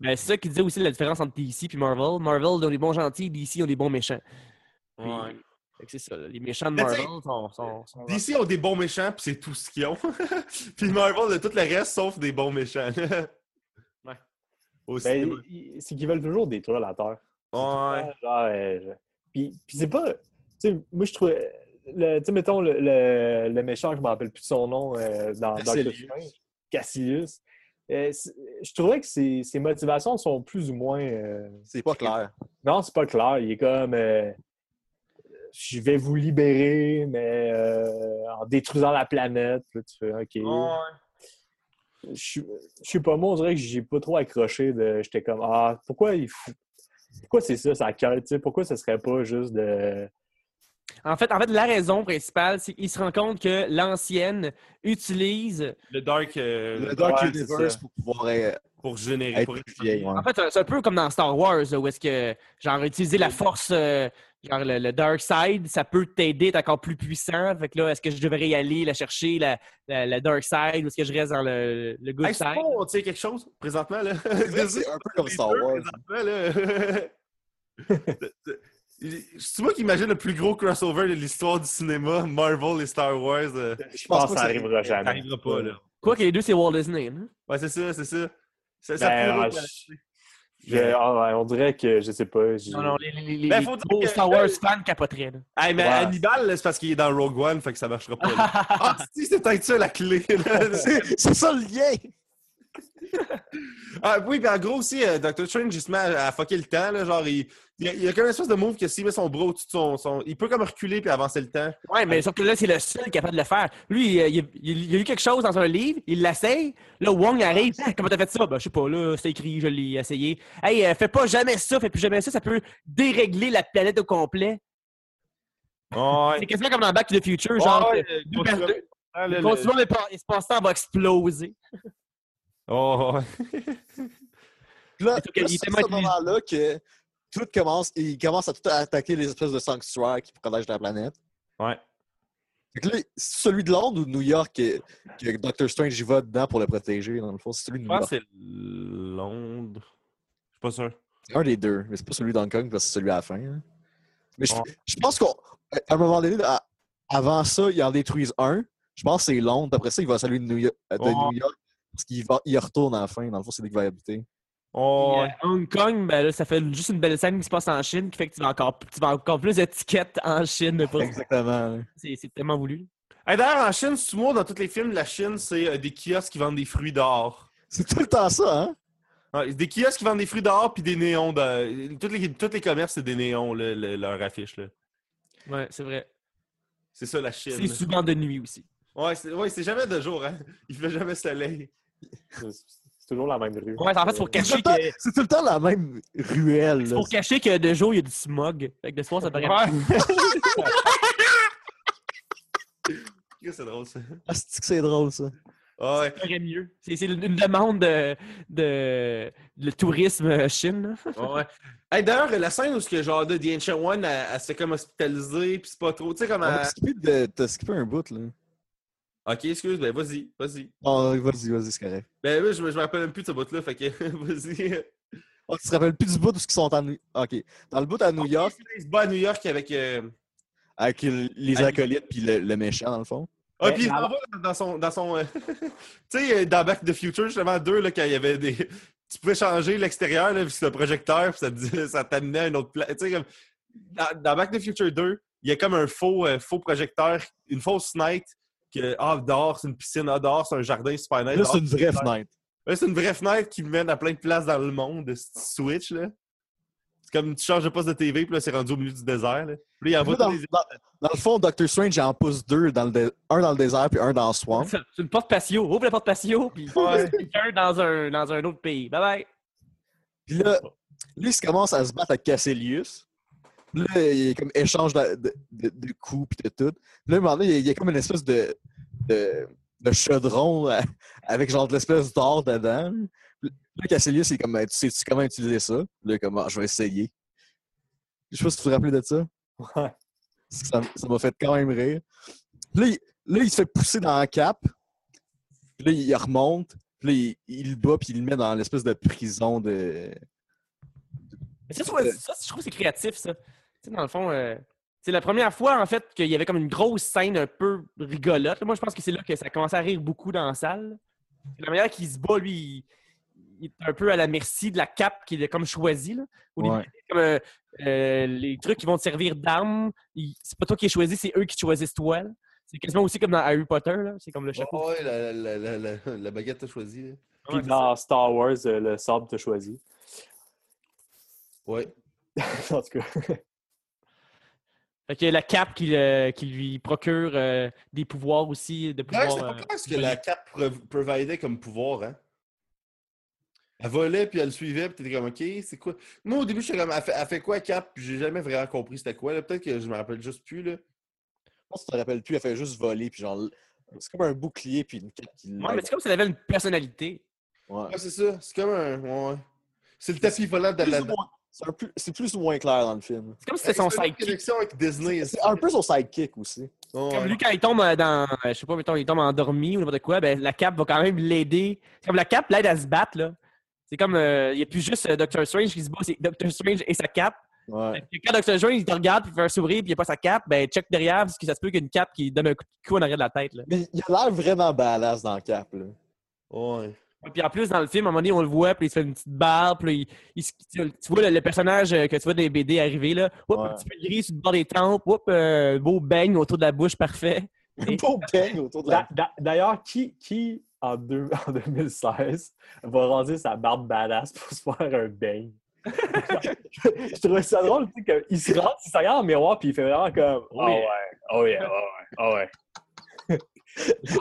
S3: Ben, c'est ça qui disait aussi la différence entre DC et Marvel. Marvel ont des bons gentils, DC ont des bons méchants. Puis,
S1: Ouais.
S3: c'est ça. Les méchants de Marvel sont. sont, sont-
S1: DC ont des bons méchants, puis c'est tout ce qu'ils ont. (laughs) puis Marvel a tout le reste sauf des bons méchants. (laughs)
S3: Ouais.
S1: Au
S4: Ben, c'est qu'ils veulent toujours détruire la Terre.
S1: Ouais.
S4: Genre, euh, Puis, puis c'est pas. Tu sais, moi, je trouvais. Le- Tu sais, mettons, le, le, le méchant, je me rappelle plus de son nom euh, dans. Strange, Cassius. Euh, je trouvais que ses, ses motivations sont plus ou moins. euh,
S2: C'est pas clair.
S4: Non, c'est pas clair. Il est comme. euh, je vais vous libérer, mais euh, en détruisant la planète. Là, tu fais OK.
S1: Ouais.
S4: Je je sais pas, moi, on dirait que j'ai pas trop accroché de. J'étais comme Ah, pourquoi il faut- Pourquoi c'est ça, sa quête? tu sais? Pourquoi ce serait pas juste de.
S3: En fait, en fait, la raison principale, c'est qu'il se rend compte que l'ancienne utilise.
S1: Le Dark, euh,
S2: Le Dark
S4: Ouais,
S2: Universe pour pouvoir euh,
S1: pour générer.
S2: être
S1: Pour...
S2: vieille. ouais.
S3: En fait, c'est un peu comme dans Star Wars, où est-ce que, genre, utiliser la force, euh, genre, le, le Dark Side, ça peut t'aider à être encore plus puissant. Fait que là, est-ce que je devrais y aller, la chercher, la, la, la Dark Side, ou est-ce que je reste dans le, le Good
S1: Hey, c'est
S3: Side?
S1: pas, on tient quelque chose présentement, là.
S2: C'est un peu comme (laughs) Star Wars. (laughs)
S1: C'est moi qui imagine le plus gros crossover de l'histoire du cinéma, Marvel et Star Wars. euh,
S4: Je
S2: pense
S4: pense que ça
S2: que
S4: arrivera
S1: Ça
S4: jamais.
S1: n'arrivera pas, là.
S3: Quoi que les deux, c'est Walt Disney. hein?
S1: Ouais, c'est ça, c'est ça. Ça, ça
S4: Ben,
S1: être-
S4: je- je- ouais, on dirait que, je sais pas. j'ai-
S3: Non, non, les, les, les,
S1: Ben,
S3: les
S1: faut dire
S3: gros
S1: que-
S3: Star Wars fans capoteraient.
S1: Hey, mais
S4: Ouais.
S1: Hannibal, là, c'est parce qu'il est dans Rogue One, fait que ça marchera pas. (laughs) ah, si, c'est peut-être ça la clé. là.
S2: C'est (laughs) c'est ça le lien!
S1: Ah, oui, puis en gros aussi, euh, Doctor Strange, il se met à, à fucker le temps. Là, genre, il, il, y a, il y a comme une espèce de move que s'il met son bras au-dessus de son, son- Il peut comme reculer puis avancer le temps.
S3: Ouais, mais sauf que là, c'est le seul capable de le faire. Lui, il, il- il- il a eu quelque chose dans un livre, il l'essaye. Là, Wong arrive. Ah, comment t'as fait ça? Ben, je sais pas, là, c'est écrit, je l'ai essayé. Hey, euh, fais pas jamais ça, fais plus jamais ça, ça peut dérégler la planète au complet.
S1: Ouais.
S3: C'est quasiment comme dans Back to the Future, genre.
S1: Ouais,
S3: que
S1: ouais, le- le-
S3: Continuons l'espace-temps va exploser.
S1: Oh, (laughs)
S2: là, c'est à ce moment-là que tout commence, il commence à tout attaquer les espèces de sanctuaires qui protègent la planète.
S1: Ouais.
S2: Là, c'est celui de Londres ou de New York que, que Doctor Strange y va dedans pour le protéger, dans le fond? C'est celui de
S1: Je
S2: New
S1: pense
S2: York.
S1: que c'est Londres. Je suis pas sûr.
S2: C'est un des deux, mais c'est pas celui d'Hong Kong parce que c'est celui à la fin. hein. Mais je,
S1: Ouais.
S2: je pense qu'à un moment donné, à- avant ça, ils en détruisent un. Je pense que c'est Londres. Après ça, il va saluer de New York. de
S1: Ouais.
S2: New York parce qu'il va, il retourne à la fin. Dans le fond, c'est lui qui va y habiter.
S1: Oh,
S3: euh, Hong Kong, ben là, ça fait juste une belle scène qui se passe en Chine qui fait que tu vas encore, tu vas encore plus d'étiquettes en Chine. Pour...
S2: Exactement.
S3: C'est c'est tellement voulu.
S1: Hey, D'ailleurs, en Chine, souvent, dans tous les films, la Chine, c'est euh, des kiosques qui vendent des fruits dehors.
S2: C'est tout le temps ça, hein?
S1: Ouais, des kiosques qui vendent des fruits dehors puis des néons. De... Tous, les, tous les commerces, c'est des néons, là, le- leur affiche. Là.
S3: Ouais, c'est vrai.
S1: C'est ça, la Chine.
S3: C'est souvent de nuit aussi.
S1: Ouais, c'est ouais, c'est jamais de jour. Hein? Il fait jamais soleil.
S4: C'est c'est toujours la même rue.
S3: Ouais, en fait, c'est pour
S2: C'est tout,
S3: cacher
S2: le temps,
S3: que,
S2: c'est tout le temps la même ruelle.
S3: c'est pour cacher que de jour, il y a du smog. Fait que de soir, ça paraît
S1: Ouais. (laughs) c'est drôle, ça?
S2: Ah, c'est que c'est drôle, ça?
S1: Ah ouais.
S3: ça paraît mieux. C'est c'est une demande de, de, de tourisme euh, Chine. là.
S1: Ouais. Hey, D'ailleurs, la scène où ce que genre de The Ancient One, elle, elle se fait comme hospitaliser, puis c'est pas trop. Tu sais, comme.
S2: On a
S1: elle-
S2: skippé, de- T'as skippé un bout, là.
S1: Ok, excuse, ben vas-y, vas-y.
S2: Oh, vas-y, vas-y, c'est correct.
S1: Ben oui, je, me- je me rappelle même plus de ce bout-là, fait que (laughs) vas-y.
S2: Oh, tu te rappelles plus du bout où ils sont à New OK. Dans le bout à New York,
S1: Il se bat à New York avec. euh,
S2: avec le- les acolytes puis le, le méchant, dans le fond.
S1: Ah,
S4: Mais
S1: puis il s'en va dans son. Dans son euh, (laughs) tu sais, euh, dans Back to the Future, justement, deux, là, quand il y avait des. Tu pouvais changer l'extérieur, là, puis c'était un projecteur, puis ça, te disait- ça t'amenait à une autre place. Tu sais, comme. Dans, dans Back to the Future 2, il y a comme un faux, euh, faux projecteur, une fausse night, que, ah, dehors, c'est une piscine, ah, dehors, c'est un jardin super nice.
S2: Là, c'est une vraie fenêtre.
S1: Ouais, c'est une vraie fenêtre qui mène à plein de places dans le monde, de ce petit switch, là. C'est comme tu changes de poste de TV, puis là, c'est rendu au milieu du désert, là. Puis là, il
S2: Là,
S1: envoie
S2: dans,
S1: les-
S2: dans- dans le fond, Doctor Strange, il en pousse deux, dans le dé- un dans le désert puis un dans le swamp.
S3: C'est une porte patio. Ouvre la porte patio, puis
S1: Ouais.
S3: quelqu'un dans un, dans un autre pays. Bye bye.
S2: Puis là, lui, il commence à se battre avec Casselius. Puis Là, il y a comme échange de, de, de- de coups puis de tout. Puis là, à un moment donné, il y a- comme une espèce de, de, de chaudron euh, avec genre de l'espèce d'or dedans. Puis Là, Casselius, il est comme, Ben, tu sais-tu comment utiliser ça? Puis Là, comme, Ah, je vais essayer. Je sais pas si tu te rappelles de ça.
S4: Ouais.
S2: Ça m'a fait quand même rire. Puis Là, il, là, il se fait pousser dans la cape. Puis là, il remonte. Puis là, il, il le bat, puis il le met dans l'espèce de prison de.
S3: Mais ça, je trouve- ça, je trouve que c'est créatif, ça. Tu sais, dans le fond, euh, c'est la première fois, en fait, qu'il y avait comme une grosse scène un peu rigolote. Moi, je pense que c'est là que ça commençait à rire beaucoup dans la salle. La manière qu'il se bat, lui, il, il est un peu à la merci de la cape qu'il a comme choisie. Début, comme, euh, euh, les trucs qui vont te servir d'armes, c'est pas toi qui les choisis, c'est eux qui te choisissent toi. là. C'est quasiment aussi comme dans Harry Potter. là. C'est comme le chapeau.
S1: Oh, ouais, la, la, la, la, la baguette t'as choisi. là.
S4: Puis
S3: Ouais, c'est
S4: dans Star Wars, euh, le sable t'a choisi.
S1: Ouais. (laughs)
S4: en tout cas.
S3: Fait que la cape qui, le- qui lui procure euh, des pouvoirs aussi. De pouvoir,
S1: c'est pas
S3: euh,
S1: clair ce que la cape prov- providait comme pouvoir, hein? Elle volait, puis elle le suivait, puis t'étais comme, OK, c'est quoi? Moi, au début, j'étais comme, elle fait, elle fait quoi, Cap? Puis j'ai jamais vraiment compris c'était quoi, là. Peut-être que je me rappelle juste plus, là.
S2: Je pense que tu te rappelles plus, elle fait juste voler, puis genre. C'est comme un bouclier, puis une cape qui
S3: Ouais, mais c'est comme si elle avait une personnalité.
S2: Ouais.
S1: Ouais, c'est ça. C'est comme un. Ouais. C'est le tapis volant de la.
S2: C'est plus- c'est plus ou moins clair dans le film.
S3: C'est comme si c'était son
S1: C'est une
S3: sidekick.
S1: connexion avec Disney.
S2: C'est un peu son sidekick aussi.
S1: Ouais.
S3: Comme lui, quand il tombe euh, dans. euh, Je sais pas, mettons, il tombe endormi ou n'importe quoi, ben la cape va quand même l'aider. C'est comme la cape l'aide à se battre, là. C'est comme. euh, Il n'y a plus juste euh, Doctor Strange qui se bat, c'est Doctor Strange et sa cape.
S2: Ouais.
S3: Quand Doctor Strange il te regarde puis il fait un sourire puis il n'y a pas sa cape, ben check derrière parce que ça se peut qu'il y ait une cape qui donne un coup de cou en arrière de la tête. Là.
S2: Mais il a l'air vraiment badass dans le cap, là.
S1: Ouais.
S3: Puis en plus, dans le film, à un moment donné, on le voit, puis il se fait une petite barbe, puis il- tu vois le, le personnage euh, que tu vois dans les BD arriver, là. Oups,
S2: Ouais.
S3: un petit peu gris sur le bord des tempes, oups, euh, beau beigne autour de la bouche, parfait. (laughs)
S2: Un beau bang autour de la.
S4: D'a- D'ailleurs, qui, qui en, deux- (laughs) en 2016 va raser sa barbe badass pour se faire un bang? (laughs) je trouvais ça drôle, tu sais, qu'il se rentre, il se regarde le miroir, puis il fait vraiment comme Oh
S3: Oui.
S4: ouais, oh yeah, oh ouais, oh ouais.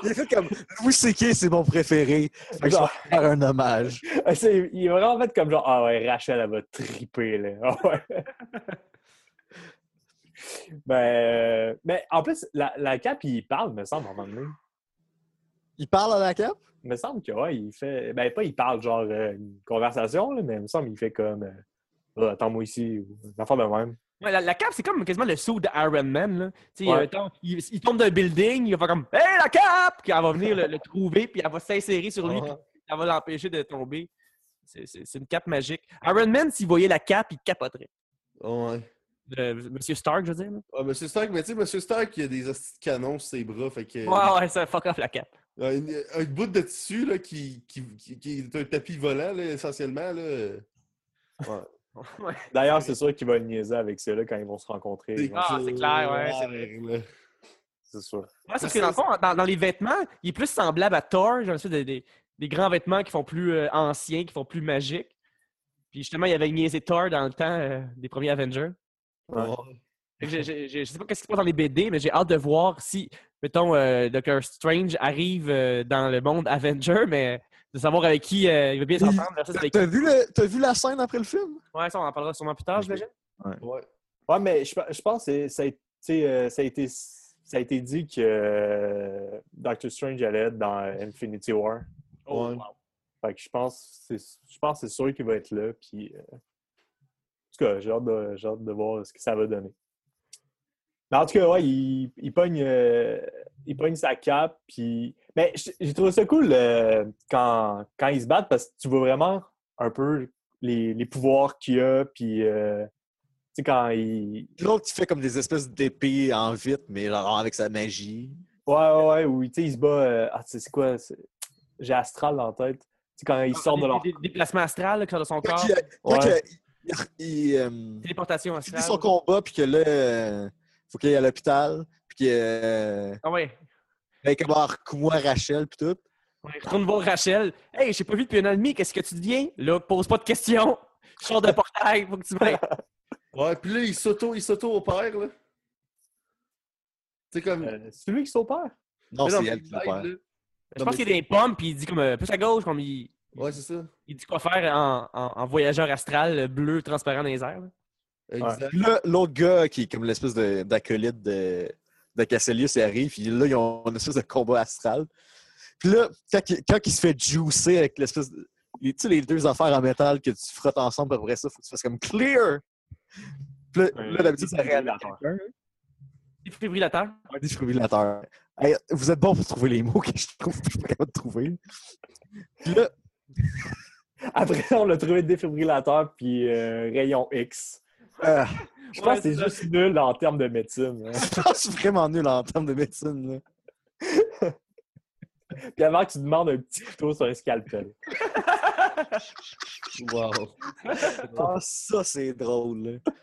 S2: Il fait comme. Louis C.K., c'est mon préféré. Fait que je vais faire un hommage.
S4: Ah, Il est vraiment fait comme genre Ah ouais, Rachel, elle va triper, là. Ah ouais. (laughs) ben, euh, mais en plus, la, la cape, il parle, me semble, à un moment donné.
S2: Il parle à la cape?
S4: Il me semble que, ouais, il fait. Ben, pas il parle genre euh, une conversation, là, mais il me semble qu'il fait comme. euh, Ah, Attends-moi ici, ou une affaire de même.
S3: Ouais, la, la cape, c'est comme quasiment le saut d'Iron Man. Là.
S4: Ouais.
S3: euh, il, il tombe d'un building, il va faire comme Hey, la cape! Puis elle va venir le, le trouver, puis elle va s'insérer sur lui,
S1: Ouais.
S3: puis elle va l'empêcher de tomber. C'est- une cape magique. Iron Man, s'il voyait la cape, il capoterait.
S1: Ouais.
S3: de Monsieur Stark, je veux dire. là.
S1: Ah, Monsieur Stark, mais tu sais, Monsieur Stark, il a des canons sur ses bras, fait que...
S3: Ouais, ouais, ça fuck off la cape.
S1: Un, un bout de tissu, là, qui, qui, qui, qui est un tapis volant, là, essentiellement, là. Ouais.
S3: Ouais.
S4: D'ailleurs, c'est sûr qu'il va le niaiser avec ça là, quand ils vont se rencontrer.
S1: C'est
S3: Ah, c'est clair, ouais, c'est vrai.
S1: là.
S4: C'est sûr.
S3: Ouais, parce que dans le fond, dans, dans les vêtements, il est plus semblable à Thor, genre des, des, des grands vêtements qui font plus euh, anciens, qui font plus magiques. Puis justement, il avait niaisé Thor dans le temps euh, des premiers Avengers.
S4: Ouais.
S3: J'ai- j'ai- je sais pas qu'est-ce qui se passe dans les BD, mais j'ai hâte de voir si, mettons, euh, Doctor Strange arrive euh, dans le monde Avenger, mais de savoir avec qui euh, il va bien s'entendre.
S2: T'as vu, le- t'as vu la scène après le film?
S3: Ouais, ça, on en parlera sûrement plus tard, j'imagine.
S1: Ouais.
S4: Ouais, mais je, je pense que c'est- ça a, été, euh, ça, a été, ça a été dit que euh, Doctor Strange allait être dans Infinity War.
S3: Oh,
S1: Ouais.
S3: wow.
S4: Fait que je pense, que c'est- je pense c'est sûr qu'il va être là. Puis, euh, en tout cas, j'ai hâte, de, j'ai hâte de voir ce que ça va donner. Mais en tout cas, ouais, il, il, pogne, euh, il pogne sa cape. Puis... Mais j- j'ai trouvé ça cool euh, quand, quand ils se battent parce que tu vois vraiment un peu les, les pouvoirs qu'il a. Puis, euh, tu sais, quand il.
S2: Puis L'autre, il fait comme des espèces d'épées en vitre, mais genre avec sa magie.
S4: Ouais, ouais, ouais, où tu sais, il se bat. euh, Ah, tu sais, c'est quoi? J'ai Astral la tête. Tu sais, quand ils sortent de leur.
S3: Des, déplacements astrales qui de son
S2: Quand
S3: corps.
S2: il, quand
S4: Ouais.
S2: il- il- il,
S3: Téléportation
S2: son combat, puis que là, euh, faut qu'il aille à l'hôpital, puis qu'il euh,
S3: Ah ouais.
S2: comme voir moi Rachel, puis tout.
S3: Ouais, Retourne voir Rachel. Hey, je t'ai pas vu depuis un an et demi, qu'est-ce que tu deviens? Là, pose pas de questions. (laughs) Je sors de portail, faut que tu m'aides. (laughs)
S1: Ouais, puis là, il s'auto, il s'auto-opère, là. C'est comme...
S4: Euh, c'est lui qui s'opère?
S2: Non, c'est elle
S1: il
S2: qui
S1: là.
S3: Je pense qu'il y a des pommes, puis il dit comme euh, plus à gauche, comme il,
S1: Ouais, c'est ça.
S3: il dit quoi faire en, en- en voyageur astral bleu transparent dans les airs. là.
S1: Exact.
S2: Puis là, l'autre gars, qui est comme l'espèce de- d'acolyte de, de Casselius, il arrive, puis là, ils ont une espèce de combat astral. Puis là, quand, il- quand il se fait juicer avec l'espèce de. les- Tu sais, les deux affaires en métal que tu frottes ensemble, après ça, faut que tu fasses comme clear! Puis là, d'habitude, ça
S4: défibrillateur.
S2: quelqu'un.
S3: Défibrillateur.
S2: Un défibrillateur. Hey, vous êtes bon pour trouver les mots que je trouve que je suis pas capable de trouver. Puis là,
S4: Après, on a trouvé défibrillateur puis euh, rayon X.
S2: euh,
S4: Je pense
S3: Ouais,
S4: que c'est juste nul en termes de médecine. hein. (laughs)
S2: je pense vraiment nul en termes de médecine. là. (laughs)
S4: Puis avant que tu demandes un petit couteau sur un scalpel. (laughs)
S1: Wow.
S2: Ah, ça, c'est drôle. là.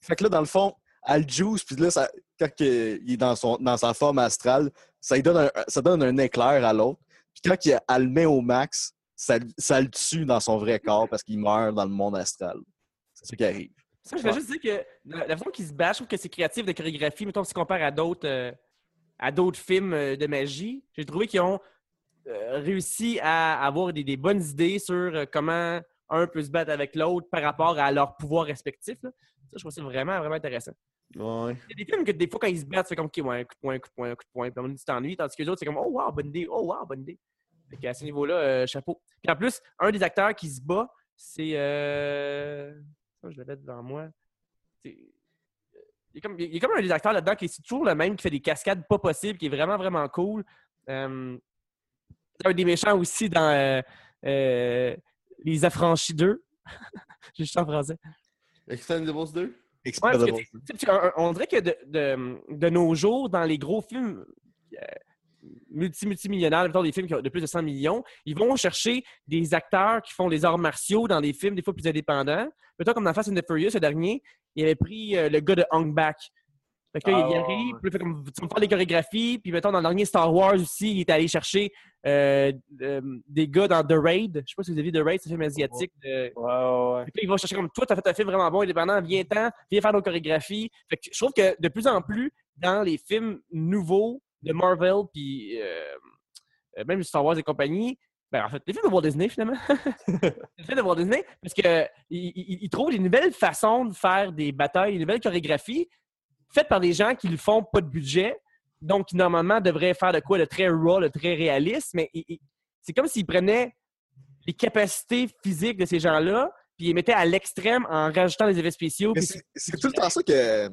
S2: Fait que là, dans le fond, elle juice, puis là, ça, quand que- il est dans, son, dans sa forme astrale, ça, lui donne un, ça donne un éclair à l'autre. Puis quand il- elle le met au max, ça, ça le tue dans son vrai corps parce qu'il meurt dans le monde astral. Ce qui arrive.
S3: Ça, je veux juste dire que la, la façon qu'ils se battent, je trouve que c'est créatif de chorégraphie. Mettons, si on compare à d'autres euh, à d'autres films euh, de magie, j'ai trouvé qu'ils ont euh, réussi à avoir des, des bonnes idées sur comment un peut se battre avec l'autre par rapport à leurs pouvoirs respectifs. là. Ça, je trouve ça vraiment, vraiment intéressant.
S1: Ouais.
S3: Il y a des films que des fois, quand ils se battent, c'est comme, OK, ouais, un coup de poing, un coup de poing, un coup de poing, puis à donné, tu t'ennuies, tandis que les autres, c'est comme, oh wow, bonne idée, oh wow, bonne idée. Fait qu'à ce niveau-là, euh, chapeau. Puis en plus, un des acteurs qui se bat, c'est. Euh... ça, je l'avais devant moi. C'est- Il y, a comme, il y a comme un des acteurs là-dedans qui est toujours le même, qui fait des cascades pas possibles, qui est vraiment, vraiment cool. Euh, c'est un des méchants aussi dans euh, euh, Les Affranchis 2. (laughs) J'ai juste en français.
S1: Expendables 2?
S3: Ouais,
S2: Expendables.
S3: un- on dirait que de, de- de nos jours, dans les gros films euh, multi multimillionnaires, mettons des films qui ont de plus de 100 millions, ils vont chercher des acteurs qui font les arts martiaux dans des films des fois plus indépendants. Mettons comme dans Fast and the Furious, le dernier, il avait pris euh, le gars de Hong Bak. Fait que là,
S4: Ah,
S3: il
S4: ouais,
S3: arrive, puis il fait comme, tu vas faire des chorégraphies, puis mettons dans le dernier Star Wars aussi, il est allé chercher euh, euh, des gars dans The Raid. Je sais pas si vous avez vu The Raid, c'est un film asiatique de,
S4: Ouais, ouais, ouais.
S3: fait que là, ils vont chercher comme toi, tu as fait un film vraiment bon, indépendant, viens-t'en, viens faire nos chorégraphies. Fait que je trouve que de plus en plus, dans les films nouveaux de Marvel, puis euh, euh, même Star Wars et compagnie, ben en fait, les films de Walt Disney finalement, (laughs) les films de Walt Disney, parce que ils, trouvent des nouvelles façons de faire des batailles, des nouvelles chorégraphies faites par des gens qui ne font pas de budget, donc qui normalement devraient faire de quoi de très raw, de très réaliste, mais c'est comme s'ils prenaient les capacités physiques de ces gens-là, puis ils les mettaient à l'extrême en rajoutant des effets spéciaux.
S2: C'est tout le temps ça que,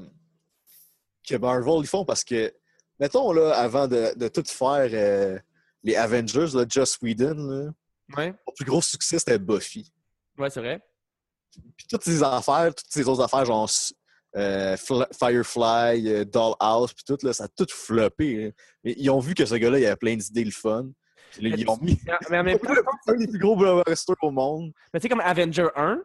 S2: que Marvel ils font parce que, mettons, là, avant de, de tout faire euh, les Avengers, là, Joss Whedon, là,
S3: Ouais,
S2: son plus gros succès, c'était Buffy.
S3: ouais c'est vrai.
S2: Puis toutes ces affaires, toutes ces autres affaires, genre euh, Firefly, euh, Dollhouse, puis tout, là, ça a tout floppé. hein. Mais ils ont vu que ce gars-là, il avait plein d'idées le fun. Puis là, ils ont mis
S3: Mais en- mais en même (laughs) temps,
S2: un des plus gros blockbusters au monde.
S3: Mais tu sais, comme Avenger 1,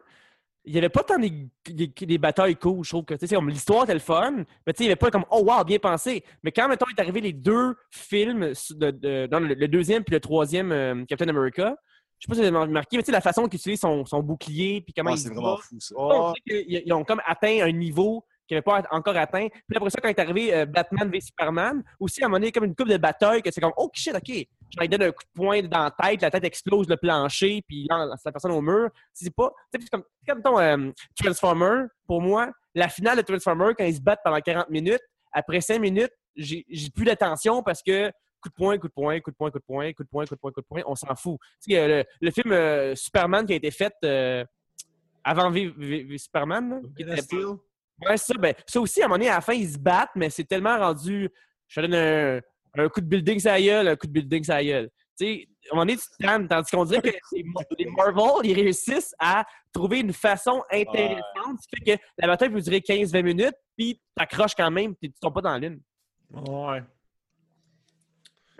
S3: il n'y avait pas tant des, des- des batailles cool, je trouve que tu sais, c'est comme l'histoire était le fun, mais tu sais, il n'y avait pas comme oh wow, bien pensé. Mais quand mettons est arrivé les deux films, de, de- dans le, le deuxième puis le troisième euh, Captain America, je sais pas si vous avez remarqué, mais tu sais, la façon qu'il utilise son, son bouclier puis comment
S2: Ah,
S3: il
S2: c'est vraiment fou, ça.
S3: sait qu'ils ils ont comme atteint un niveau qu'ils n'avaient pas encore atteint. Puis après ça, quand est arrivé euh, Batman v Superman, aussi à un moment donné, comme une coupe de bataille, que c'est comme, oh shit, ok, genre, il donne un coup de poing dans la tête, la tête explose le plancher, puis il lance la personne au mur. C'est pas, tu sais, c'est comme, comme ton euh, Transformer, pour moi, la finale de Transformer, quand ils se battent pendant 40 minutes, après 5 minutes, j'ai plus d'attention parce que coup de poing, coup de poing, coup de poing, coup de poing, coup de poing, coup de poing, coup de poing, on s'en fout. Tu sais, euh, le, le film euh, Superman qui a été fait euh, avant V, V- V- Superman, là, était-. Ouais, ça, ben, ça aussi, à un moment donné, à la fin, ils se battent, mais c'est tellement rendu. Je te donne un, un coup de building la gueule, un coup de building la gueule. Tu sais, à un moment donné, tu te tannes, tandis qu'on dirait que les, Marvel, ils réussissent à trouver une façon intéressante, ce qui fait que la bataille peut durer 15-20 minutes, puis t'accroches quand même, puis tu tombes pas dans la lune.
S1: Ouais.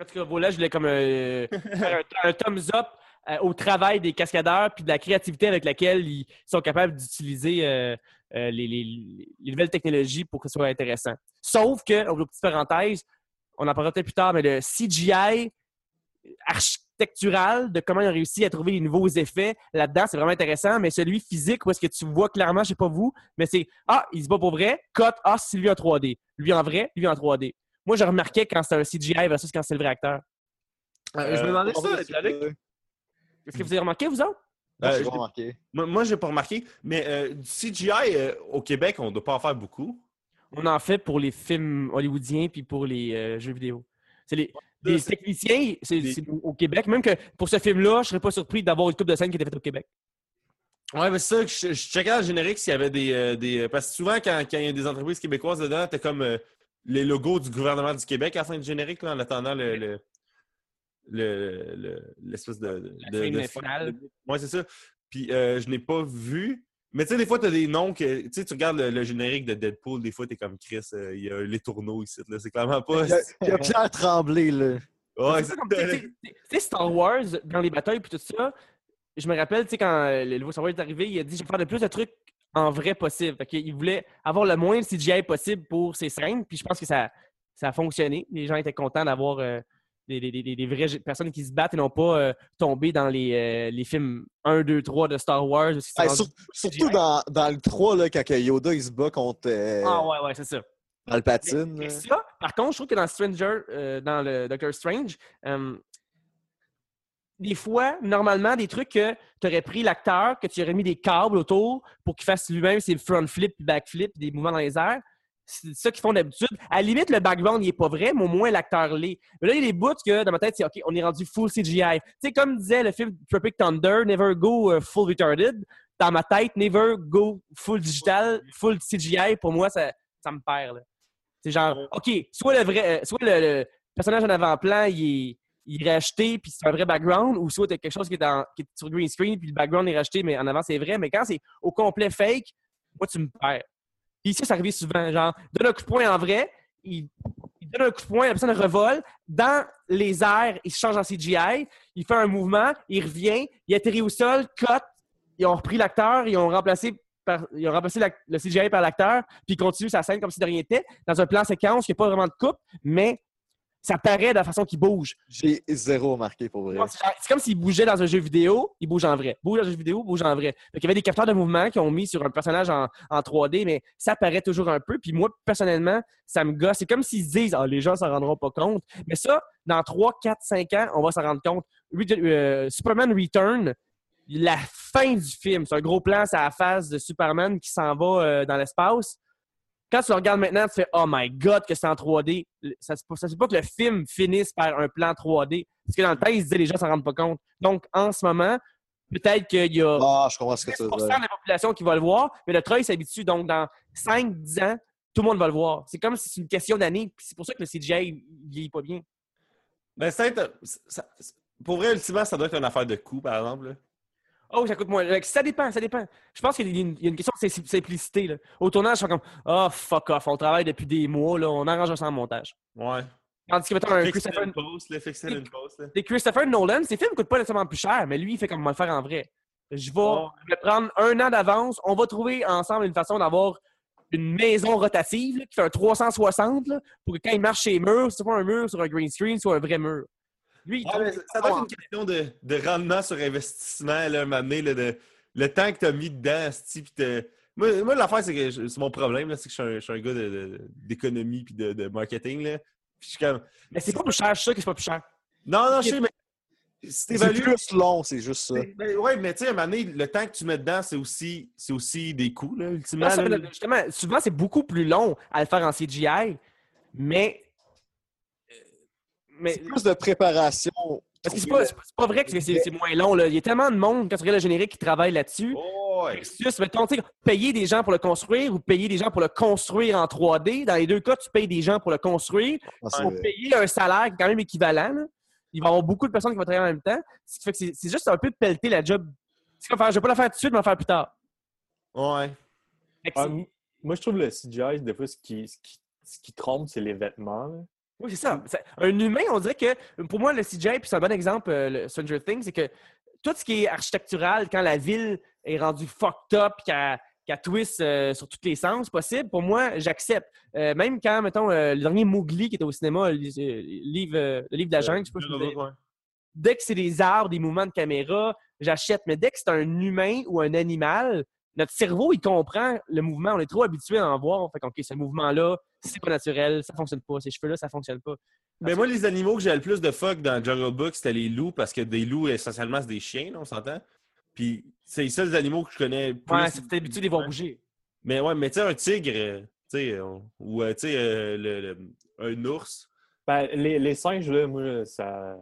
S3: En tout cas, voilà, je voulais comme euh, faire un, un thumbs up euh, au travail des cascadeurs puis de la créativité avec laquelle ils sont capables d'utiliser euh, les, les- les nouvelles technologies pour que ce soit intéressant. Sauf que, au petite parenthèse, on en parlera peut-être plus tard, mais le CGI architectural de comment ils ont réussi à trouver les nouveaux effets là-dedans, c'est vraiment intéressant. Mais celui physique, où est-ce que tu vois clairement, je sais pas vous, mais c'est Ah, il se bat pour vrai, cut, ah, c'est lui en 3D. Lui en vrai, lui en 3D. Moi, je remarquais quand c'était un CGI versus quand c'est le vrai acteur.
S1: Euh, je me demandais ça.
S3: Est-ce que vous avez remarqué, vous autres?
S1: Euh,
S2: j'ai
S1: je-
S2: pas remarqué.
S1: moi, moi, j'ai pas remarqué, mais euh, du CGI euh, au Québec, on doit pas en faire beaucoup.
S3: On en fait pour les films hollywoodiens puis pour les euh, jeux vidéo. C'est les, techniciens c'est,
S1: des-
S3: c'est au Québec. Même que pour ce film-là, je serais pas surpris d'avoir une coupe de scène qui était faite au Québec.
S1: Ouais, mais c'est ça, que je, je checkais dans le générique s'il y avait des, euh, des. Parce que souvent, quand, quand il y a des entreprises québécoises dedans, t'as comme euh, les logos du gouvernement du Québec à la fin du générique, là, en attendant le. le- le- le- l'espèce de,
S3: La
S1: de,
S3: finale.
S1: Ouais, c'est ça. Puis euh, je n'ai pas vu. Mais tu sais, des fois, tu as des noms que. Tu sais, tu regardes le, le générique de Deadpool, des fois, tu es comme Chris, euh, il y a les tourneaux ici. Là. C'est clairement pas.
S2: Il y a, il y a Pierre Tremblay, là.
S1: Ouais,
S3: C'est Star Wars, dans les batailles puis tout ça, je me rappelle, tu sais, quand euh, le nouveau Star Wars est arrivé, il a dit je vais faire le plus de trucs en vrai possible. Fait qu'il voulait avoir le moins de CGI possible pour ses scènes, puis je pense que ça, ça a fonctionné. Les gens étaient contents d'avoir euh, des, des- des- des vraies personnes qui se battent et non pas euh, tomber dans les, euh, les films 1, 2, 3 de Star Wars.
S2: Hey, sur- surtout dans, dans le 3, là, quand Yoda il se bat contre euh,
S3: Ah ouais, ouais, c'est ça.
S2: Palpatine.
S3: Mais
S2: là.
S3: ça, par contre, je trouve que dans Stranger, euh, dans le Doctor Strange, des fois, normalement, des trucs que tu aurais pris l'acteur, que tu aurais mis des câbles autour pour qu'il fasse lui-même ses front flip, back flip, des mouvements dans les airs. C'est ça qu'ils font d'habitude. À la limite, le background, il est pas vrai, mais au moins l'acteur l'est. Mais là, il y a des bouts que, dans ma tête, c'est OK, on est rendu full CGI. Tu sais, comme disait le film Tropic Thunder, Never Go euh, Full Retarded. Dans ma tête, Never Go Full Digital, Full CGI, pour moi, ça, ça me perd. C'est genre, OK, soit le vrai, euh, soit le, le personnage en avant-plan, il est, il est racheté, puis c'est un vrai background, ou soit t'as quelque chose qui est, en- qui est sur green screen, puis le background est racheté, mais en avant, c'est vrai. Mais quand c'est au complet fake, moi, tu me perds. Ici, ça arrive souvent. Genre, donne un coup de poing en vrai, il, donne un coup de poing, la personne revole. Dans les airs, il se change en CGI, il fait un mouvement, il revient, il atterrit au sol, cut, ils ont repris l'acteur, ils ont remplacé par- ils ont remplacé l'ac- le CGI par l'acteur, puis il continue sa scène comme si de rien n'était, dans un plan séquence, il n'y a pas vraiment de coupe, mais ça paraît de la façon qu'il bouge.
S2: J'ai zéro marqué pour vrai.
S3: C'est comme s'il bougeait dans un jeu vidéo, il bouge en vrai. Bouge dans un jeu vidéo, bouge en vrai. Fait il y avait des capteurs de mouvement qui ont mis sur un personnage en, en 3D, mais ça paraît toujours un peu. Puis moi, personnellement, ça me gosse. C'est comme s'ils se disent, ah, les gens s'en rendront pas compte. Mais ça, dans 3, 4, 5 ans, on va s'en rendre compte. Re- euh, Superman Return, la fin du film, c'est un gros plan, c'est la phase de Superman qui s'en va euh, dans l'espace. Quand tu le regardes maintenant, tu fais Oh my God, que c'est en 3D. Ça ça se pas que le film finisse par un plan 3D. Parce que dans le temps, ils se disaient les gens s'en rendent pas compte. Donc, en ce moment, peut-être qu'il y a
S2: Ah, je comprends ce que tu
S3: 10
S2: veux
S3: de la population qui va le voir, mais le treuil s'habitue. Donc, dans 5-10 ans, tout le monde va le voir. C'est comme si c'est une question d'année. C'est pour ça que le CGI ne vieillit pas bien.
S1: Ben, ça- pour vrai, ultimement, ça doit être une affaire de coût, par exemple.
S3: Oh, ça coûte moins. Ça dépend, ça dépend. Je pense qu'il y a une, il y a une question de sim- simplicité. Là. Au tournage, je suis comme Oh, fuck off, on travaille depuis des mois, là, on arrange ça en montage.
S1: Ouais.
S3: Tandis que, mettons, un Christopher,
S1: une post, là, fixer une post, là.
S3: des Christopher Nolan, ses films coûtent pas nécessairement plus cher, mais lui, il fait comme on va le faire en vrai. Je vais me prendre un an d'avance, on va trouver ensemble une façon d'avoir une maison rotative là, qui fait un 360 là, pour que quand il marche chez les murs, c'est pas un mur sur un green screen, soit un vrai mur. Lui, il
S1: Ouais,
S3: trouve-
S1: mais ça doit être une question de, de rendement sur investissement, là, un moment donné, là, de, le temps que tu as mis dedans, Moi, moi l'affaire, c'est que c'est mon problème, là, c'est que je suis un, je suis un gars de- de- d'économie puis de, de marketing. Là. Puis je suis comme.
S3: Mais c'est pas plus cher, je suis sûr que c'est pas plus cher.
S1: Non, non, je sais, mais si
S2: C'est plus long, c'est juste ça.
S1: Ben, ouais, mais tu sais, à un moment donné, le temps que tu mets dedans, c'est aussi, c'est aussi des coûts, là, ultimement.
S3: Non, ça,
S1: là.
S3: justement, souvent, c'est beaucoup plus long à le faire en CGI, mais. Mais.
S2: C'est plus de préparation.
S3: Parce que c'est pas, vrai que c'est- moins long. Là. Il y a tellement de monde, quand tu regardes le générique, qui travaille là-dessus.
S1: Oh, ouais.
S3: Versus, mettons, tu sais, payer des gens pour le construire ou payer des gens pour le construire en 3D. Dans les deux cas, tu payes des gens pour le construire.
S2: Ah,
S3: Pour payer un salaire qui est quand même équivalent. là. Il va y avoir beaucoup de personnes qui vont travailler en même temps. Ce qui fait que c'est c'est juste un peu pelleter la job. C'est comme faire, je vais pas la faire tout de suite, mais la faire plus tard.
S1: Ouais.
S4: Ah, moi, je trouve le CGI, des fois, ce qui, ce qui, ce qui trompe, c'est les vêtements. là.
S3: Oui, c'est ça. Un humain, on dirait que, pour moi, le CGI, puis c'est un bon exemple, euh, le Stranger Things, c'est que tout ce qui est architectural, quand la ville est rendue fucked up, qu'elle qu'elle twist euh, sur tous les sens possibles, pour moi, j'accepte. Euh, même quand, mettons, euh, le dernier Mowgli qui était au cinéma, le, livre, le livre de la jungle, je sais pas
S1: Ouais.
S3: dès que c'est des arbres, des mouvements de caméra, j'achète. Mais dès que c'est un humain ou un animal, notre cerveau, il comprend le mouvement. On est trop habitué à en voir. Fait que, OK, ce mouvement-là, c'est pas naturel, ça fonctionne pas. Ces cheveux-là, ça fonctionne pas.
S1: Ben moi, les animaux que j'ai le plus de fuck dans Jungle Book, c'était les loups, parce que des loups, essentiellement, c'est des chiens, là, on s'entend. Puis c'est les seuls animaux que je connais plus.
S3: Ouais, c'est habitué de les voir bouger.
S1: Mais ouais, mais tu sais, un tigre, euh, tu sais, ou euh, tu sais, euh, le- le- un ours.
S4: Ben, les, les singes, là, moi, ça.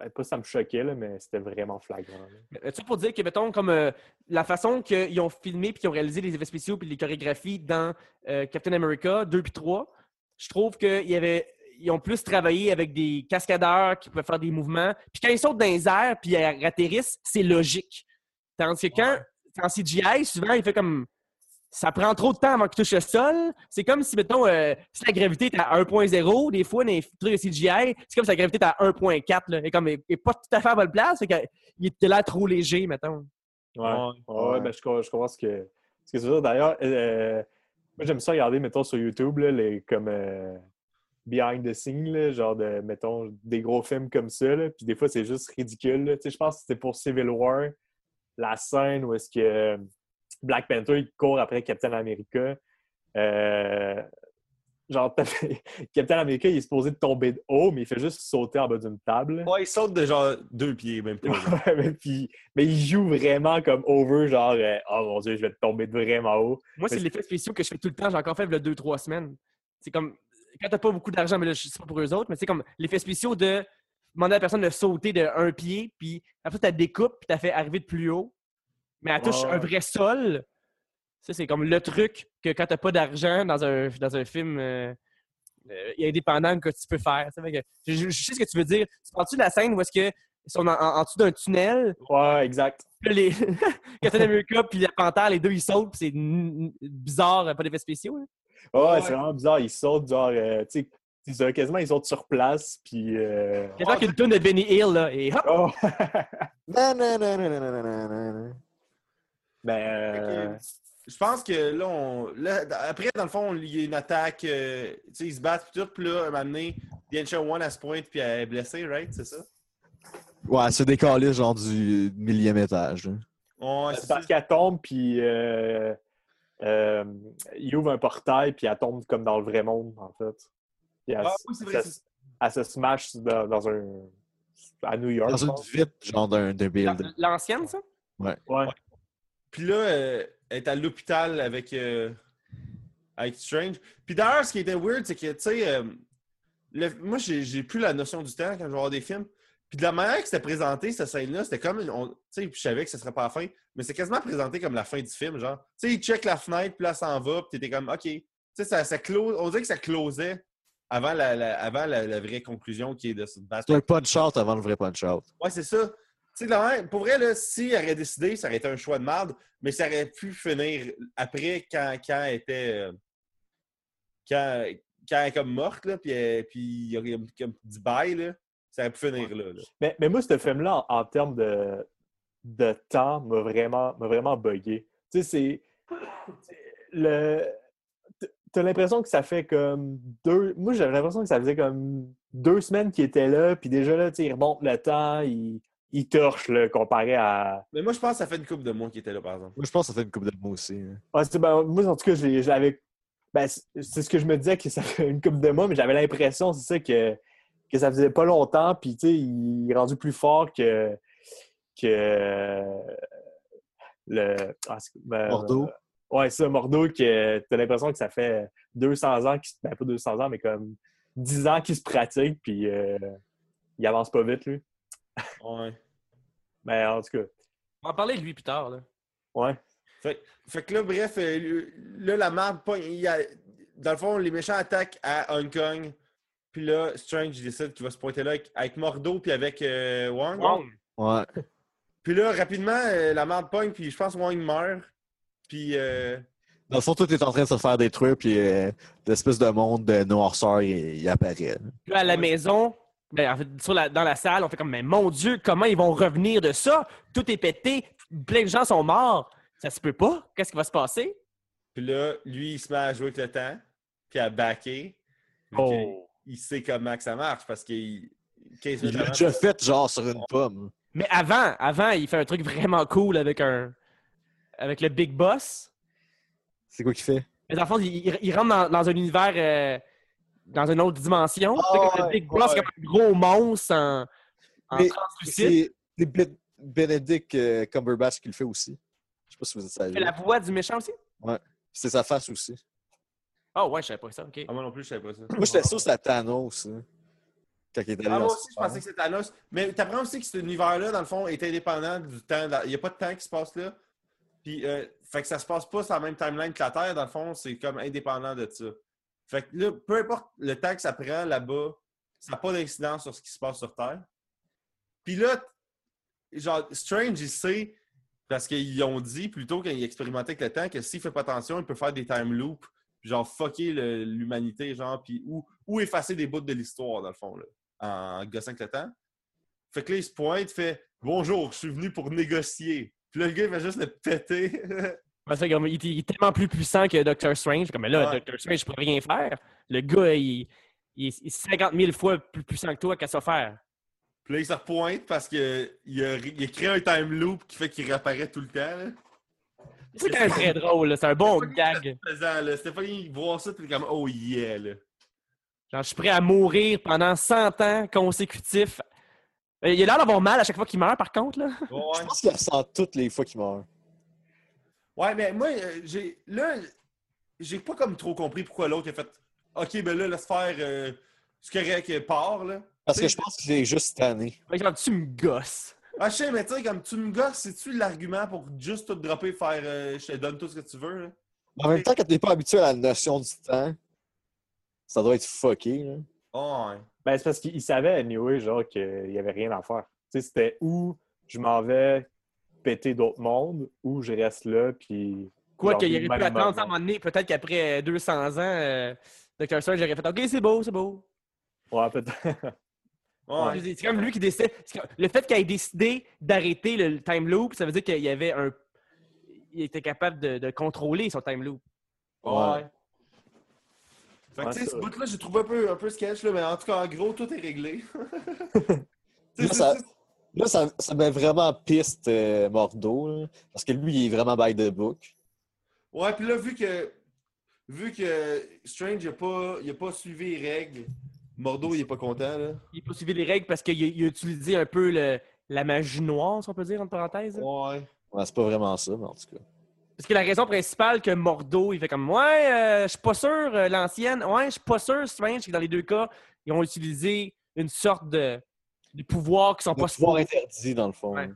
S4: Ben, pas ça me choquait, là, mais c'était vraiment flagrant. là.
S3: Mais, Tu sais, pour dire que, mettons, comme euh, la façon qu'ils ont filmé puis qu'ils ont réalisé les effets spéciaux puis les chorégraphies dans euh, Captain America 2 puis 3, je trouve qu'ils avait, ils ont plus travaillé avec des cascadeurs qui pouvaient faire des mouvements. Puis quand ils sautent dans les airs puis ils atterrissent, c'est logique. Tandis que quand, en CGI, souvent, il fait comme. Ça prend trop de temps avant qu'il touche le sol. C'est comme si, mettons, euh, si la gravité est à 1.0, des fois, dans les trucs de CGI, c'est comme si la gravité est à 1.4. là. Et comme, il n'est pas tout à fait à bonne place. Fait il était là trop léger, mettons.
S4: Ouais,
S1: Ouais.
S4: ouais, ouais,
S2: Ouais.
S4: ben, je, je comprends ce que, ce que tu veux dire. D'ailleurs, euh, moi, j'aime ça regarder, mettons, sur YouTube, là, les, comme euh, behind the scenes, là, genre de, mettons, des gros films comme ça. là, Puis des fois, c'est juste ridicule. Tu sais, je pense que c'était pour Civil War, la scène où est-ce que euh, Black Panther il court après Captain America. Euh, genre, (laughs) Captain America, il est supposé de tomber de haut, mais il fait juste sauter en bas d'une table.
S1: Ouais, il saute de genre deux pieds, même pas. (laughs)
S4: Mais, puis- mais il joue vraiment comme over, genre, euh, oh mon dieu, je vais tomber de vraiment haut.
S3: Moi, c'est l'effet spéciaux que je fais tout le temps. J'ai encore fait a deux, trois semaines. C'est comme, quand t'as pas beaucoup d'argent, mais là, je sais pas pour eux autres, mais c'est comme l'effet spéciaux de demander à la personne de sauter de un pied, puis après, tu découpes, puis tu fait arriver de plus haut. Mais elle touche un vrai sol. Ça, c'est comme le truc que quand t'as pas d'argent dans un, dans un film euh, euh, indépendant que tu peux faire. Que- je, sais ce que tu veux dire. Tu parles-tu de la scène où est-ce que ils sont en, en- en dessous d'un tunnel,
S4: Ouais, exact.
S3: puis là, les (laughs) Captain America puis la panthère, les deux, ils sautent, puis c'est bizarre, euh, pas d'effet spéciaux. hein.
S4: Ouais,
S1: Ouais.
S4: c'est vraiment bizarre. Ils sautent, genre, euh, tu sais, quasiment, ils sautent sur place, puis. euh,
S3: Quasiment qu'une tonne de Benny Hill, là, et hop!
S4: Oh!
S2: Non, non, non, non, non, non, non, non, non.
S4: Ben, euh,
S1: Je pense que là, on... là, après, dans le fond, il y a une attaque, euh, tu sais, ils se battent, puis tout, puis là, à un moment donné, Diensha One, elle se pointe, puis elle est blessée, right? C'est ça?
S2: Ouais, se décaler genre du millième étage. là.
S1: Ouais,
S4: c'est parce
S1: ça.
S4: qu'elle tombe, puis. Euh, euh, il ouvre un portail, puis elle tombe comme dans le vrai monde, en fait. Puis elle,
S1: Ah
S4: s-
S1: oui, c'est vrai,
S4: elle elle se smash dans, dans un. à New York.
S2: Dans une vitre, genre d'un d'un building.
S3: L'ancienne, ça?
S4: Ouais.
S1: Puis là, euh, elle est à l'hôpital avec, euh, avec Strange. Puis d'ailleurs, ce qui était weird, c'est que, tu sais, euh, le- moi, j'ai plus la notion du temps quand je vais voir des films. Puis de la manière que c'était présenté, cette scène-là, c'était comme. on- Tu sais, je savais que ce serait pas la fin, mais c'est quasiment présenté comme la fin du film. Genre, tu sais, il check la fenêtre, puis là, ça s'en va, puis t'étais comme, OK. Tu sais, ça, ça close, on dirait que ça closait avant la, la- avant la, la vraie conclusion qui est de battre.
S2: C'est un punch-out avant le vrai punch-out.
S1: Ouais, c'est ça. Pour vrai, là, s'il aurait décidé, ça aurait été un choix de merde, mais ça aurait pu finir après quand, quand elle était. euh, quand, quand elle est comme morte, là, puis, elle- puis il aurait comme dit bye, là, ça aurait pu finir là.
S4: Mais, mais moi, ce film-là, en, termes de, de temps, m'a vraiment, vraiment bugué. Tu sais, c'est. Le. T'as l'impression que ça fait comme deux. Moi, j'avais l'impression que ça faisait comme deux semaines qu'il était là, puis déjà là, tu sais, il remonte le temps, il, il torche, là, comparé à.
S1: Mais moi, je pense que ça fait une couple de mois qu'il était là, par exemple.
S2: Moi, je pense que ça fait une coupe de mots aussi. hein.
S4: Ah, ben, moi, en tout cas, l'avais. Ben, c'est ce que je me disais que ça fait une couple de mois, mais j'avais l'impression, c'est ça, que, que ça faisait pas longtemps, puis tu sais, il est rendu plus fort que. que le. ah, c'est- ben,
S2: Mordo.
S4: Ouais, ça, Mordo, que t'as l'impression que ça fait 200 ans, qu'il se- ben pas 200 ans, mais comme 10 ans qu'il se pratique, puis euh, il avance pas vite, lui.
S1: Ouais.
S4: Mais en tout cas,
S3: On va en parler de lui plus tard. Là.
S4: ouais.
S1: Fait, fait que là, bref, euh, là, la a, dans le fond, les méchants attaquent à Hong Kong. Puis là, Strange décide qu'il va se pointer là avec, avec Mordo puis avec euh, Wong.
S3: Wong.
S2: Ouais.
S1: Puis là, rapidement, euh, la merde pogne, puis je pense que Wong meurt. Puis, euh,
S2: Dans le fond, tout est en train de se faire détruire, puis euh, l'espèce de monde de noirceur, il, il apparaît. là,
S3: à la maison, ben, en fait, sur la- dans la salle, on fait comme, mais mon Dieu, comment ils vont revenir de ça? Tout est pété, plein de gens sont morts. Ça se peut pas. Qu'est-ce qui va se passer?
S1: puis là, lui, il se met à jouer avec le temps, puis à backer.
S4: Oh.
S1: Il sait comment que ça marche parce qu'il. 15
S2: Il l'a déjà fait, genre, sur une pomme.
S3: Mais avant, avant, il fait un truc vraiment cool avec un. avec le Big Boss.
S2: C'est quoi qu'il fait?
S3: Mais dans le fond, il, il- il rentre dans, dans un univers. euh, dans une autre dimension.
S2: Ah
S3: C'est comme le
S2: ouais,
S3: Big Boss,
S2: ouais.
S3: comme un gros monstre en, en
S2: Mais
S3: translucide.
S2: C'est Ben- Benedict euh, Cumberbatch qui le fait aussi. Je sais pas si vous êtes sérieux.
S3: la voix du méchant aussi?
S2: C'est sa face aussi.
S3: Oh ouais, je savais pas ça, ok.
S1: Ah, moi non plus, je savais pas ça.
S2: Moi, j'étais sûr que c'était Thanos. hein, quand il est allé
S1: Ah, moi aussi, je pensais que c'était Thanos. Mais tu apprends aussi que cet univers-là, dans le fond, est indépendant du temps. Il n'y a pas de temps qui se passe là. Puis, euh, fait que ça se passe pas sur la même timeline que la Terre, dans le fond, c'est comme indépendant de ça. Fait que là, peu importe le temps que ça prend là-bas, ça n'a pas d'incidence sur ce qui se passe sur Terre. Puis là, genre, Strange, il sait, parce qu'ils ont dit, plutôt quand il expérimentait avec le temps, que s'il fait pas attention, il peut faire des time loops, genre fucker l'humanité, genre, puis ou, ou effacer des bouts de l'histoire, dans le fond, là, en gossant avec le temps. Fait que là, il se pointe, fait Bonjour, je suis venu pour négocier. Puis là, le gars, il va juste le péter. (laughs)
S3: Comme, il, est- il est tellement plus puissant que Doctor Strange. Comme, mais là,
S1: Ouais.
S3: Doctor Strange, je peux rien faire. Le gars, il, il est- il est 50 000 fois plus puissant que toi. Qu'est-ce qu'il va faire?
S1: Puis là, il se repointe parce qu'il a, il a créé un time loop qui fait qu'il réapparaît tout le temps. là.
S3: C'est quand même très drôle. là. C'est un bon gag.
S1: Stéphanie, il voit ça, puis il est comme Oh yeah, là.
S3: Genre, je suis prêt à mourir pendant 100 ans consécutifs. Euh, Il a l'air d'avoir mal à chaque fois qu'il meurt, par contre. Là.
S2: Je pense qu'il ressent toutes les fois qu'il meurt.
S1: Ouais mais moi, euh, j'ai. Là, j'ai pas comme trop compris pourquoi l'autre a fait Ok, ben là, laisse faire. Euh, c'est correct, part, là.
S2: Parce que je pense qu'il est juste tanné.
S3: Que genre, tu me gosses.
S1: Ah, je sais, mais tu sais, comme tu me gosses, c'est-tu l'argument pour juste tout dropper, faire euh, je te donne tout ce que tu veux, là?
S2: En même temps, quand t'es pas habitué à la notion du temps, ça doit être fucké. Là.
S1: Oh, ouais.
S4: Ben, c'est parce qu'il savait, anyway, genre, qu'il n'y avait rien à faire. Tu sais, c'était où je m'en vais péter d'autres mondes, ou je reste là, puis.
S3: Quoi qu'il aurait pu attendre, à un moment donné, peut-être qu'après 200 ans, euh, Dr. Strange aurait fait OK, c'est beau, c'est beau.
S4: Ouais, peut-être. (laughs)
S1: Ouais.
S3: C'est comme lui qui décide. Le fait qu'il ait décidé d'arrêter le time loop, ça veut dire qu'il y avait un. Il était capable de, de contrôler son time loop.
S1: Ouais. Fait que,
S4: Ouais,
S1: tu sais,
S4: ça.
S1: ce bout-là, j'ai trouvé un peu, un peu sketch, là, mais en tout cas, en gros, tout est réglé. (laughs) (laughs)
S2: Ça, là, ça, ça met vraiment piste euh, Mordo. là, parce que lui, il est vraiment by the book.
S1: Ouais, puis là, vu que, vu que Strange n'a pas, il a pas suivi les règles, Mordo, il est pas content, là.
S3: Il n'a pas suivi les règles parce qu'il a, il a utilisé un peu le- la magie noire, si on peut dire, entre parenthèses.
S1: Ouais.
S2: Ouais, c'est pas vraiment ça, mais en tout cas.
S3: Parce que la raison principale que Mordo, il fait comme Ouais, euh, je suis pas sûr, euh, l'ancienne, ouais, je suis pas sûr, Strange, que dans les deux cas, ils ont utilisé une sorte de, de pouvoir qui sont
S2: Le
S3: pas
S2: pouvoir
S3: supposés.
S2: interdit, dans le fond.
S3: Ouais.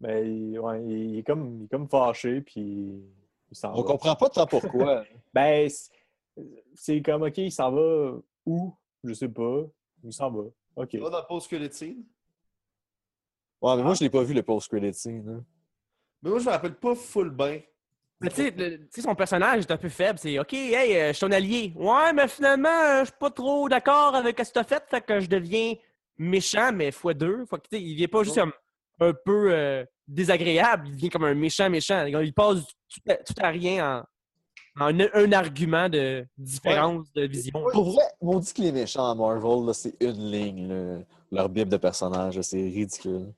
S4: Mais il, ouais, il est comme, il est comme fâché, puis il s'en
S2: On
S4: va.
S2: comprend pas tant pourquoi. (laughs)
S4: Ben, c'est- comme, OK, il s'en va où? Je sais pas. Il s'en va. OK.
S1: Tu vas dans le post que le team?
S2: Ouais, mais moi, je l'ai pas vu, le post-credit scene. hein.
S1: Mais moi, je me rappelle pas full bien.
S3: Mais tu sais, son personnage est un peu faible. C'est OK, hey, euh, je suis ton allié. Ouais, mais finalement, euh, je suis pas trop d'accord avec ce que tu as fait, fait que je deviens méchant, mais fois deux. Fait que, il vient pas juste comme un peu euh, désagréable, il devient comme un méchant méchant. Il passe tout à, tout à rien en, en un, un argument de différence de vision.
S2: Pour vrai, on dit que les méchants à Marvel, là, c'est une ligne, là. leur bible de personnage, c'est ridicule.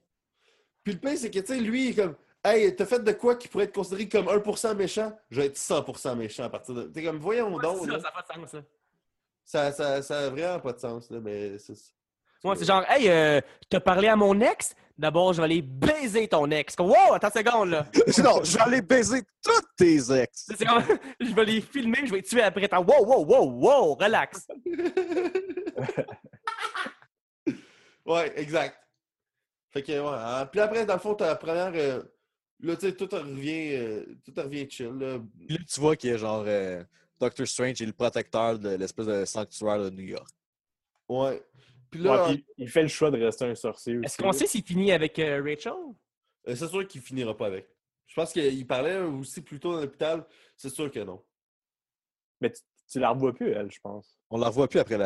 S1: Puis le pire, c'est que, tu sais, lui, comme, hey, t'as fait de quoi qui pourrait être considéré comme 1% méchant? Je vais être 100% méchant à partir de. T'es comme, voyons donc,
S3: ça, ça a pas de sens, ça.
S1: Ça, ça, ça a vraiment pas de sens, là, mais c'est.
S3: Moi, c'est genre, hey, euh, t'as parlé à mon ex? D'abord, je vais aller baiser ton ex. Wow, attends une seconde, là. (laughs)
S2: non, je vais aller baiser tous tes ex!
S3: C'est comme, je vais les filmer, je vais les tuer après. Wow, wow, wow, wow, relax. (laughs)
S1: ouais, exact. Fait que, ouais. hein. Puis après, dans le fond, la première. euh, Là, tu sais, tout revient, euh, tout revient chill, là.
S2: Puis là, tu vois qu'il y a genre euh, Doctor Strange est le protecteur de l'espèce de sanctuaire de New York.
S1: Ouais. Puis
S4: Ouais,
S1: là,
S4: puis il fait le choix de rester un sorcier.
S3: Est-ce qu'on sait s'il finit avec euh, Rachel?
S1: euh, c'est sûr qu'il finira pas avec. Je pense qu'il parlait aussi plus tôt dans l'hôpital. C'est sûr que non.
S4: Mais tu, tu la revois plus, elle, je pense.
S2: On la revoit plus après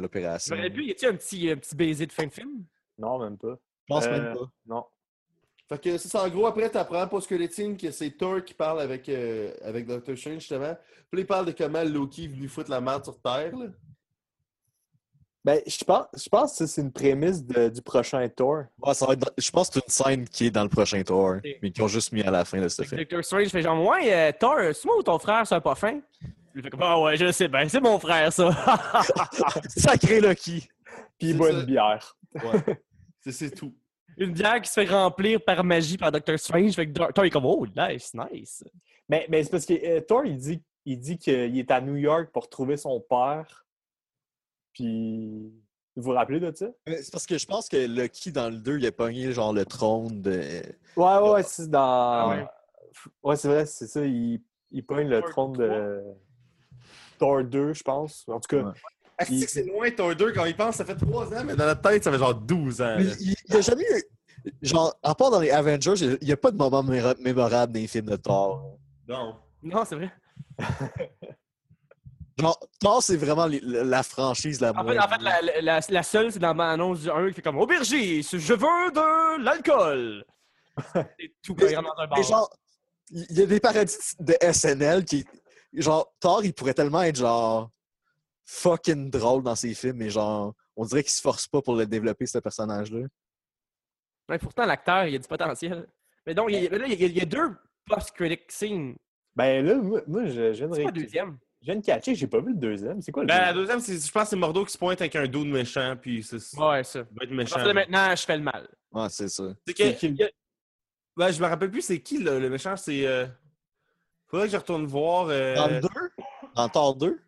S2: l'opération.
S3: Pu, y a-t-il un petit, un petit baiser de fin de film?
S4: Non, même pas.
S2: Je pense
S4: Euh,
S2: même pas.
S4: Non.
S1: Fait que c'est ça, en gros, après, t'apprends post-squelettine que c'est Thor qui parle avec, euh, avec Doctor Strange, justement. Puis là, il parle de comment Loki est venu foutre la merde sur Terre, là.
S4: Ben, je pense, je pense que ça, c'est une prémisse de- du prochain Thor.
S2: Ouais, ça va être dans- Je pense que c'est une scène qui est dans le prochain Thor,
S3: Ok.
S2: mais qu'ils ont juste mis à la fin de ce film.
S3: Doctor Strange fait genre, ouais, euh, Thor, c'est moi ou ton frère, c'est un pas fin? Il fait comme, ah ouais, je sais bien, c'est mon frère, ça. (laughs)
S2: Sacré Loki!
S4: Puis une bière.
S1: Ouais. (laughs) c'est tout.
S3: Une bière qui se fait remplir par magie par Doctor Strange. Fait que Thor est comme, oh, nice, nice.
S4: Mais, mais c'est parce que euh, Thor, il dit, il dit qu'il est à New York pour trouver son père. Puis. Vous vous rappelez de ça?
S2: C'est parce que je pense que Loki, dans le 2, il a pogné genre le trône de.
S4: Ouais, ouais, ouais, c'est dans.
S3: Ah ouais.
S4: ouais, c'est vrai, c'est ça. Il, il pogne le trône de. Thor 2, je pense. En tout cas,
S2: Ouais.
S1: Est-ce
S4: Il-
S1: que c'est loin Thor 2 quand il pense? Ça fait 3 ans, mais dans notre tête, ça fait genre 12 ans.
S2: Mais il n'y a jamais eu. Genre, à part dans les Avengers, il n'y a pas de moment mémorable dans les films de Thor.
S1: Non.
S3: Non, c'est vrai. (laughs)
S2: Genre, Thor, c'est vraiment la franchise la
S3: En
S2: moins.
S3: fait, en fait la, la, la- la seule, c'est dans l'annonce du 1 qui fait comme, aubergiste, je veux de l'alcool. (laughs) C'est tout bar.
S2: Genre, il y a des parodies de SNL qui. Genre, Thor, il pourrait tellement être genre. Fucking drôle dans ses films, mais genre, on dirait qu'il se force pas pour le développer, ce personnage-là.
S3: Ouais, pourtant, l'acteur, il a du potentiel. Mais donc, il y a, là, il y a, il y a deux post-critic scenes.
S4: ben là, moi, moi, je, je viens de
S3: C'est pas deuxième?
S4: Je viens de catcher, j'ai pas vu le deuxième. C'est quoi le
S1: Ben, la
S4: deuxième?
S1: je pense que c'est Mordo qui se pointe avec un dos de méchant, puis c'est, ça
S3: Ouais, ça.
S1: va être méchant.
S3: maintenant, je fais le mal.
S2: Ouais, c'est ça.
S1: C'est que, il ben, je me rappelle plus c'est qui le, le méchant, c'est... euh, Faudrait que je retourne voir... euh,
S2: Dans le 2 Dans Thor 2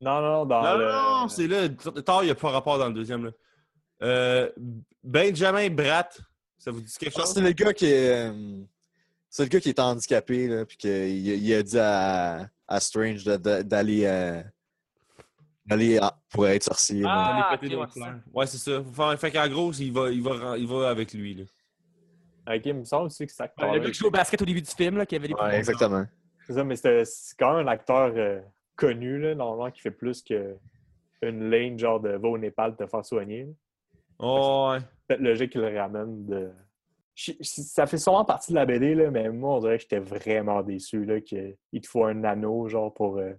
S4: Non, non, non, dans
S1: Non,
S4: le...
S1: non, non, c'est là. Thor, il n'y a pas rapport dans le deuxième. Là. Euh, Benjamin Bratt, ça vous dit quelque
S2: Ah,
S1: chose?
S2: C'est le gars qui est. euh, C'est le gars qui est handicapé, là, puis qu'il il a dit à, à Strange d'aller. euh, d'aller en- pour être sorcier.
S3: Ah,
S1: Aller péter
S3: ok,
S1: d'autres
S3: ouais,
S1: c'est ça. Fait, fait qu'en gros, il va, il, va, il va avec lui. Là.
S4: Ok, il me semble aussi que c'est
S3: Ouais,
S4: acteur.
S3: le gars qui joue au basket au début du film, là, qui avait des
S2: Ouais, exactement.
S4: C'est ça, mais c'est c'est quand même un acteur euh, connu, là, normalement, qui fait plus que une lane genre de va au Népal te faire soigner.
S1: Oh, ouais.
S4: Peut-être logique qu'il le ramène de. Ça fait sûrement partie de la BD, là, mais moi, on dirait que j'étais vraiment déçu là, qu'il te faut un anneau genre pour euh,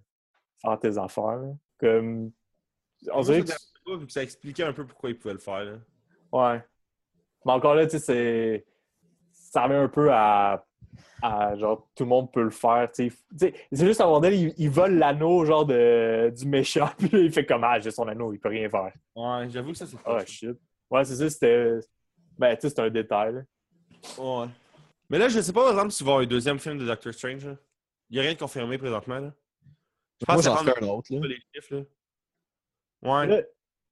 S4: faire tes affaires. là. Comme. On dirait
S1: pas, vu que ça expliquait un peu pourquoi il pouvait le faire. Là.
S4: Ouais. Mais encore là, tu sais, c'est. Ça revient un peu à. À genre, tout le monde peut le faire, tu. Tu C'est juste à un moment donné, il, il vole l'anneau, genre, de, du méchant, (laughs) puis là, il fait comme, ah, j'ai son anneau, il peut rien faire.
S1: Ouais, j'avoue que ça, c'est
S4: Ah,
S1: pas
S4: shit. Ouais, c'est ça, c'était. Ben, tu sais, c'est un détail, là.
S1: Ouais. Mais là, je sais pas, par exemple, s'il va y avoir un deuxième film de Doctor Strange. là. Il n'y a rien de confirmé présentement. Là. Je
S2: Moi,
S1: pense que
S2: j'en fais un autre. Là.
S1: les chiffres. Là. Ouais.
S4: Là,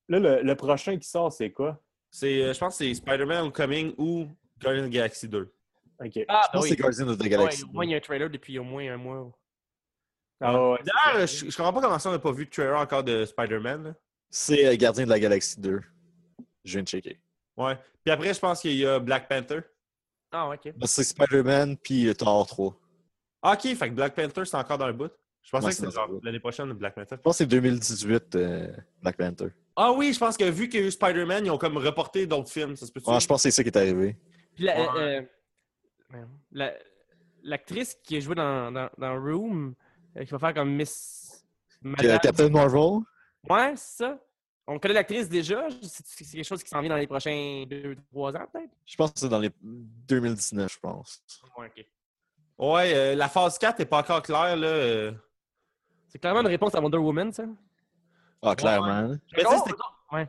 S4: là, le, le prochain qui sort, c'est quoi?
S1: C'est, euh, je pense que c'est Spider-Man Homecoming ou Guardians of the Galaxy 2.
S4: Ok.
S3: Ah,
S2: Je pense que c'est Guardians of the
S3: Ouais,
S2: Galaxy.
S3: au moins, il y a un trailer depuis au moins un mois.
S4: Ah, ouais.
S1: D'ailleurs, je, je comprends pas comment ça on n'a pas vu de trailer encore de Spider-Man.
S2: C'est euh, Gardien de la Galaxie 2. Je viens de checker.
S1: Ouais. Puis après, je pense qu'il y a Black Panther.
S3: Ah, ok.
S2: Ben, C'est Spider-Man puis Thor 3.
S1: Ah, ok, fait que Black Panther, c'est encore dans le bout. Je pensais
S2: Ouais,
S1: que
S2: c'est
S1: c'était l'année prochaine, Black Panther.
S2: Je pense que c'est 2018, euh, Black Panther.
S1: Ah oui, je pense que vu qu'il y a eu Spider-Man, ils ont comme reporté d'autres films. Ça se peut-tu?
S2: Ouais, je pense que c'est ça qui est arrivé.
S3: Puis la-
S1: Ouais.
S3: euh, la- l'actrice qui a joué dans, dans, dans Room, euh, qui va faire comme Miss. Madame-
S2: Captain Marvel?
S3: Ouais, c'est ça. On connaît l'actrice déjà. C'est quelque chose qui s'en vient dans les prochains 2-3 ans, peut-être?
S2: Je pense que c'est dans les 2019, je pense.
S3: Ouais, ok.
S1: Ouais, euh, la phase 4 n'est pas encore claire, là. euh.
S3: C'est clairement une réponse à Wonder Woman, ça.
S2: Ah, clairement.
S1: Mais tu sais,
S3: Oh,
S1: c'était-
S3: ouais.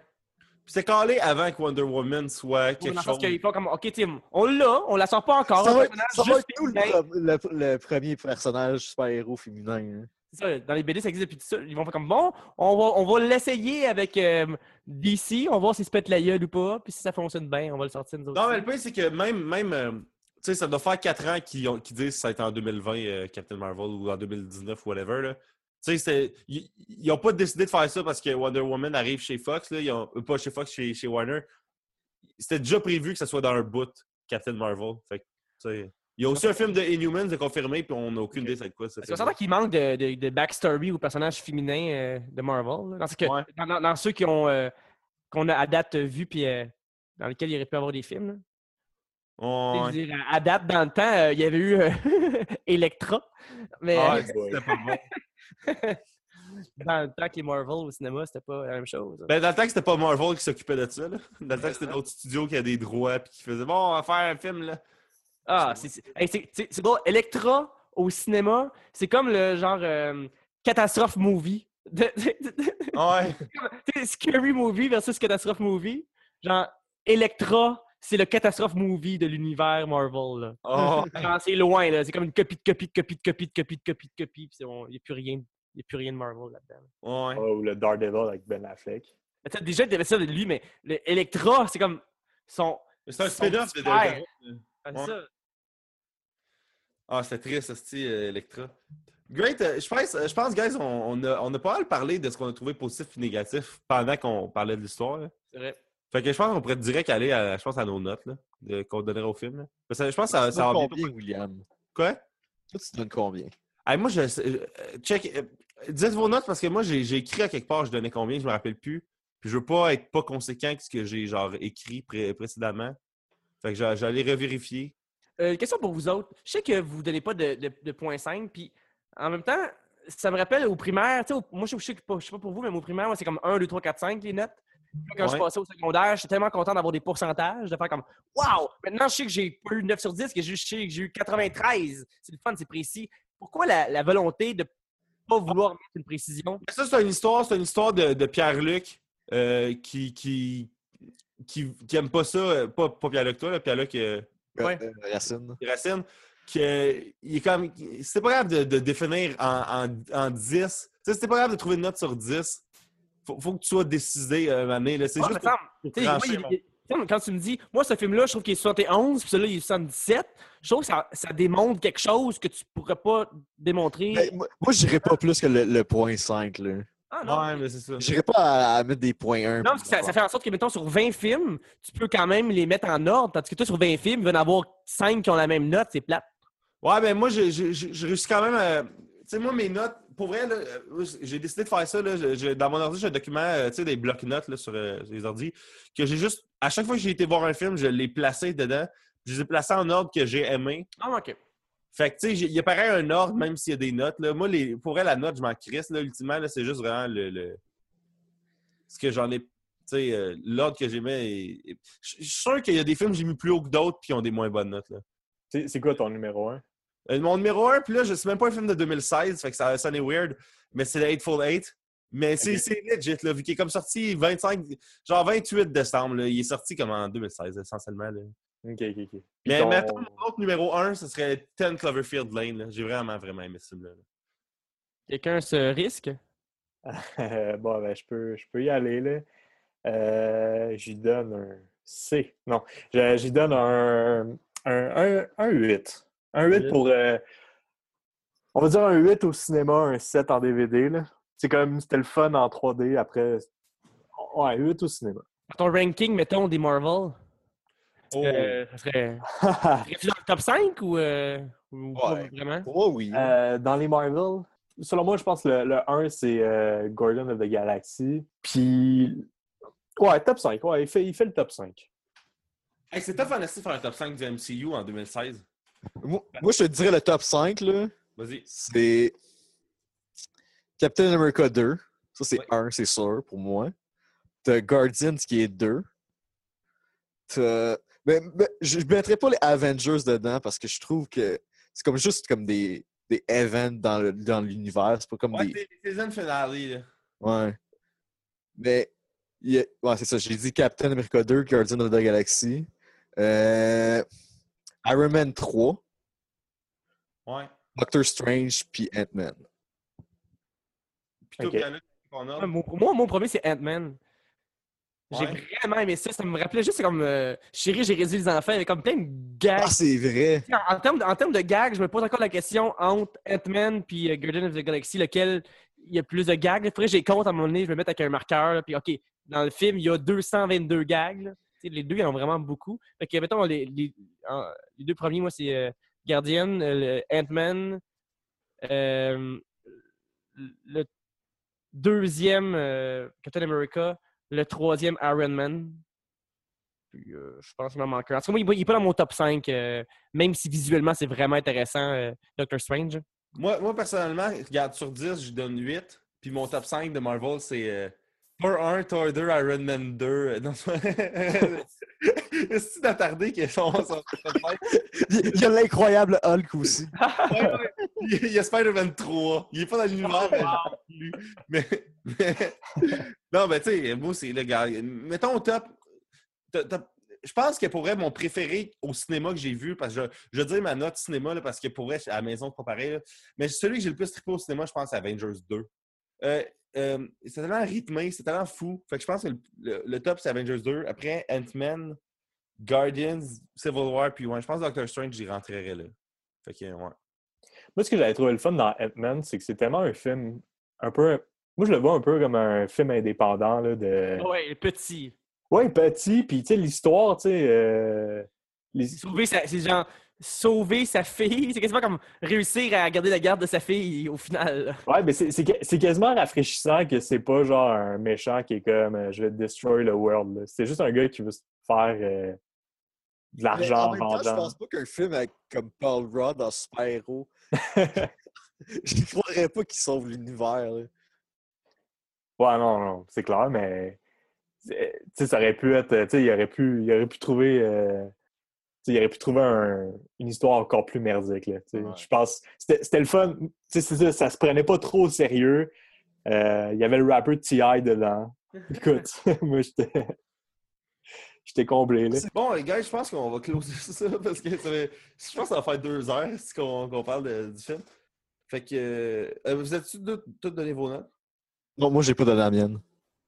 S1: Puis c'est calé avant que Wonder Woman soit quelque chose.
S3: qu'ils font comme, OK, Tim, on l'a, on la sort pas encore.
S2: Ça
S3: un
S2: va,
S3: personnage
S2: ça va
S3: juste
S2: être nous le, premier personnage super-héros féminin. hein.
S3: C'est ça, dans les BD, ça existe depuis tout ça. Ils vont faire comme, bon, on va, on va l'essayer avec euh, DC, on va voir s'il se pète la gueule ou pas, puis si ça fonctionne bien, on va le sortir nous autres.
S1: Non, mais le point, c'est que même, même euh, tu sais, ça doit faire 4 ans qu'ils disent que ça va être en 2020, euh, Captain Marvel, ou en 2019, whatever. Là. Tu sais, c'est- ils n'ont pas décidé de faire ça parce que Wonder Woman arrive chez Fox, là. Ils ont, euh, pas chez Fox, chez, chez Warner. C'était déjà prévu que ça soit dans un bout, Captain Marvel. Fait que, il y a aussi un film de Inhumans de confirmé, puis on n'a aucune idée c'est quoi
S3: qu'on s'entend qu'il manque de, de, de backstory aux personnages féminins euh, de Marvel. là. Dans, ce que,
S1: Ouais.
S3: dans, ceux euh, qu'on a à date vu puis euh, dans lesquels il aurait pu avoir des films. là. À à date, dans le temps, euh, il y avait eu euh, (laughs) Electra. Mais
S1: Ah,
S3: euh,
S1: c'était pas bon. (laughs)
S3: dans le temps que les Marvel au cinéma, c'était pas la même chose.
S1: Ben, dans le temps que c'était pas Marvel qui s'occupait de ça, là. Dans le temps que c'était d'autres studios qui avaient des droits puis qui faisaient Bon, on va faire un film, là.
S3: Ah, c'est hey, drôle. Electra au cinéma, c'est comme le genre euh, catastrophe movie. De- de- de- de-
S1: Ouais.
S3: Scary Movie versus Catastrophe Movie. Genre, Electra, c'est le catastrophe movie de l'univers Marvel. Là.
S1: Oh. (laughs)
S3: C'est loin, là. C'est comme une copie de copie de copie de copie de copie de copie de copie. Puis il n'y a plus rien. Il y a plus rien de Marvel là-dedans.
S1: Ouais.
S4: Oh, ou le Daredevil avec Ben Affleck.
S3: Déjà, il y avait ça de lui, mais le Electra, c'est comme son.
S1: C'est un spin-off de. Daredevil.
S3: Ah,
S1: Ouais. Ah, c'était triste, ce Electra. Great. euh, Je pense, je pense, guys, on, on a, on a pas mal parlé de ce qu'on a trouvé positif et négatif pendant qu'on parlait de l'histoire.
S3: C'est vrai.
S1: Fait que je pense qu'on pourrait direct aller à, je pense, à nos notes qu'on donnerait au film. là. Parce que je pense que ça,
S2: Tu
S1: ça va
S2: combien, William?
S1: Quoi?
S2: Toi, tu donnes combien?
S1: Hey, moi, je. euh, check. euh, Dites vos notes parce que moi, j'ai j'ai écrit à quelque part, je donnais combien, je me rappelle plus. Puis je veux pas être pas conséquent avec ce que j'ai genre écrit pré- précédemment. Fait que j'a- j'allais revérifier.
S3: Euh, question pour vous autres. Je sais que vous ne donnez pas de, de, de point 5, puis en même temps, ça me rappelle au primaire, tu sais, moi je sais que pas, je sais pas pour vous, mais au primaire, moi, c'est comme 1, 2, 3, 4, 5 les notes. Quand je
S1: Ouais.
S3: passais au secondaire, j'étais tellement content d'avoir des pourcentages, de faire comme Waouh! Maintenant, je sais que j'ai pas eu 9 sur 10, que je sais que j'ai eu 93. C'est le fun, c'est précis. Pourquoi la, la volonté de pas vouloir mettre une précision?
S1: Mais Ça, c'est une histoire, c'est une histoire de, de Pierre-Luc euh, qui, qui, qui, qui aime pas ça. euh, Pas, pas Pierre-Luc, toi, là, Pierre-Luc euh,
S3: Ouais.
S2: Euh, Racine.
S1: Racine. Que, il est comme. C'était pas grave de, de définir en, en, en 10. Tu sais, c'était pas grave de trouver une note sur 10. Faut, faut que tu sois décidé euh, là. C'est
S3: Ouais,
S1: juste pour
S3: moi, il- il- quand tu me dis, moi, ce film-là, je trouve qu'il est 71, puis celui-là, il est 77, je trouve que ça, ça démontre quelque chose que tu pourrais pas démontrer.
S2: Ben, moi, moi, je dirais pas plus que le, le point 5. Là.
S3: ah non,
S1: Ouais, mais c'est ça.
S2: Je dirais pas à, à mettre des points 1.
S3: non parce que ça, ça fait en sorte que, mettons, sur 20 films, tu peux quand même les mettre en ordre, tandis que toi, sur 20 films, il va y en avoir 5 qui ont la même note, c'est plate.
S1: Ouais, ben moi, j'ai- j'ai j'ai- j'ai réussi quand même à. Tu sais, moi, mes notes, pour vrai, là, euh, j'ai décidé de faire ça. Là, Je- dans mon ordi, j'ai un document, euh, tu sais, des blocs-notes là, sur, euh, les ordi, que j'ai juste. À chaque fois que j'ai été voir un film, je l'ai placé dedans. Je les ai placés en ordre que j'ai aimé.
S3: Ah, OK.
S1: Fait que, tu sais, il y a pareil un ordre, même s'il y a des notes. Là. Moi, les, pour vrai, la note, je m'en crisse, là, ultimement. là, C'est juste vraiment le. le- Ce que j'en ai. Tu sais, euh, l'ordre que j'aimais. est- Je je suis sûr qu'il y a des films que j'ai mis plus haut que d'autres, puis qui ont des moins bonnes notes. Là.
S4: C'est c'est quoi ton numéro 1?
S1: Euh, mon numéro 1, puis là, je sais même pas un film de 2016, fait que ça sonne weird, mais c'est le Hateful Eight. Mais c'est legit, là, vu qu'il est comme sorti 25, genre 28 décembre, là. il est sorti comme en 2016, essentiellement. Là.
S4: Ok, ok, ok. Puis
S1: Mais
S4: ton-
S1: mettons, mon autre numéro 1, ce serait 10 Cloverfield Lane. J'ai vraiment, vraiment aimé ce film-là. là.
S3: Quelqu'un se risque? (laughs)
S4: Bon, ben, je peux, je peux y aller, là. Euh, j'y donne un C. Non, j'y donne un, un, un, un 8. Un 8 pour... euh, on va dire un 8 au cinéma, un 7 en DVD, là. C'est comme, c'était le fun en 3D. Après, ouais, 8 au cinéma.
S3: ton ranking, mettons, des Marvel,
S1: Oh.
S3: euh, ça serait. (laughs) Dans le top 5 ou, euh, ou pas
S2: Ouais.
S3: vraiment?
S2: Moi, oui.
S4: Euh, dans les Marvel, selon moi, je pense que le, le 1, c'est euh, Gordon of the Galaxy. Puis, ouais, top 5. Ouais, il fait, il fait le top 5.
S1: Hey, c'est tough en esti de faire un top 5 du MCU en 2016.
S2: Moi, moi, je te dirais le top 5, là.
S1: Vas-y.
S2: C'est Captain America 2. Ça, c'est
S1: Ouais.
S2: 1, c'est sûr, pour moi. T'as Guardians qui est 2. T'as... Mais, mais je ne mettrais pas les Avengers dedans parce que je trouve que c'est comme juste comme des, des events dans, le- dans l'univers. C'est pas comme
S1: Ouais,
S2: des.
S1: c'est finale, là.
S2: Ouais. Mais. a- Ouais, c'est ça. J'ai dit Captain America 2, Guardians of the Galaxy. Euh, Iron Man 3,
S1: Ouais.
S2: Doctor Strange, puis Ant-Man.
S1: Puis toi,
S4: Ok.
S1: Pierre-Luc, qu'on a.
S3: Ouais, mon- Pour moi, mon premier, c'est Ant-Man. J'ai
S1: Ouais.
S3: vraiment aimé ça. Ça me rappelait juste comme euh, Chérie, j'ai réduit les enfants. Il y avait comme plein de gags.
S2: Ah, c'est vrai!
S3: En, en termes de, en termes de gags, je me pose encore la question entre Ant-Man et euh, Guardian of the Galaxy, lequel il y a plus de gags. Il faudrait que j'ai compte à un moment donné, je vais le mettre avec un marqueur. là, puis OK, dans le film, il y a 222 gags. Les deux, ils en ont vraiment beaucoup. Fait que, mettons, les, deux premiers, moi, c'est euh, Guardian, euh, Ant-Man. euh, le deuxième, Captain America. Le troisième, Iron Man. Puis, je pense qu'il m'en manque un. En tout cas, moi, il n'est pas dans mon top 5, euh, même si visuellement, c'est vraiment intéressant, Doctor Strange.
S1: Moi, moi, personnellement, regarde, sur 10, je donne 8. Puis mon top 5 de Marvel, c'est Thor 1, Thor 2, Iron Man 2. Euh, Non, c'est d'attardé qui est son, son top 5.
S2: Il y a l'incroyable Hulk aussi. (laughs)
S1: Ouais, ouais. Il y a Spider-Man 3. Il est pas dans l'univers, mais. Mais, mais- Non, mais tu sais, moi, c'est le gars. Mettons au top. Je pense que pour vrai, mon préféré au cinéma que j'ai vu, parce que je, je dire ma note cinéma, là, parce que pour vrai, à la maison, c'est pas pareil. là. Mais celui que j'ai le plus trippé au cinéma, je pense, c'est Avengers 2. Euh, euh, c'est tellement rythmé, c'est tellement fou. Fait que je pense que le, le- le top, c'est Avengers 2. Après, Ant-Man, Guardians, Civil War, puis ouais, je pense que Doctor Strange, j'y rentrerai là. Fait que, ouais.
S4: Moi, ce que j'avais trouvé le fun dans Ant-Man, c'est que c'est tellement un film un peu. Moi, je le vois un peu comme un film indépendant là, de.
S3: Ouais, petit.
S4: Ouais, petit, puis tu sais, l'histoire, tu sais. euh, les-
S3: Sauver sa, c'est genre sauver sa fille. C'est quasiment comme réussir à garder la garde de sa fille au final.
S4: Ouais, mais c'est- c'est que- c'est quasiment rafraîchissant que c'est pas genre un méchant qui est comme euh, je vais destroy the world. C'est juste un gars qui veut se faire euh, de l'argent
S2: en même temps, je pense pas qu'un film avec, comme Paul Rudd en super-héros, (laughs) (laughs) je ne croirais pas qu'il sauve l'univers.
S4: Ouais, non, non, c'est clair, mais tu sais, ça aurait pu être. Tu sais, il aurait pu, il aurait pu trouver. euh, il aurait pu trouver un- une histoire encore plus merdique. Là.
S2: Ouais.
S4: Je pense. C'était c'était le fun. C'est ça, ça se prenait pas trop au sérieux. Euh, Il y avait le rapper T.I. dedans. (laughs) Écoute, (laughs) moi, j'étais. J'étais comblé, là.
S1: Bon, les gars, je pense qu'on va closer (laughs) ça parce que ça fait- je pense que ça va faire deux heures si qu'on parle de- du film. Fait que. euh, vous êtes-tu tous tous donné vos notes?
S2: Non, moi, j'ai pas donné la mienne.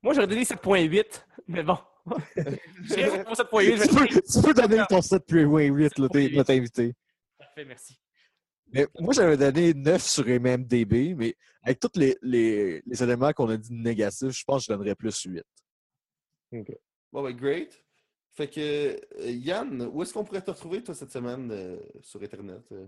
S3: Moi, j'aurais donné 7.8, mais bon. (laughs) J'ai pour 7.8. je
S2: tu,
S3: vais-
S2: peux, tu peux donner ton 7.8, là, t'es- notre invité.
S3: Parfait, merci.
S2: Mais moi, j'avais donné 9 sur MMDB, mais avec tous les, les, les éléments qu'on a dit négatifs, je pense que je donnerais plus 8.
S1: Bon, ben, great. Fait que, euh, Yann, où est-ce qu'on pourrait te retrouver, toi, cette semaine euh, sur Internet? euh?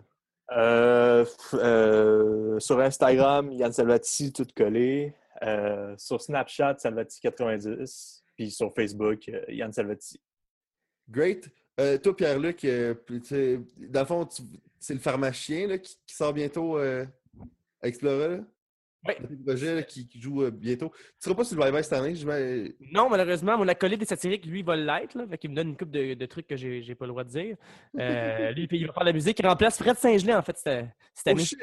S4: Euh, euh, sur Instagram, Yann Salvati, tout collé. Euh, sur Snapchat, Salvati90. Puis sur Facebook, euh, Yann Salvati.
S1: Great. Euh, toi, Pierre-Luc, euh, dans le fond, tu- c'est le pharmacien là, qui, qui sort bientôt euh, à Explorer. Là?
S3: Oui.
S1: Le projet là, qui, qui joue euh, bientôt. Tu seras pas sur le bye-bye cette année, je
S3: Non, malheureusement, mon acolyte des satiriques, lui, va l'être. Qu'il me donne une couple de, de trucs que j'ai pas le droit de dire. Euh, (laughs) lui, puis il va faire de la musique. Il remplace Fred Saint-Gelais, en fait, cette, cette
S1: Oh
S3: année.
S1: shit!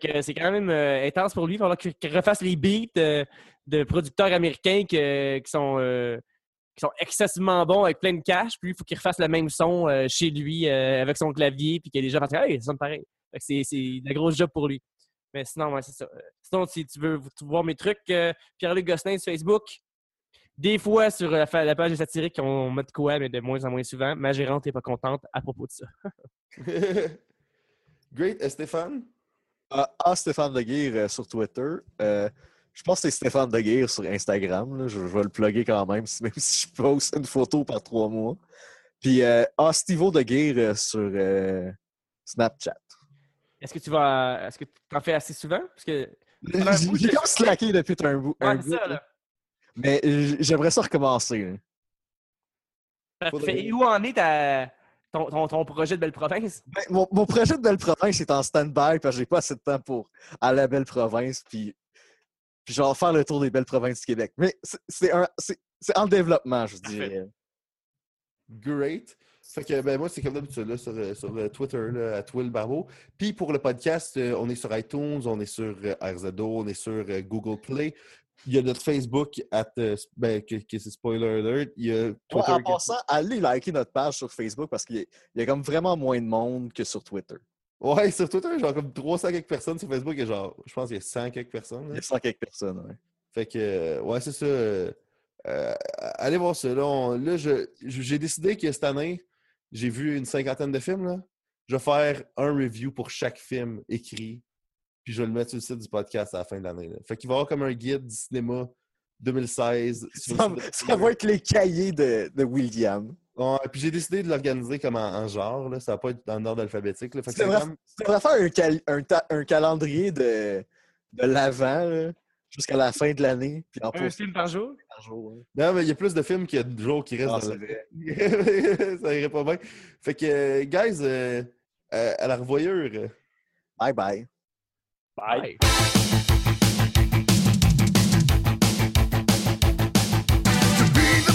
S3: Que c'est quand même euh, intense pour lui. Il va falloir qu'il refasse les beats euh, de producteurs américains que- qui, sont, euh, qui sont excessivement bons avec plein de cash. Puis il faut qu'il refasse le même son euh, chez lui euh, avec son clavier. Puis qu'il y a des gens qui Hey, ça sonne pareil. C'est de la grosse job pour lui. Mais sinon, c'est ça. Euh, Sinon, si tu veux voir mes trucs, euh, Pierre-Luc Gosselin sur Facebook. Des fois, sur la, page des satiriques, on met de quoi, mais de moins en moins souvent. Ma gérante n'est pas contente à propos de ça. (laughs)
S1: Great. Euh, Stéphane?
S2: Ah, ah, Stéphane Leguire euh, sur Twitter. Euh, Je pense que c'est Stéphane Deguire sur Instagram. là. Je, je vais le plugger quand même, (laughs) même si je poste une photo par trois mois. Puis, euh, ah, Stevo Deguire sur Snapchat.
S3: Est-ce que tu vas. Est-ce que tu en fais assez souvent? Parce que. (laughs)
S2: J'ai comme slacké depuis un bout. un
S3: ça,
S2: là. Mais j'aimerais ça recommencer.
S3: Parfait. Et où en est ta- ton, ton, ton projet de Belle Province?
S2: Ben, mon, mon projet de Belle Province est en stand-by parce que j'ai pas assez de temps pour aller à la Belle Province puis, puis genre faire le tour des Belles Provinces du Québec. Mais c'est- c'est un- c'est c'est en développement, je dirais.
S1: Great. Fait que ben moi, c'est comme d'habitude là, sur, euh, sur Twitter, là, à Twill Barbeau. Puis pour le podcast, euh, on est sur iTunes, on est sur euh, RZO, on est sur Google Play. Il y a notre Facebook, at, euh, ben, que, que c'est spoiler alert. Il y a
S2: Ouais,
S1: Twitter.
S2: en passant, allez liker notre page sur Facebook parce qu'il y, a- il y a comme vraiment moins de monde que sur Twitter.
S1: Ouais, sur Twitter, genre comme 300 quelques personnes. Sur Facebook, il y a genre, je pense qu'il y a 100 quelques personnes.
S2: Il y a 100 quelques personnes. ouais.
S1: Fait que, euh, ouais, c'est ça. euh, allez voir ça. Là, on- là, je- je- j'ai décidé que cette année, j'ai vu une cinquantaine de films. Là. Je vais faire un review pour chaque film écrit. Puis je vais le mettre sur le site du podcast à la fin de l'année. Fait qu'il va y avoir comme un guide du cinéma 2016. sur le
S2: Ça, va être les cahiers de, de William.
S1: Ouais, puis j'ai décidé de l'organiser comme en, en genre. Là. Ça va pas être en ordre alphabétique. là. Fait que comme-
S2: faire un, cal- un, ta- un calendrier de, de l'avant jusqu'à la fin de l'année.
S3: Un film par jour?
S2: par jour. hein.
S1: Non, mais il y a plus de films qu'il y a de jours qui restent
S2: Ah,
S1: dans
S2: vrai. (laughs)
S1: ça irait pas bien. Fait que, euh, guys, euh, euh, à la revoyure.
S2: Bye bye.
S4: Bye.
S3: Ouais.
S5: To be